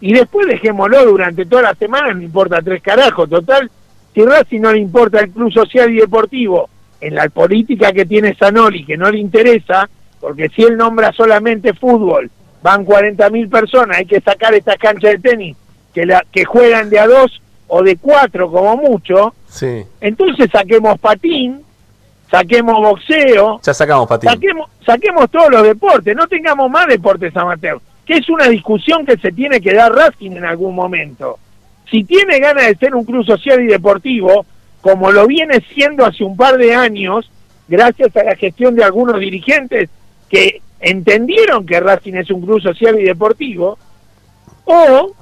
Y después dejémoslo durante toda la semana, no importa tres carajos. Total, si Racing no le importa el club social y deportivo, en la política que tiene Zanoli, que no le interesa, porque si él nombra solamente fútbol, van 40.000 personas, hay que sacar estas canchas de tenis que, la, que juegan de a dos o de cuatro como mucho, Sí. entonces saquemos patín, saquemos boxeo, Ya sacamos patín. saquemos, saquemos todos los deportes, no tengamos más deportes amateur, que es una discusión que se tiene que dar Racing en algún momento. Si tiene ganas de ser un club social y deportivo, como lo viene siendo hace un par de años, gracias a la gestión de algunos dirigentes que entendieron que Racing es un club social y deportivo, o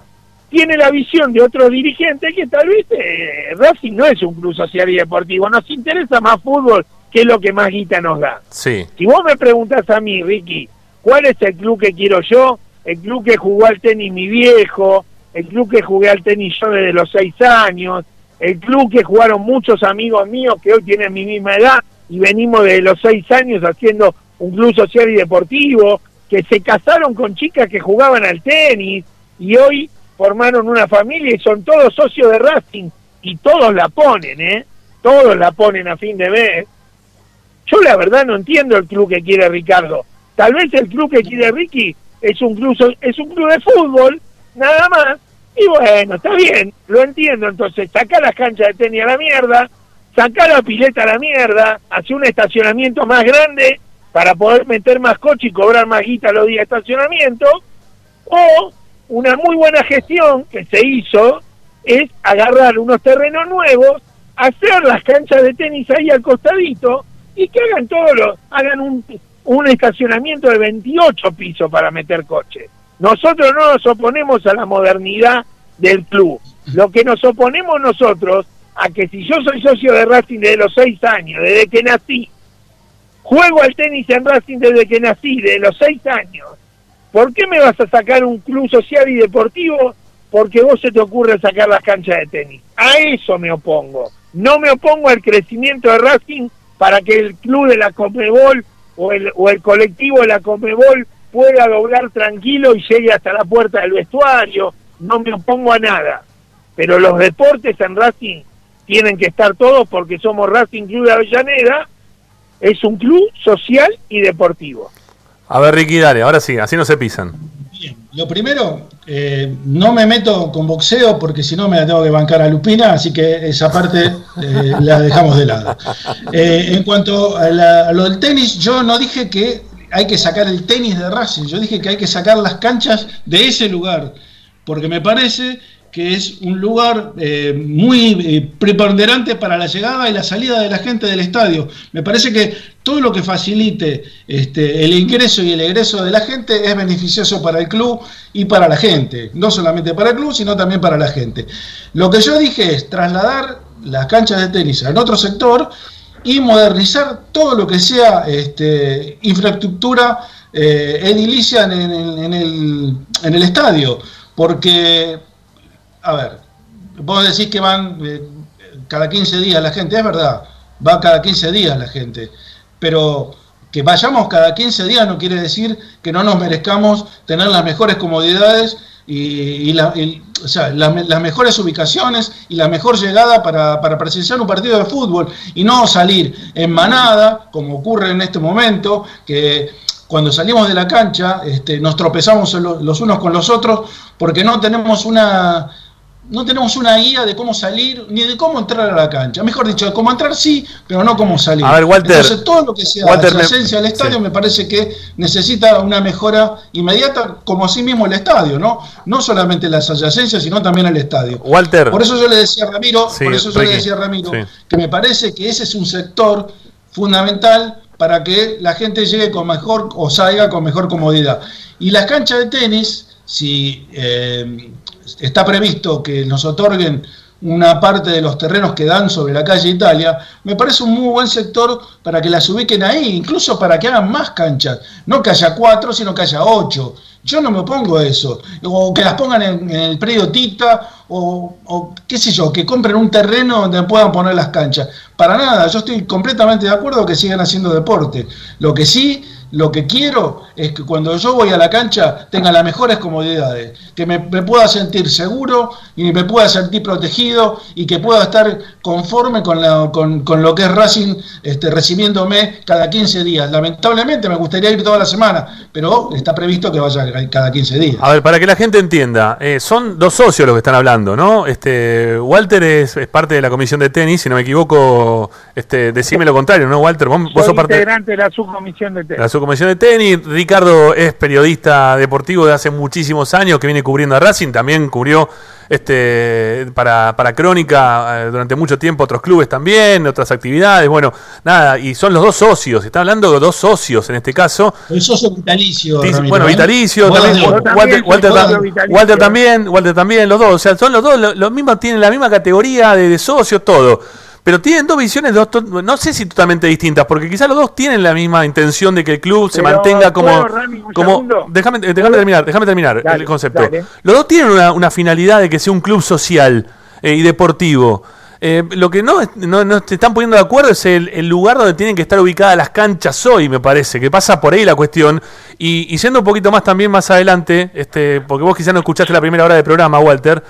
tiene la visión de otros dirigentes que tal vez eh, Racing no es un club social y deportivo, nos interesa más fútbol, que es lo que más guita nos da. Sí. Si vos me preguntás a mí, Ricky, ¿cuál es el club que quiero yo? El club que jugó al tenis mi viejo, el club que jugué al tenis yo desde los seis años, el club que jugaron muchos amigos míos que hoy tienen mi misma edad y venimos de los seis años haciendo un club social y deportivo, que se casaron con chicas que jugaban al tenis y hoy formaron una familia y son todos socios de Racing y todos la ponen, ¿eh? Todos la ponen a fin de mes. Yo la verdad no entiendo el club que quiere Ricardo. Tal vez el club que quiere Ricky es un club es un club de fútbol, nada más. Y bueno, está bien, lo entiendo. Entonces, saca las canchas de tenis a la mierda, saca la pileta a la mierda, hace un estacionamiento más grande para poder meter más coche y cobrar más guita los días de estacionamiento. O una muy buena gestión que se hizo es agarrar unos terrenos nuevos, hacer las canchas de tenis ahí al costadito y que hagan todo lo, hagan un, un estacionamiento de 28 pisos para meter coches. Nosotros no nos oponemos a la modernidad del club. Lo que nos oponemos nosotros a que si yo soy socio de Racing desde los 6 años, desde que nací, juego al tenis en Racing desde que nací, desde los 6 años, ¿por qué me vas a sacar un club social y deportivo porque vos se te ocurre sacar las canchas de tenis? A eso me opongo. No me opongo al crecimiento de Racing para que el club de la Comebol o el, o el colectivo de la Comebol pueda doblar tranquilo y llegue hasta la puerta del vestuario. No me opongo a nada. Pero los deportes en Racing tienen que estar todos porque somos Racing Club de Avellaneda. Es un club social y deportivo. A ver, Ricky, dale, ahora sí, así no se pisan. Lo primero, eh, no me meto con boxeo porque si no me la tengo que bancar a Lupina, así que esa parte eh, la dejamos de lado. Eh, en cuanto a, la- a lo del tenis, yo no dije que hay que sacar el tenis de Racing, yo dije que hay que sacar las canchas de ese lugar, porque me parece que es un lugar eh, muy eh, preponderante para la llegada y la salida de la gente del estadio. Me parece que todo lo que facilite este, el ingreso y el egreso de la gente es beneficioso para el club y para la gente. No solamente para el club, sino también para la gente. Lo que yo dije es trasladar las canchas de tenis en otro sector y modernizar todo lo que sea este, infraestructura eh, edilicia en, el- estadio. Porque, a ver, vos decís que van eh, cada 15 días la gente, es verdad, va cada 15 días la gente, pero que vayamos cada 15 días no quiere decir que no nos merezcamos tener las mejores comodidades y, las mejores ubicaciones y la mejor llegada para, para presenciar un partido de fútbol y no salir en manada, como ocurre en este momento, que cuando salimos de la cancha este, nos tropezamos lo- los unos con los otros porque no tenemos una no tenemos una guía de cómo salir ni de cómo entrar a la cancha. Mejor dicho, de cómo entrar sí, pero no cómo salir. A ver, Walter. Entonces todo lo que sea Walter, me- adyacencia al estadio sí. me parece que necesita una mejora inmediata, como así mismo el estadio, ¿no? No solamente las adyacencias, sino también el estadio. Walter. Por eso yo le decía a Ramiro, Sí, por eso yo Ricky, le decía a Ramiro sí. que me parece que ese es un sector fundamental para que la gente llegue con mejor o salga con mejor comodidad. Y las canchas de tenis, si eh, está previsto que nos otorguen una parte de los terrenos que dan sobre la calle Italia, me parece un muy buen sector para que las ubiquen ahí, incluso para que hagan más canchas, no que haya cuatro, sino que haya ocho. Yo no me opongo a eso, o que las pongan en, el predio Tita, o qué sé yo, que compren un terreno donde puedan poner las canchas. Para nada, yo estoy completamente de acuerdo que sigan haciendo deporte. Lo que sí lo que quiero es que cuando yo voy a la cancha tenga las mejores comodidades, que me, me pueda sentir seguro y me pueda sentir protegido y que pueda estar conforme con, la- con, con lo que es Racing este, recibiéndome cada 15 días. Lamentablemente me gustaría ir toda la semana, pero está previsto que vaya cada 15 días. A ver, para que la gente entienda, eh, son dos socios los que están hablando, ¿no? Este, Walter es, es parte de la comisión de tenis, si no me equivoco, este, decime lo contrario, ¿no, Walter? Vos, vos Soy sos parte integrante de la subcomisión de tenis. la subcomisión de tenis. Ricardo es periodista deportivo de hace muchísimos años que viene cubriendo a Racing, también cubrió este para, para Crónica eh, durante mucho tiempo otros clubes también, otras actividades, bueno, nada, y son los dos socios, está hablando de dos socios en este caso. Soy socio vitalicio. Ramiro, bueno, ¿eh? vitalicio, también, Walter, también vitalicio. Walter también, Walter también, los dos, o sea, son los dos, los, los mismos tienen la misma categoría de, de socios, todo. Pero tienen dos visiones, dos no sé si totalmente distintas, porque quizás los dos tienen la misma intención de que el club se mantenga como. ¿puedo, Rami, un como déjame, eh, déjame terminar, déjame terminar Dale, el concepto. dale. Los dos tienen una, una finalidad de que sea un club social eh, y deportivo. Eh, lo que no, no, no se están poniendo de acuerdo es el, el lugar donde tienen que estar ubicadas las canchas hoy, me parece, que pasa por ahí la cuestión. Y, y siendo un poquito más también más adelante, este, porque vos quizás no escuchaste la primera hora del programa, Walter,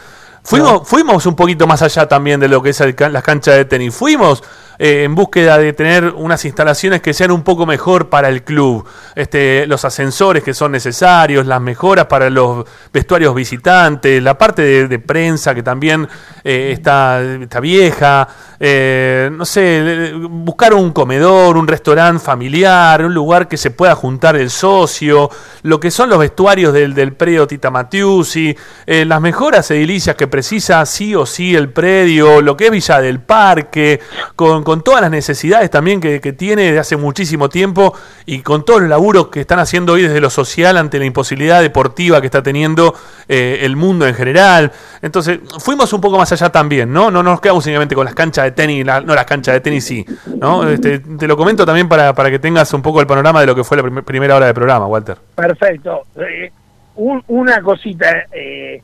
fuimos, fuimos un poquito más allá también de lo que es el las canchas de tenis. Fuimos eh, en búsqueda de tener unas instalaciones que sean un poco mejor para el club. Este, los ascensores que son necesarios, las mejoras para los vestuarios visitantes, la parte de, prensa que también eh, está, está vieja. eh, no sé, buscar un comedor, un restaurante familiar, un lugar que se pueda juntar el socio, lo que son los vestuarios del, del predio Tita Matiusi, las mejoras edilicias que precisa sí o sí el predio, lo que es Villa del Parque, con, con todas las necesidades también que, tiene de hace muchísimo tiempo y con todos los laburos que están haciendo hoy desde lo social ante la imposibilidad deportiva que está teniendo eh, el mundo en general. Entonces, fuimos un poco más allá también, ¿no? No nos quedamos únicamente con las canchas de tenis, no las canchas de tenis sí, ¿no? Este, te lo comento también para, para que tengas un poco el panorama de lo que fue la prim- primera hora del programa, Walter. Perfecto. Eh, un- una cosita, eh,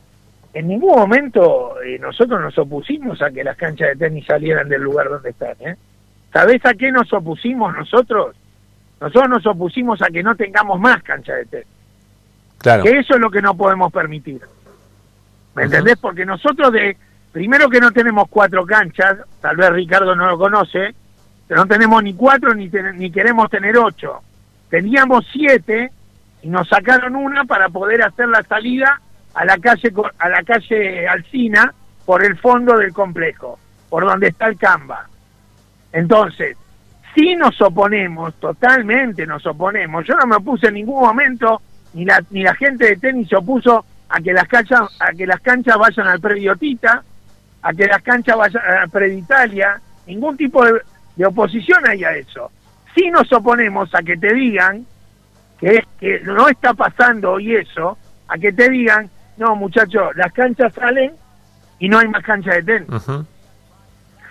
en ningún momento eh, nosotros nos opusimos a que las canchas de tenis salieran del lugar donde están. ¿eh? ¿Sabés a qué nos opusimos nosotros? Nosotros nos opusimos a que no tengamos más canchas de tenis. Claro. Que eso es lo que no podemos permitir. ¿Me entendés? Porque nosotros de, primero que no tenemos cuatro canchas, tal vez Ricardo no lo conoce, pero no tenemos ni cuatro ni, ten- ni queremos tener ocho. Teníamos siete y nos sacaron una para poder hacer la salida a la calle a la calle Alcina por el fondo del complejo, por donde está el Camba. Entonces, si nos oponemos, totalmente nos oponemos. Yo no me opuse en ningún momento, ni la, ni la gente de tenis se opuso a que las canchas, a que las canchas vayan al predio Tita, a que las canchas vayan al predio Italia, ningún tipo de, de oposición hay a eso. Si nos oponemos a que te digan que, que no está pasando hoy eso, a que te digan, no muchachos, las canchas salen y no hay más cancha de tenis.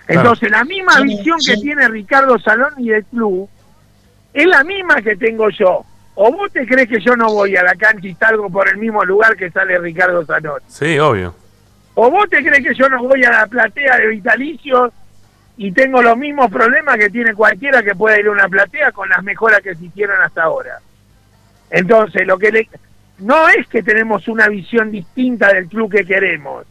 Entonces, la misma visión que tiene Ricardo Salón y el club es la misma que tengo yo. ¿O vos te crees que yo no voy a la cancha y salgo por el mismo lugar que sale Ricardo Salón? Sí, obvio. ¿O vos te crees que yo no voy a la platea de Vitalicio y tengo los mismos problemas que tiene cualquiera que pueda ir a una platea con las mejoras que se hicieron hasta ahora? Entonces, lo que le... no es que tenemos una visión distinta del club que queremos,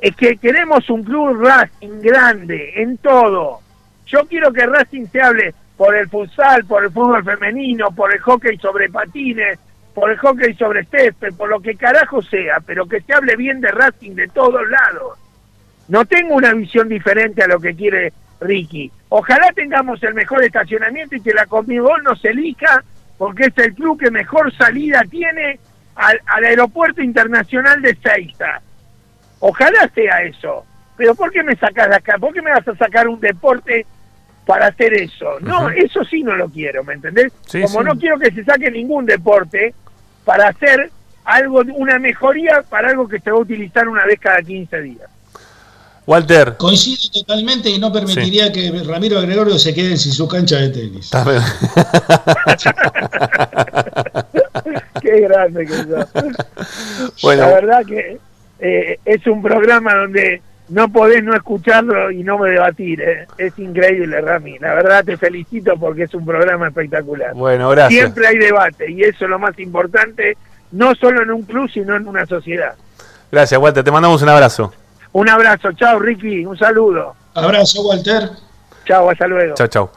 es que queremos un club Racing grande en todo. Yo quiero que Racing se hable por el futsal, por el fútbol femenino, por el hockey sobre patines, por el hockey sobre césped, por lo que carajo sea, pero que se hable bien de Racing de todos lados. No tengo una visión diferente a lo que quiere Ricky. Ojalá tengamos el mejor estacionamiento y que la Conmebol nos elija porque es el club que mejor salida tiene al, al aeropuerto internacional de Seiza. Ojalá sea eso. Pero ¿por qué me sacas de acá? ¿Por qué me vas a sacar un deporte para hacer eso? No, eso sí no lo quiero, ¿me entendés? Sí, Como sí. no quiero que se saque ningún deporte para hacer algo, una mejoría para algo que se va a utilizar una vez cada 15 días. Walter. Coincido totalmente y no permitiría que Ramiro Gregorio se quede sin su cancha de tenis. Está bien. Qué grande que sos. Bueno. La verdad que eh, es un programa donde no podés no escucharlo y no me debatir. ¿eh? Es increíble, Rami. La verdad te felicito porque es un programa espectacular. Bueno, gracias. Siempre hay debate y eso es lo más importante, no solo en un club, sino en una sociedad. Gracias, Walter. Te mandamos un abrazo. Un abrazo, chao Ricky, un saludo. Abrazo, Walter. Chao, hasta luego. Chao, chao.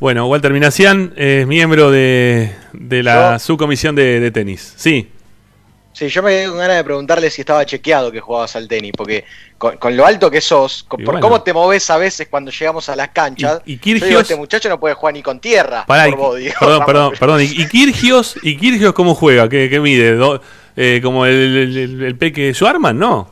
Bueno, Walter Minacián es miembro de, de la subcomisión de, de tenis. Sí. Sí, yo me quedé con ganas de preguntarle si estaba chequeado que jugabas al tenis, porque con, con lo alto que sos, con- por bueno. cómo te moves a veces cuando llegamos a las canchas, Y- y yo digo, Kirgios- este muchacho no puede jugar ni con tierra. Pará, por y- vos, digo. perdón, Vamos, perdón, perdón. ¿Y, y Kirgios, ¿y Kirgios cómo juega? ¿Qué, qué mide? Do- eh, ¿Como el, el, el- el peque Schwarman? No.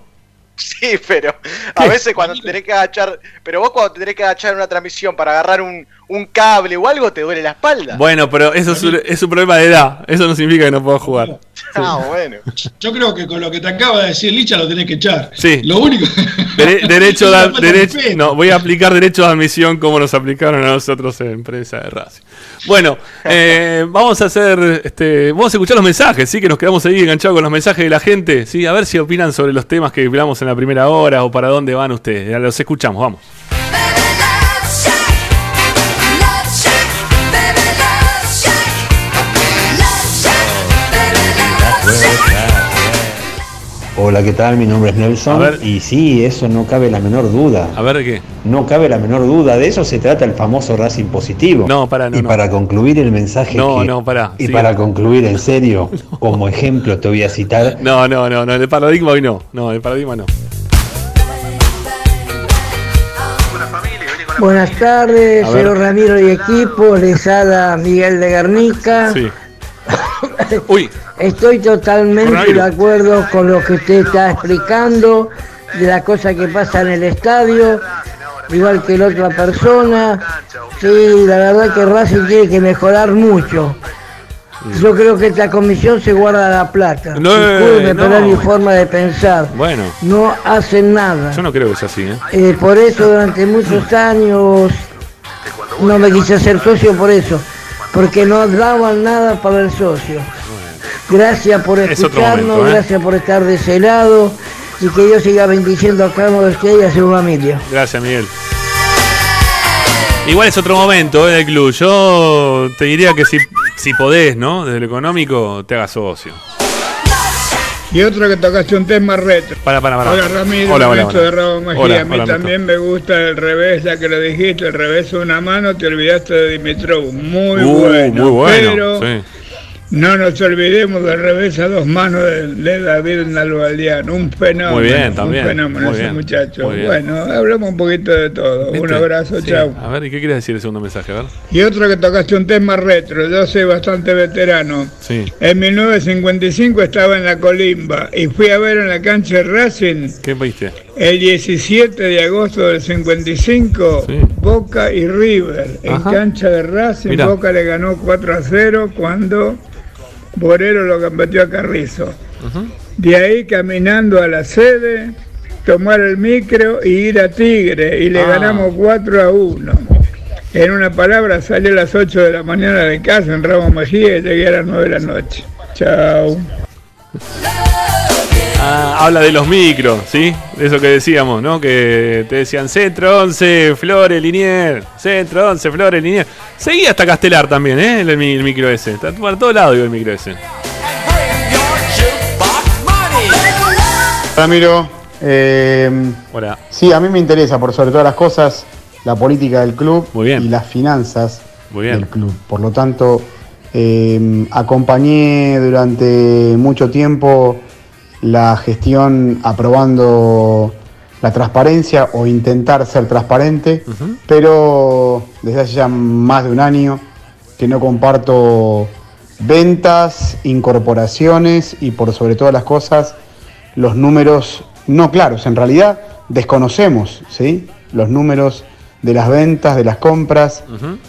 Sí, pero a veces cuando te tenés que agachar, pero vos cuando te tenés que agachar en una transmisión para agarrar un, un cable o algo, te duele la espalda. Bueno, pero eso es un, es un problema de edad. Eso no significa que no pueda jugar. Ah, bueno. Yo creo que con lo que te acaba de decir Licha lo tenés que echar. Sí. Lo único. Dere- derecho de, derecho, no, voy a aplicar derechos de admisión como nos aplicaron a nosotros en empresa de Racing. Bueno, eh, vamos a hacer, este, vamos a escuchar los mensajes, sí, que nos quedamos ahí enganchados con los mensajes de la gente, sí, a ver si opinan sobre los temas que hablamos en la primera hora o para dónde van ustedes. Los escuchamos, vamos. Hola, ¿qué tal? Mi nombre es Nelson. A ver. Y sí, eso no cabe la menor duda. A ver qué. No cabe la menor duda. De eso se trata el famoso Racing positivo. No, para, no, y no. para concluir el mensaje. No, que- no, pará, Y para concluir en serio, como ejemplo te voy a citar. No, no, no, no, el paradigma hoy no, no, el paradigma no. Buenas tardes, señor Ramiro y equipo, les habla Miguel de Garnica. Sí. Uy. Estoy totalmente de acuerdo con lo que usted está explicando, de la cosa que pasa en el estadio, igual que la otra persona. Sí, la verdad que Racing tiene que mejorar mucho. Yo creo que esta comisión se guarda la plata. No, Disculpe, no. pero es mi forma de pensar. Bueno, No hacen nada. yo no creo que sea así, ¿eh? Eh, por eso durante muchos años no me quise hacer socio por eso, porque no daban nada para el socio. Gracias por Es escucharnos, momento, ¿eh? gracias por estar de ese lado y que Dios siga bendiciendo a cada uno de ustedes y a su familia. Gracias, Miguel. Igual es otro momento ¿eh, del club. Yo te diría que si, si podés, ¿no? Desde lo económico, te hagas socio. Y otro que tocaste un tema retro. Para, para, para. Hola Ramiro, Hola, hola, hola. de Ramón Mejía. Hola, a mí hola, también me gusta el revés, ya que lo dijiste, el revés es una mano, te olvidaste de Dimitrov. Muy Uh, bueno. Muy bueno. Pero sí. No nos olvidemos del revés a dos manos de, de David Nalbaldián. Un fenómeno. Muy bien, también. Un fenómeno Muy ese bien, muchacho. muy bien. Bueno, hablamos un poquito de todo. Un abrazo, Sí. chao. A ver, ¿y qué quieres decir el segundo mensaje? A ver. Y otro que tocaste un tema retro, yo soy bastante veterano. Sí. En 1955 estaba en la Colimba y fui a ver en la cancha de Racing ¿Qué viste? el 17 de agosto del 55, Boca y River. En cancha de Racing, Mirá. Boca le ganó 4 a 0 cuando Borero lo competió a Carrizo. De ahí caminando a la sede, tomar el micro y ir a Tigre y le Ah. ganamos 4 a 1. En una palabra, salí a las 8 de la mañana de casa en Ramos Mejía y llegué a las 9 de la noche. Chao. Ah, habla de los micros, ¿sí? De eso que decíamos, ¿no? Que te decían centro 11, Flores, Linier. Centro 11, Flores, Linier. Seguía hasta Castelar también, ¿eh? El, mi- el micro ese. Está por todos lados digo, el micro ese. Ramiro, eh, Hola. sí, a mí me interesa por sobre todas las cosas la política del club y las finanzas Muy bien. del club. Por lo tanto, eh, acompañé durante mucho tiempo la gestión aprobando la transparencia o intentar ser transparente, pero desde hace ya más de un año que no comparto ventas, incorporaciones y por sobre todas las cosas los números no claros. En realidad desconocemos ¿sí? los números de las ventas, de las compras.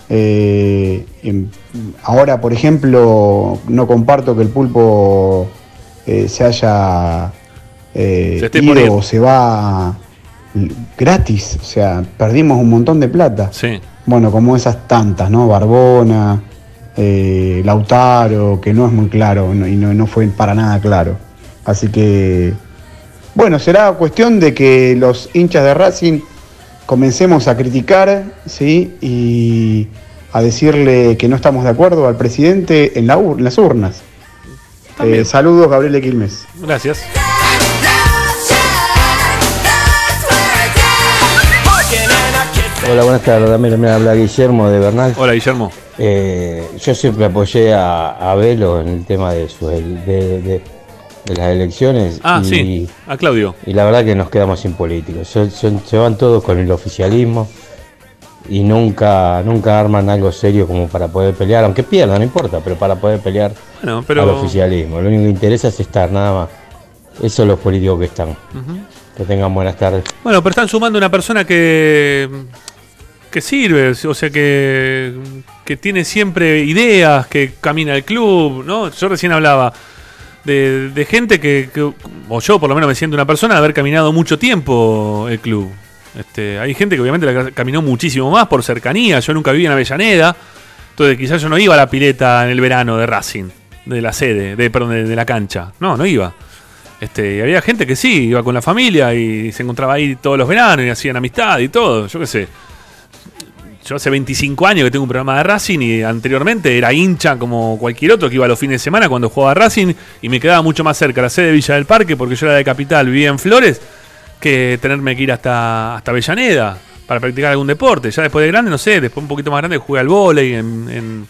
Eh, ahora, por ejemplo, no comparto que el pulpo eh, se haya eh, Se ido o se va gratis. O sea, perdimos un montón de plata. Sí. Bueno, como esas tantas, ¿no? Barbona, eh, Lautaro, que no es muy claro no- y no, no fue para nada claro. Así que Bueno, será cuestión de que los hinchas de Racing comencemos a criticar, ¿sí? Y a decirle que no estamos de acuerdo al presidente en, la ur- en las urnas. Eh, saludos, Gabriel de Quilmes. Gracias. Hola, buenas tardes, Ramiro. Me habla Guillermo de Bernal. Hola, Guillermo. Eh, yo siempre apoyé a, a Velo en el tema de, su, de, de- de las elecciones. Ah, y, sí, a Claudio. Y la verdad que nos quedamos sin políticos. Son- son- se van todos con el oficialismo y nunca, nunca arman algo serio como para poder pelear, aunque pierdan, no importa, pero para poder pelear Bueno, pero- al oficialismo. Lo único que interesa es estar, nada más. Esos son los políticos que están. Que tengan buenas tardes. Bueno, pero están sumando una persona que que sirve, o sea que que tiene siempre ideas, que camina el club, ¿no? Yo recién hablaba de, de gente que, que- o yo por lo menos me siento una persona de haber caminado mucho tiempo el club. Este, hay gente que obviamente la caminó muchísimo más por cercanía. Yo nunca viví en Avellaneda, entonces quizás yo no iba a la pileta en el verano de Racing, de la sede, de perdón, de, la cancha. No, no iba. Este, y había gente que sí, iba con la familia y se encontraba ahí todos los veranos y hacían amistad y todo, yo qué sé. Yo hace 25 años que tengo un programa de Racing y anteriormente era hincha como cualquier otro que iba los fines de semana cuando jugaba Racing y me quedaba mucho más cerca la sede de Villa del Parque porque yo era de Capital, vivía en Flores, que tenerme que ir hasta, hasta Avellaneda para practicar algún deporte. Ya después de grande, no sé, después un poquito más grande jugué al vóley en,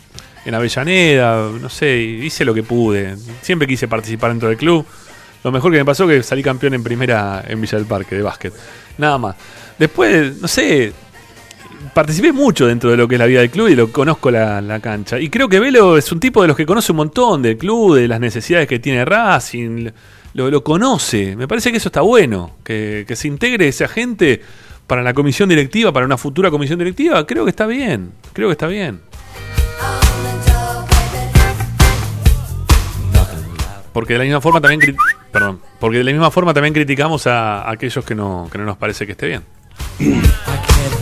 en, Avellaneda, no sé, hice lo que pude. Siempre quise participar dentro del club. Lo mejor que me pasó que salí campeón en primera en Villa del Parque de básquet. Nada más. Después, no sé, participé mucho dentro de lo que es la vida del club y lo conozco la, la cancha. Y creo que Velo es un tipo de los que conoce un montón del club, de las necesidades que tiene Racing, lo, conoce. Me parece que eso está bueno, que, se integre esa gente para la comisión directiva, para una futura comisión directiva. Creo que está bien, creo que está bien. Porque de la misma forma también, perdón, porque de la misma forma también criticamos a, a aquellos que no, que no nos parece que esté bien.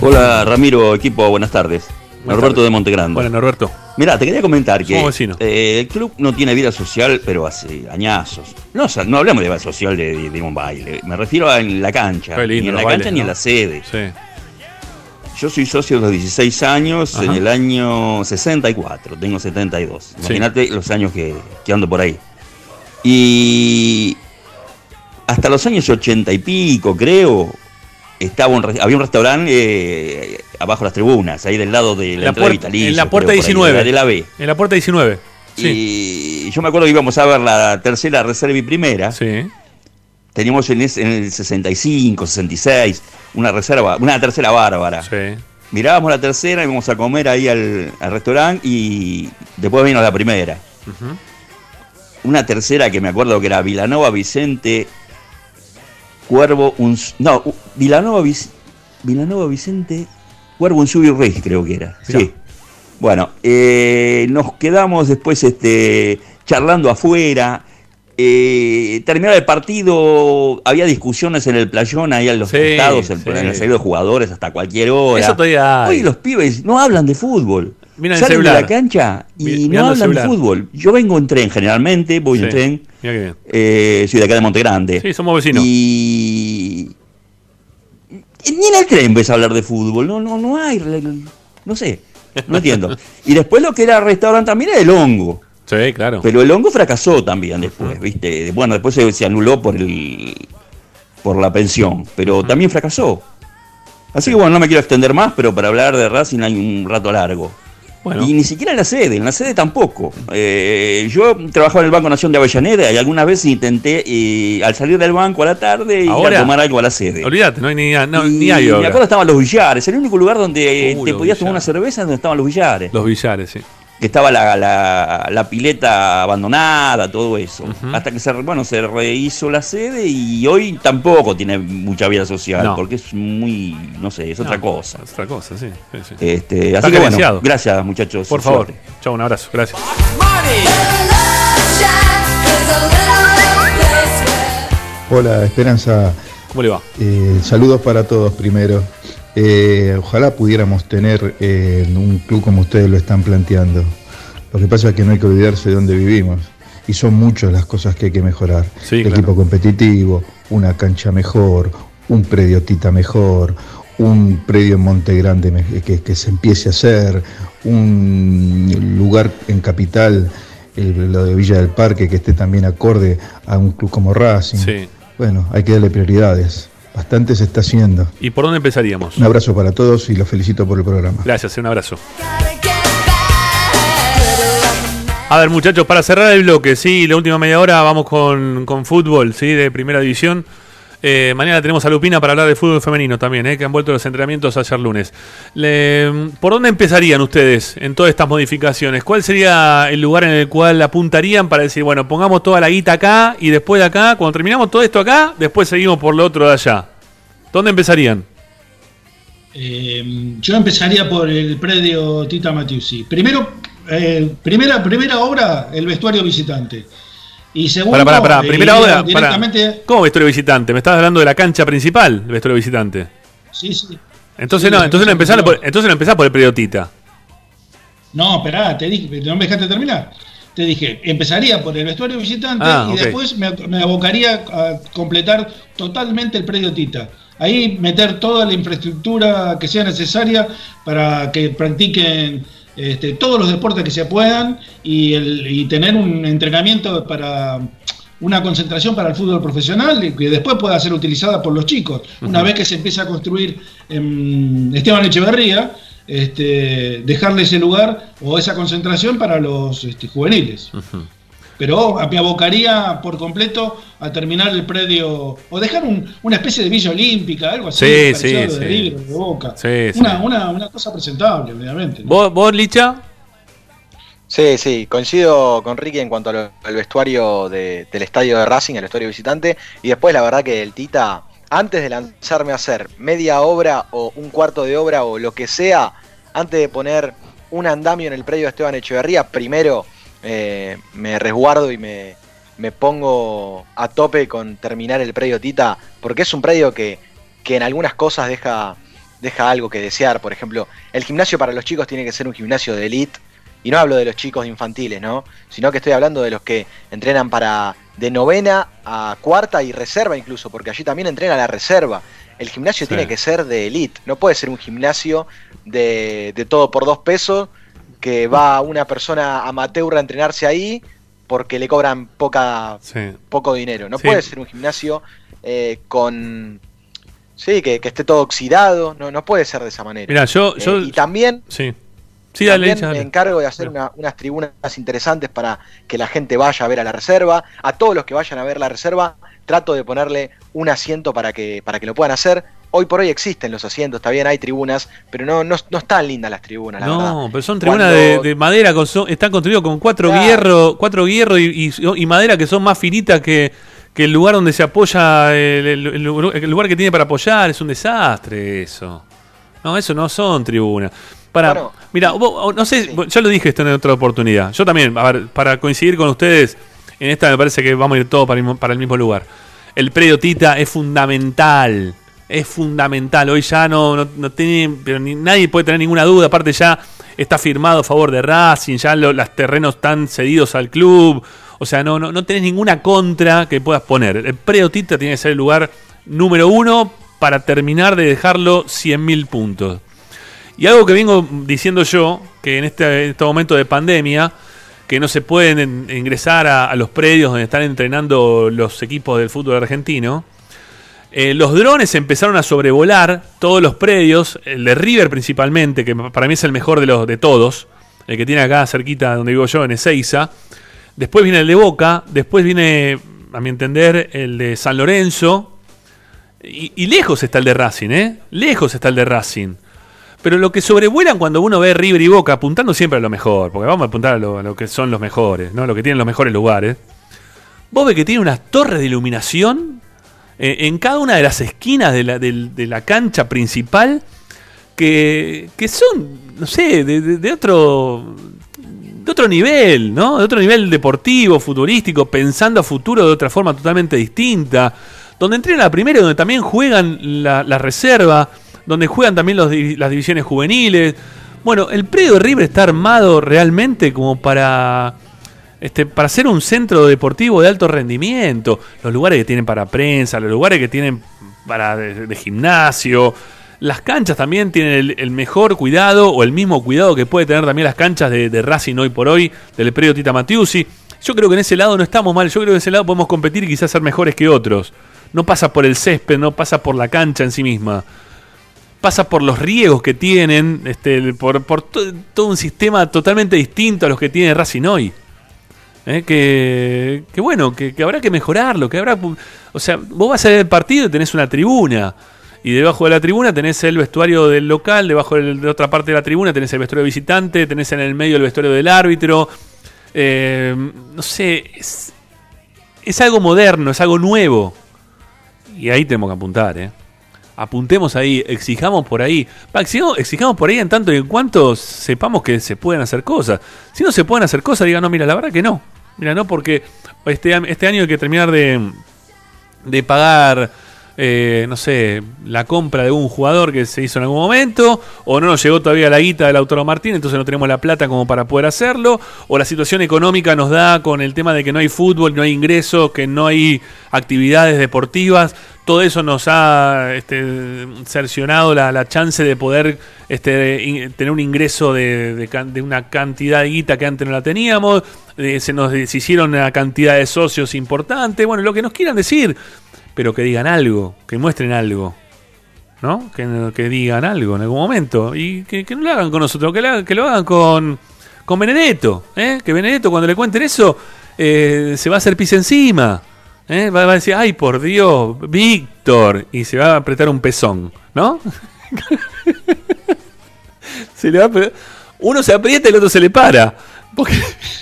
Hola Ramiro, equipo, buenas tardes. Norberto de Montegrande. Hola, Norberto. Mira, te quería comentar que eh, el club no tiene vida social, pero hace añazos. No, o sea, no hablamos de vida social de, de- un baile, me refiero a en la cancha. Lindo ni en la cancha ni en la sede. Sí. Yo soy socio de los 16 años en el año 64, tengo 72. Imagínate los años que, que ando por ahí. Y hasta los años 80 y pico, creo, estaba un había un restaurante eh, abajo de las tribunas, ahí del lado de la, la, entrada de puerta, Vitalicio, en la puerta creo, por ahí, 19. de la- B. En la puerta 19. Y yo me acuerdo que íbamos a ver la tercera reserva y primera. Sí. Teníamos en, en el 65, 66, una reserva, una tercera bárbara. Mirábamos la tercera, íbamos a comer ahí al, al restaurante y después vino la primera. Una tercera que me acuerdo que era Vilanova Vicente, Cuervo, un, no, Vilanova, Vilanova Vicente, Cuervo, un y Rey creo que era. Sí. Bueno, eh, nos quedamos después este, charlando afuera. Eh, terminado el partido, había discusiones en el playón, ahí en los Sí, en, sí. en el salida de jugadores hasta cualquier hora. Eso todavía hay. Hoy los pibes no hablan de fútbol. Miran el Salen de la cancha y no hablan de fútbol. Yo vengo en tren generalmente, voy en tren. Mira qué bien. Eh, soy de acá de Montegrande. Sí, somos vecinos. Y ni en el tren ves a hablar de fútbol. No, no, no hay. No sé. No entiendo. y después lo que era restaurante también era el hongo. Sí, claro. Pero el hongo fracasó también después, ¿viste? Bueno, después se, se anuló por el por la pensión, pero también fracasó. Así que bueno, no me quiero extender más, pero para hablar de Racing hay un rato largo. Bueno. Y ni siquiera en la sede, en la sede tampoco. Eh, yo trabajaba en el Banco Nación de Avellaneda y algunas veces intenté, eh, al salir del banco a la tarde, ir a tomar algo a la sede. Olvídate, no hay ni, no, Y ni hay ahora. acuerdo estaban los billares, el único lugar donde Uh, te podías tomar una cerveza es donde estaban los billares. Los billares, sí. Que estaba la, la- la pileta abandonada, todo eso. Hasta que se, bueno, se rehizo la sede y hoy tampoco tiene mucha vida social, No. porque es muy, no sé, es otra cosa. Es otra cosa, sí. sí, sí. Este, Está así que bueno, gracias muchachos. Por favor. Suerte. Chao, un abrazo. Gracias. Hola, Esperanza. ¿Cómo le va? Eh, saludos para todos primero. Eh, ojalá pudiéramos tener eh, un club como ustedes lo están planteando. Lo que pasa es que no hay que olvidarse de dónde vivimos. y son muchas las cosas que hay que mejorar. Sí, el claro. equipo competitivo, una cancha mejor, un predio Tita mejor, un predio en Monte Grande que, que se empiece a hacer, un lugar en Capital, el- lo de Villa del Parque, que esté también acorde a un club como Racing. Sí. Bueno, hay que darle prioridades. Bastante se está haciendo. ¿Y por dónde empezaríamos? Un abrazo para todos y los felicito por el programa. Gracias, un abrazo. A ver, muchachos, para cerrar el bloque, sí, la última media hora vamos con, con fútbol, sí, de primera división. Eh, mañana tenemos a Lupina para hablar de fútbol femenino también, eh, que han vuelto los entrenamientos ayer lunes. ¿Por dónde empezarían ustedes en todas estas modificaciones? ¿Cuál sería el lugar en el cual apuntarían para decir, bueno, pongamos toda la guita acá y después de acá, cuando terminamos todo esto acá, después seguimos por lo otro de allá? ¿Dónde empezarían? Eh, yo empezaría por el predio Tita Matiusi. Primero, eh, primera, primera obra, el vestuario visitante. Y segundo, Para, para, para. Primera hora. Directamente. ¿Cómo vestuario visitante? Me estabas hablando de la cancha principal, el vestuario visitante. Sí, sí. Entonces Sí, no, entonces no empezás por, entonces no empezás por el periodita. No, esperá, te dije, no me dejaste terminar. Te dije, empezaría por el vestuario visitante Ah, y después me, me abocaría a completar totalmente el predio Tita. Ahí meter toda la infraestructura que sea necesaria para que practiquen este, todos los deportes que se puedan y, el, y tener un entrenamiento para una concentración para el fútbol profesional que después pueda ser utilizada por los chicos. Una vez que se empieza a construir Esteban Echeverría, este, dejarle ese lugar o esa concentración para los este, juveniles. Pero me abocaría por completo a terminar el predio o dejar un- una especie de villa olímpica, algo así, Sí, sí, de sí. River, de Boca. Sí, sí. Una, una, una cosa presentable, obviamente. ¿no? ¿Vos, vos Licha? Sí, sí, coincido con Ricky en cuanto al vestuario de- del estadio de Racing, el vestuario visitante. Y después, la verdad, que el Tita, antes de lanzarme a hacer media obra o un cuarto de obra o lo que sea, antes de poner un andamio en el predio de Esteban Echeverría, primero eh, me resguardo y me, me pongo a tope con terminar el predio Tita, porque es un predio que, que en algunas cosas deja, deja algo que desear. Por ejemplo, el gimnasio para los chicos tiene que ser un gimnasio de elite. Y no hablo de los chicos infantiles, ¿no? Sino que estoy hablando de los que entrenan para de novena a cuarta y reserva incluso, porque allí también entrena la reserva. El gimnasio Sí. tiene que ser de elite, no puede ser un gimnasio de, de todo por dos pesos, que va una persona amateur a entrenarse ahí porque le cobran poca, Sí. poco dinero. No Sí. puede ser un gimnasio eh, con... Sí, que, que esté todo oxidado, no, no puede ser de esa manera. Mira, yo, Eh, yo. y también Sí. Sí, dale, también me encargo de hacer una- unas tribunas interesantes para que la gente vaya a ver a la reserva. A todos los que vayan a ver la reserva, trato de ponerle un asiento para que, para que lo puedan hacer. Hoy por hoy existen los asientos, está bien, hay tribunas, pero no, no, no están lindas las tribunas, la verdad. No, pero son tribunas Cuando- de, de madera, con- son- están construidos con cuatro Claro. hierros cuatro hierros y, y- y madera que son más finitas que, que el lugar donde se apoya, el, el- el lugar- que tiene para apoyar, es un desastre eso. No, eso no son tribunas. Para, Bueno, mira, vos- no sé, ya lo dije esto en otra oportunidad. Yo también, a ver, para coincidir con ustedes, en esta me parece que vamos a ir todos para el, mismo- para el mismo lugar. El predio Tita es fundamental. Es fundamental. Hoy ya no, no, tiene, pero ni- nadie puede tener ninguna duda. Aparte ya está firmado a favor de Racing, ya lo- los terrenos están cedidos al club. O sea, no, no, no tenés ninguna contra que puedas poner. El predio Tita tiene que ser el lugar número uno para terminar de dejarlo 100.000 puntos. Y algo que vengo diciendo yo, que en este, en este momento de pandemia, que no se pueden en- ingresar a, a los predios donde están entrenando los equipos del fútbol argentino, eh, los drones empezaron a sobrevolar todos los predios, el de River principalmente, que para mí es el mejor de, los, de todos, el que tiene acá cerquita donde vivo yo, en Ezeiza. Después viene el de Boca, después viene, a mi entender, el de San Lorenzo. Y, lejos está el de Racing, ¿eh? Lejos está el de Racing. Pero lo que sobrevuelan cuando uno ve River y Boca, apuntando siempre a lo mejor, porque vamos a apuntar a lo, a lo que son los mejores, ¿no? Lo que tienen los mejores lugares. Vos ves que tiene unas torres de iluminación eh, en cada una de las esquinas de la, de la cancha principal que, que son, no sé, de, de- otro de otro nivel, ¿no? De otro nivel deportivo, futurístico, pensando a futuro de otra forma totalmente distinta. Donde entrenan la primera y donde también juegan la, la reserva, donde juegan también las divisiones juveniles. Bueno, el predio de River está armado realmente como para este, para ser un centro deportivo de alto rendimiento, los lugares que tienen para prensa, los lugares que tienen para de, gimnasio, las canchas también tienen el, mejor cuidado o el mismo cuidado que puede tener también las canchas de, de Racing hoy por hoy, del predio Tita Matiusi. Yo creo que en ese lado no estamos mal, yo creo que en ese lado podemos competir y quizás ser mejores que otros. No pasa por el césped, no pasa por la cancha en sí misma. Pasa por los riegos que tienen, este, por, por to- todo un sistema totalmente distinto a los que tiene Racing hoy. ¿Eh? Que, que bueno, que, habrá que mejorarlo, que habrá... O sea, vos vas a ver el partido y tenés una tribuna. Y debajo de la tribuna tenés el vestuario del local, debajo de otra parte de la tribuna tenés el vestuario visitante, tenés en el medio el vestuario del árbitro. Eh, no sé, es, es algo moderno, es algo nuevo. Y ahí tenemos que apuntar, ¿eh? Apuntemos ahí, exijamos por ahí. Exijamos, exijamos por ahí en tanto y en cuanto sepamos que se pueden hacer cosas. Si no se pueden hacer cosas, digan, no, mira, la verdad que no. Mira, no, porque este, este año hay que terminar de, de pagar, eh, no sé, la compra de un jugador que se hizo en algún momento, o no nos llegó todavía la guita del Lautaro Martín, entonces no tenemos la plata como para poder hacerlo, o la situación económica nos da con el tema de que no hay fútbol, no hay ingresos, que no hay actividades deportivas, todo eso nos ha este, cercionado la, la chance de poder este, tener un ingreso de, de una cantidad de guita que antes no la teníamos, eh, se nos deshicieron una cantidad de socios importante, bueno, lo que nos quieran decir, pero que digan algo, que muestren algo. ¿No? Que, que digan algo en algún momento. Y que, no lo hagan con nosotros, que lo hagan, que lo hagan con, con Benedetto. ¿eh? Que Benedetto, cuando le cuenten eso, eh, se va a hacer pis encima. ¿eh? Va, a decir, ay, por Dios, Víctor. Y se va a apretar un pezón. ¿No? se le va a Uno se aprieta y el otro se le para. Porque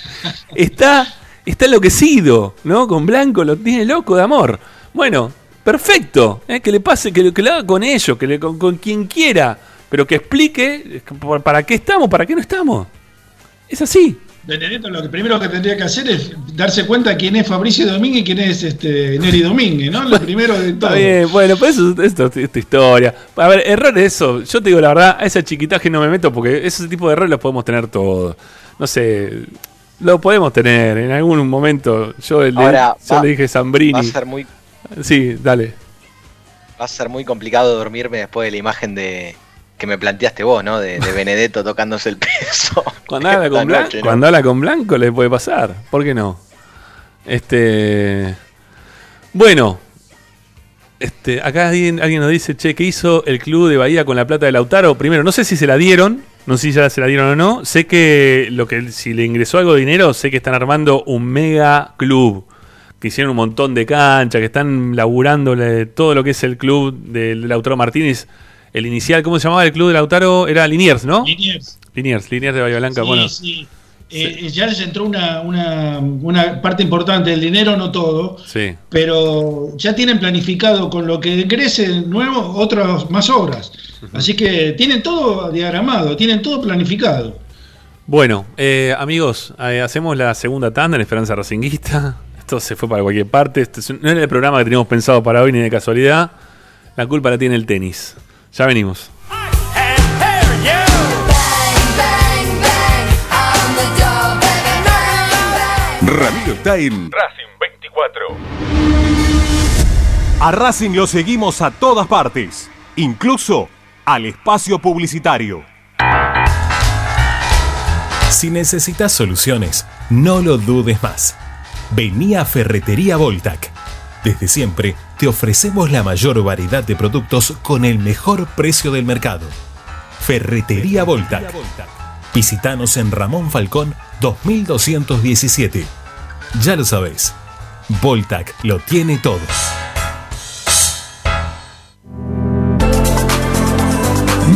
está, está enloquecido, ¿no? Con Blanco lo tiene loco de amor. Bueno, perfecto. ¿eh? Que le pase, que, lo- que lo haga con ellos, que le, con, con quien quiera. Pero que explique para qué estamos, para qué no estamos. Es así. Benedetto lo que primero que tendría que hacer es darse cuenta quién es Fabricio Domínguez y quién es este Neri Domínguez, ¿no? Lo primero de todo. Está bien, bueno, pues eso esto es tu historia. A ver, errores eso. Yo te digo la verdad, a ese chiquitaje no me meto porque ese tipo de errores los podemos tener todos. No sé, lo podemos tener en algún momento. Yo, le, Ahora, yo va- le dije Zambrini. Va a ser muy, Sí, dale. va a ser muy complicado dormirme después de la imagen de que me planteaste vos, ¿no? De, de Benedetto tocándose el peso. Cuando habla, con Blanco, noche, ¿no? cuando habla con Blanco le puede pasar. ¿Por qué no? Este. Bueno. Este, acá alguien, alguien nos dice, che, ¿qué hizo el club de Bahía con la plata de Lautaro? Primero, no sé si se la dieron, no sé si ya se la dieron o no. Sé que lo que si le ingresó algo de dinero, sé que están armando un mega club. Que hicieron un montón de canchas, que están laburando todo lo que es el club de Lautaro Martínez. El inicial, ¿cómo se llamaba el club de Lautaro? Era Liniers, ¿no? Liniers. Liniers, Liniers de Bahía Blanca. Sí, bueno, sí. Eh, ya les entró una, una, una parte importante del dinero, no todo, sí. pero ya tienen planificado con lo que ingrese nuevo otras más obras. Así que tienen todo diagramado, tienen todo planificado. Bueno, eh, amigos, eh, hacemos la segunda tanda en Esperanza Racinguista. Esto se fue para cualquier parte. Este es un- no era el programa que teníamos pensado para hoy ni de casualidad. La culpa la tiene el tenis. Ya venimos. Ramiro está en Racing 24. A Racing lo seguimos a todas partes, incluso al espacio publicitario. Si necesitas soluciones, no lo dudes más. Vení a Ferretería Voltac. Desde siempre te ofrecemos la mayor variedad de productos con el mejor precio del mercado. Ferretería Voltac. Visítanos en Ramón Falcón 2217. Ya lo sabés, Voltac lo tiene todo.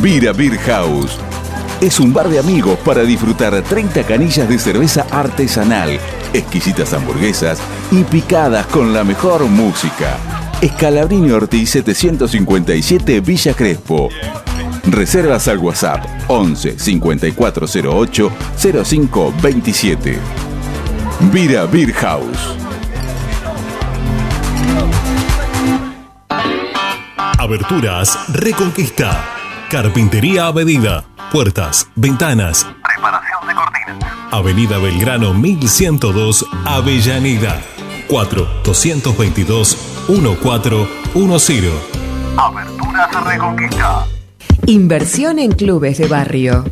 Vira Beer House. Es un bar de amigos para disfrutar 30 canillas de cerveza artesanal, exquisitas hamburguesas y picadas con la mejor música. Escalabrini Ortiz 757 Villa Crespo. Reservas al WhatsApp 11 5408 0527. Vira Beer House. Aberturas Reconquista. Carpintería a medida. Puertas, ventanas. Avenida Belgrano 1102, Avellaneda. 4-222-1410. Aberturas Reconquista. Inversión en clubes de barrio.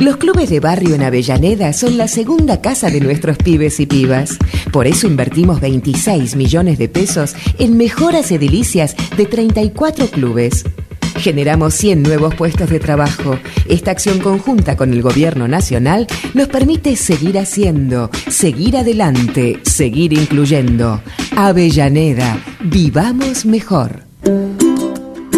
Los clubes de barrio en Avellaneda son la segunda casa de nuestros pibes y pibas. Por eso invertimos 26 millones de pesos en mejoras edilicias de 34 clubes. Generamos 100 nuevos puestos de trabajo. Esta acción conjunta con el gobierno nacional nos permite seguir haciendo, seguir adelante, seguir incluyendo. Avellaneda, vivamos mejor.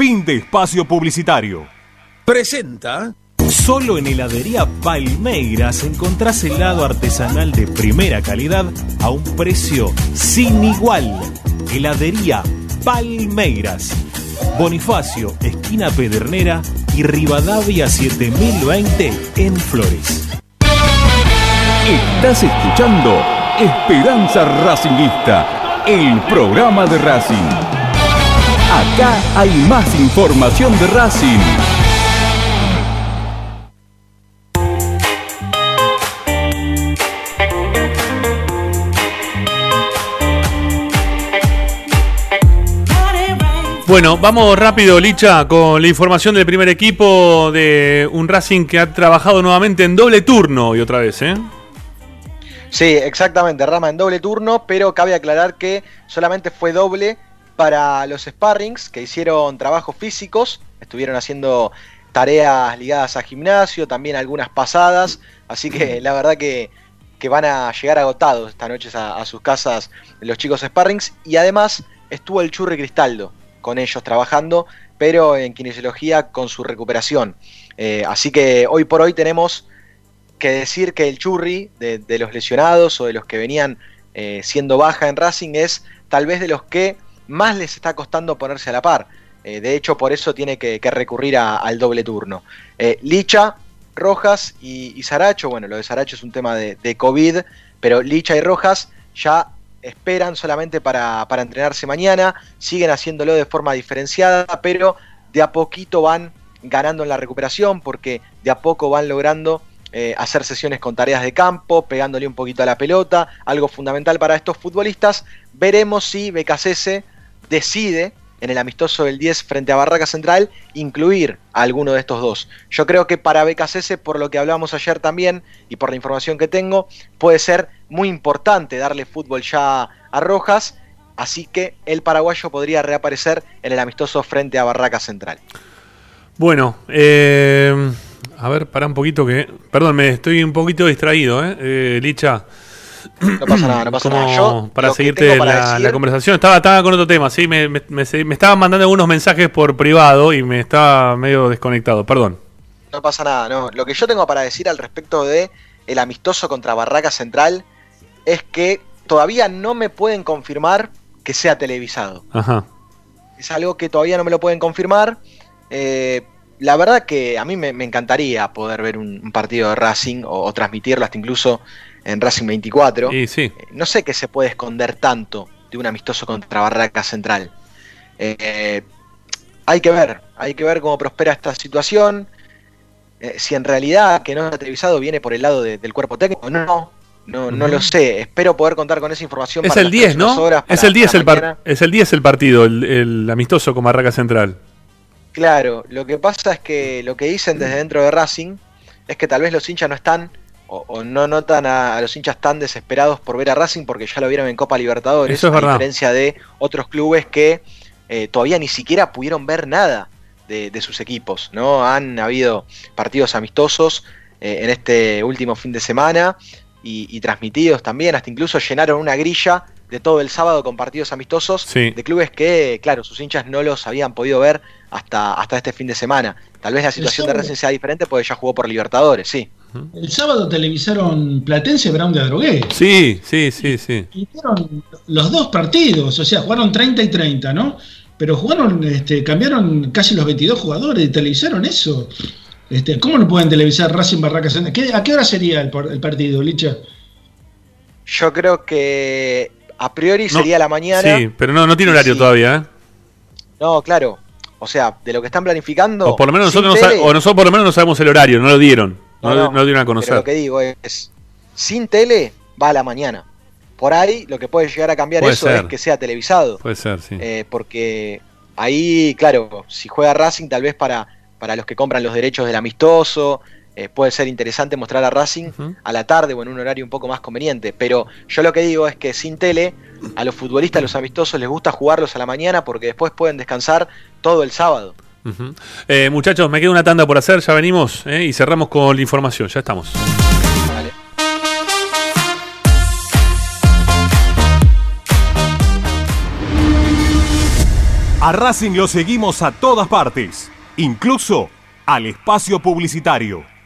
Fin de espacio publicitario. Presenta. Solo en heladería Palmeiras encontrás helado artesanal de primera calidad a un precio sin igual. Heladería Palmeiras. Bonifacio, esquina Pedernera y Rivadavia 7020 en Flores. Estás escuchando Esperanza Racingista, el programa de Racing. Acá hay más información de Racing. Bueno, vamos rápido, Licha, con la información del primer equipo de un Racing que ha trabajado nuevamente en doble turno y otra vez, ¿eh? Sí, exactamente, Rama en doble turno, pero cabe aclarar que solamente fue doble para los sparrings que hicieron trabajos físicos, estuvieron haciendo tareas ligadas a gimnasio, también algunas pasadas, así que la verdad que, que van a llegar agotados esta noche a, a sus casas los chicos sparrings y además estuvo el Churri Cristaldo con ellos trabajando, pero en kinesiología con su recuperación. Eh, así que hoy por hoy tenemos que decir que el churri de, de los lesionados o de los que venían eh, siendo baja en Racing es tal vez de los que más les está costando ponerse a la par. Eh, de hecho, por eso tiene que, recurrir al doble turno. Eh, Licha, Rojas y, y Saracho, bueno, lo de Saracho es un tema de, COVID, pero Licha y Rojas ya esperan solamente para, para entrenarse mañana, siguen haciéndolo de forma diferenciada, pero de a poquito van ganando en la recuperación porque de a poco van logrando eh, hacer sesiones con tareas de campo, pegándole un poquito a la pelota, algo fundamental para estos futbolistas. Veremos si BKCS decide en el amistoso del 10 frente a Barraca Central incluir a alguno de estos dos. Yo creo que para BKCS, por lo que hablamos ayer también y por la información que tengo, puede ser muy importante darle fútbol ya a Rojas, así que el paraguayo podría reaparecer en el amistoso frente a Barraca Central. Bueno, eh, a ver, para un poquito que. Perdón, me estoy un poquito distraído, ¿eh? Eh, Licha. No pasa nada, no pasa Como nada. Yo, para seguirte para la, decir- la conversación. Estaba, estaba con otro tema, sí, me, me, me, me estaban mandando algunos mensajes por privado y me estaba medio desconectado, perdón. No pasa nada, no. Lo que yo tengo para decir al respecto de el amistoso contra Barraca Central es que todavía no me pueden confirmar que sea televisado. Ajá. Es algo que todavía no me lo pueden confirmar. Eh, la verdad que a mí me, me encantaría poder ver un, un partido de Racing o, o transmitirlo hasta incluso en Racing 24. Y sí. No sé qué se puede esconder tanto de un amistoso contra Barraca Central. Eh, hay que ver, hay que ver cómo prospera esta situación. Eh, si en realidad que no está televisado viene por el lado de- del cuerpo técnico, no, no, no lo sé. Espero poder contar con esa información. Es para el las 10, próximas ¿no? horas, es el 10 para el, es el 10 el partido, el, el amistoso con Barraca Central. Claro, lo que pasa es que lo que dicen desde dentro de Racing es que tal vez los hinchas no están o, o no notan a, a los hinchas tan desesperados por ver a Racing porque ya lo vieron en Copa Libertadores, Eso es a verdad. diferencia de otros clubes que eh, todavía ni siquiera pudieron ver nada de, de sus equipos, ¿no? Han habido partidos amistosos eh, en este último fin de semana y, y transmitidos también, hasta incluso llenaron una grilla de todo el sábado con partidos amistosos Sí. de clubes que, claro, sus hinchas no los habían podido ver hasta, hasta este fin de semana. Tal vez la situación de. Racing sea diferente porque ya jugó por Libertadores, sí. El sábado televisaron Platense Brown de Adrogué. Sí, sí, sí, sí. Hicieron los dos partidos, o sea, jugaron 30 y 30, ¿no? Pero jugaron, este, cambiaron casi los 22 jugadores y televisaron eso. Este, ¿Cómo no pueden televisar Racing Barracas? ¿Qué- ¿A qué hora sería el, el partido, Licha? Yo creo que a priori No, sería la mañana. Sí, pero no, no tiene horario Sí. todavía, ¿eh? No, claro. O sea, de lo que están planificando. O por lo menos nosotros, no tele- o nosotros por lo menos no sabemos el horario, no lo dieron. No, No, lo- no, no lo dieron a Pero conocer. lo que digo es, sin tele va a la mañana. Por ahí lo que puede llegar a cambiar Puede eso ser. es que sea televisado. Puede ser, sí. Eh, porque ahí, claro, si juega Racing, tal vez para, para los que compran los derechos del amistoso, eh, puede ser interesante mostrar a Racing a la tarde o en un horario un poco más conveniente. Pero yo lo que digo es que sin tele, a los futbolistas, a los amistosos, les gusta jugarlos a la mañana porque después pueden descansar todo el sábado. Eh, muchachos, me queda una tanda por hacer, ya venimos ¿eh? y cerramos con la información, ya estamos. A Racing lo seguimos a todas partes, incluso al espacio publicitario.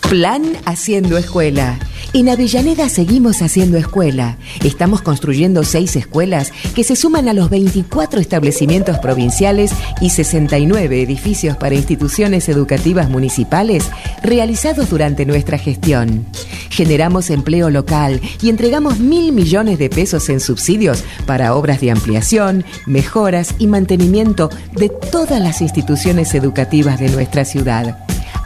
Plan Haciendo Escuela. En Avellaneda seguimos haciendo escuela. Estamos construyendo seis escuelas que se suman a los 24 establecimientos provinciales y 69 edificios para instituciones educativas municipales realizados durante nuestra gestión. Generamos empleo local y entregamos mil millones de pesos en subsidios para obras de ampliación, mejoras y mantenimiento de todas las instituciones educativas de nuestra ciudad.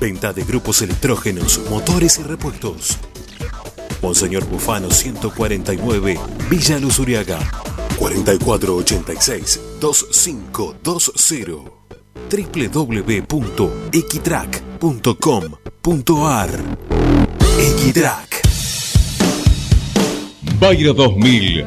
Venta de grupos electrógenos, motores y repuestos. Monseñor Bufano 149, Villa Luz Uriaga. 4486-2520 www.equitrack.com.ar Equitrack Bayro 2000,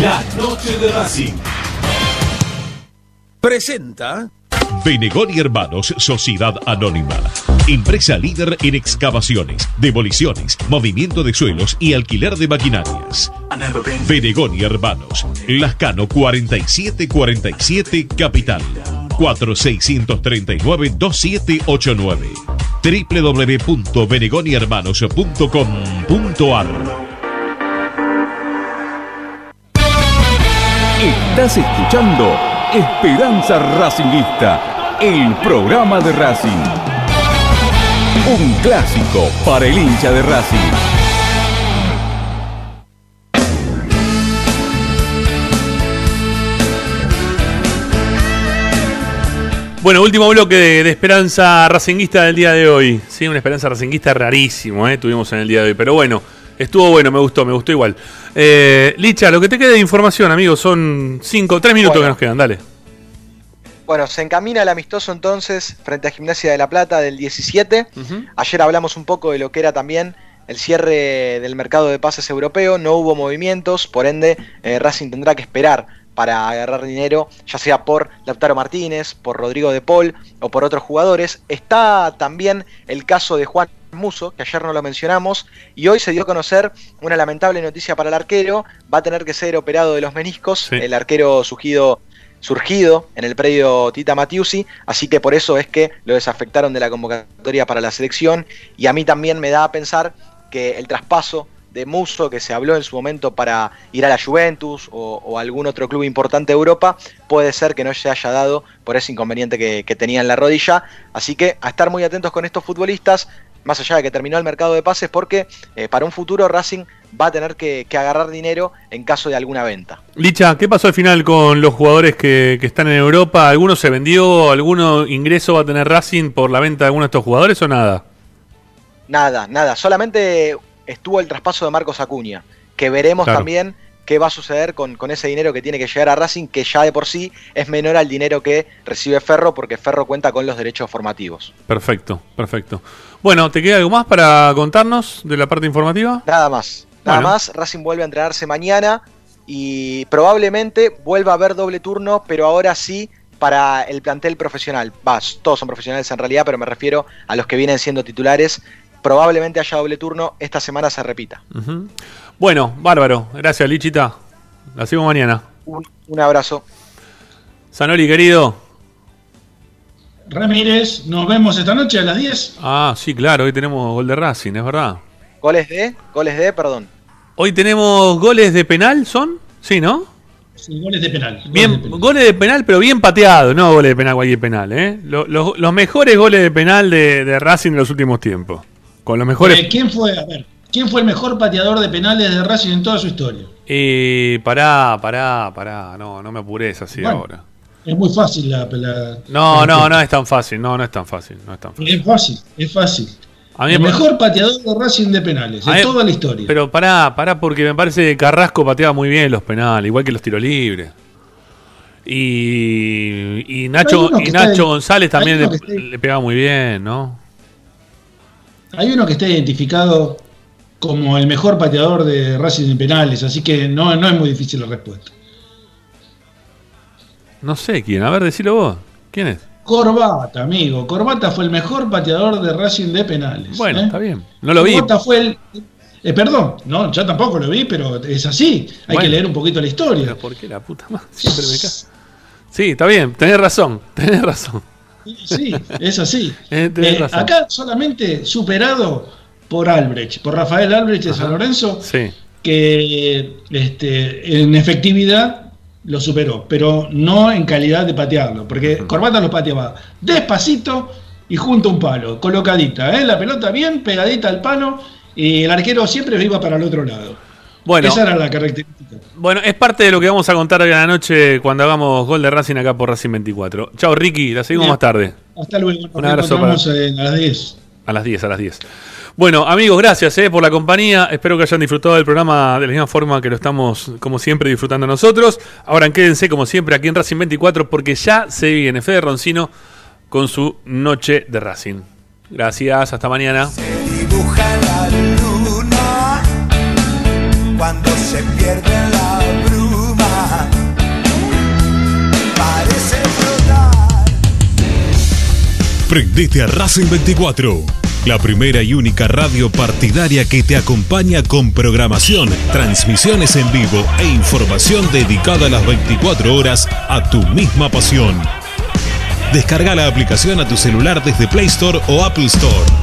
la noche de Racing. Presenta Benegón y Hermanos Sociedad Anónima. Empresa líder en excavaciones, demoliciones, movimiento de suelos y alquiler de maquinarias. Benegón y Hermanos. Lascano 4747 Capital. 4639-2789 www.benegonihermanos.com.ar Estás escuchando Esperanza Racingista, el programa de Racing. Un clásico para el hincha de Racing. Bueno, último bloque de, esperanza racinguista del día de hoy. Sí, una esperanza racinguista rarísimo, ¿eh? Tuvimos en el día de hoy. Pero bueno, estuvo bueno, me gustó, me gustó igual. Eh, Licha, lo que te queda de información, amigos, son cinco, tres minutos Bueno. que nos quedan, dale. Bueno, se encamina el amistoso entonces frente a Gimnasia de la Plata del 17. Ayer hablamos un poco de lo que era también el cierre del mercado de pases europeo. No hubo movimientos, por ende eh, Racing tendrá que esperar para agarrar dinero, ya sea por Lautaro Martínez, por Rodrigo de Paul o por otros jugadores. Está también el caso de Juan Muso, que ayer no lo mencionamos, y hoy se dio a conocer una lamentable noticia para el arquero. Va a tener que ser operado de los meniscos. El arquero surgido surgido en el predio Tita Matiusi, así que por eso es que lo desafectaron de la convocatoria para la selección y a mí también me da a pensar que el traspaso de Muso que se habló en su momento para ir a la Juventus o, o algún otro club importante de Europa puede ser que no se haya dado por ese inconveniente que, que tenía en la rodilla, así que a estar muy atentos con estos futbolistas, más allá de que terminó el mercado de pases, porque eh, para un futuro Racing va a tener que, que agarrar dinero en caso de alguna venta. Licha, ¿qué pasó al final con los jugadores que, que están en Europa? ¿Alguno se vendió? ¿Alguno ingreso va a tener Racing por la venta de alguno de estos jugadores o nada? Nada, nada. Solamente estuvo el traspaso de Marcos Acuña, que veremos Claro. también qué va a suceder con, con ese dinero que tiene que llegar a Racing, que ya de por sí es menor al dinero que recibe Ferro, porque Ferro cuenta con los derechos formativos. Perfecto, perfecto. Bueno, ¿te queda algo más para contarnos de la parte informativa? Nada más. Nada Bueno. más, Racing vuelve a entrenarse mañana y probablemente vuelva a haber doble turno, pero ahora sí para el plantel profesional. Va, todos son profesionales en realidad, pero me refiero a los que vienen siendo titulares. Probablemente haya doble turno, esta semana se repita. Bueno, bárbaro. Gracias, Lichita. La sigo mañana. Un, un abrazo. Sanoli, querido. Ramírez, nos vemos esta noche a las 10. Ah, sí, claro, hoy tenemos gol de Racing, es verdad. Goles de, goles de, perdón. Hoy tenemos goles de penal, ¿son? Sí, ¿no? Sí, goles de penal. Bien, goles de penal, pero bien pateado, no goles de penal, cualquier penal, ¿eh? Lo- lo- los mejores goles de penal de, de Racing en los últimos tiempos. Con los mejores. Eh, ¿Quién fue? A ver, ¿quién fue el mejor pateador de penales de Racing en toda su historia? Eh, pará, pará, pará. No, no me apures así Bueno. ahora. Es muy fácil la, la- No, la- no, no es tan fácil. No, no es tan fácil. No es tan fácil. Es fácil, es fácil. A mí el me- mejor pateador de Racing de penales, mí- toda la historia. Pero pará, pará, porque me parece que Carrasco pateaba muy bien los penales, igual que los tiros libres. Y, y Nacho, y Nacho González también le, le pegaba muy bien, ¿no? Hay uno que está identificado como el mejor pateador de Racing en penales, así que no, no es muy difícil la respuesta. No sé quién, a ver, decilo vos. ¿Quién es? Corbata, amigo. Corbata fue el mejor pateador de Racing de penales. Bueno, ¿eh? está bien. No lo vi. Corbata fue el. eh, perdón, no, yo tampoco lo vi, pero es así. Hay Bueno. que leer un poquito la historia. Pero ¿por qué la puta madre? Siempre me cae. Sí, está bien, tenés razón, tenés razón. Sí, es así. Eh, Eh, acá solamente superado por Albrecht, por Rafael Albrecht de San Lorenzo, Sí. que este, en efectividad lo superó, pero no en calidad de patearlo, porque Corbata lo pateaba despacito y junto a un palo, colocadita, ¿eh? la pelota bien pegadita al palo y el arquero siempre iba para el otro lado. Bueno. Esa era la característica. Bueno, es parte de lo que vamos a contar hoy a la noche cuando hagamos gol de Racing acá por Racing 24. Chao Ricky, la seguimos Bien. más tarde. Hasta luego, nos Un abrazo en- a las 10. A las 10, a las 10. Bueno, amigos, gracias eh, por la compañía. Espero que hayan disfrutado del programa de la misma forma que lo estamos, como siempre, disfrutando nosotros. Ahora quédense, como siempre, aquí en Racing 24, porque ya se viene Fede Roncino con su noche de Racing. Gracias, hasta mañana. Cuando se pierde la bruma. Parece flotar. Prendete a Racing 24, la primera y única radio partidaria que te acompaña con programación, transmisiones en vivo e información dedicada a las 24 horas a tu misma pasión. Descarga la aplicación a tu celular desde Play Store o Apple Store.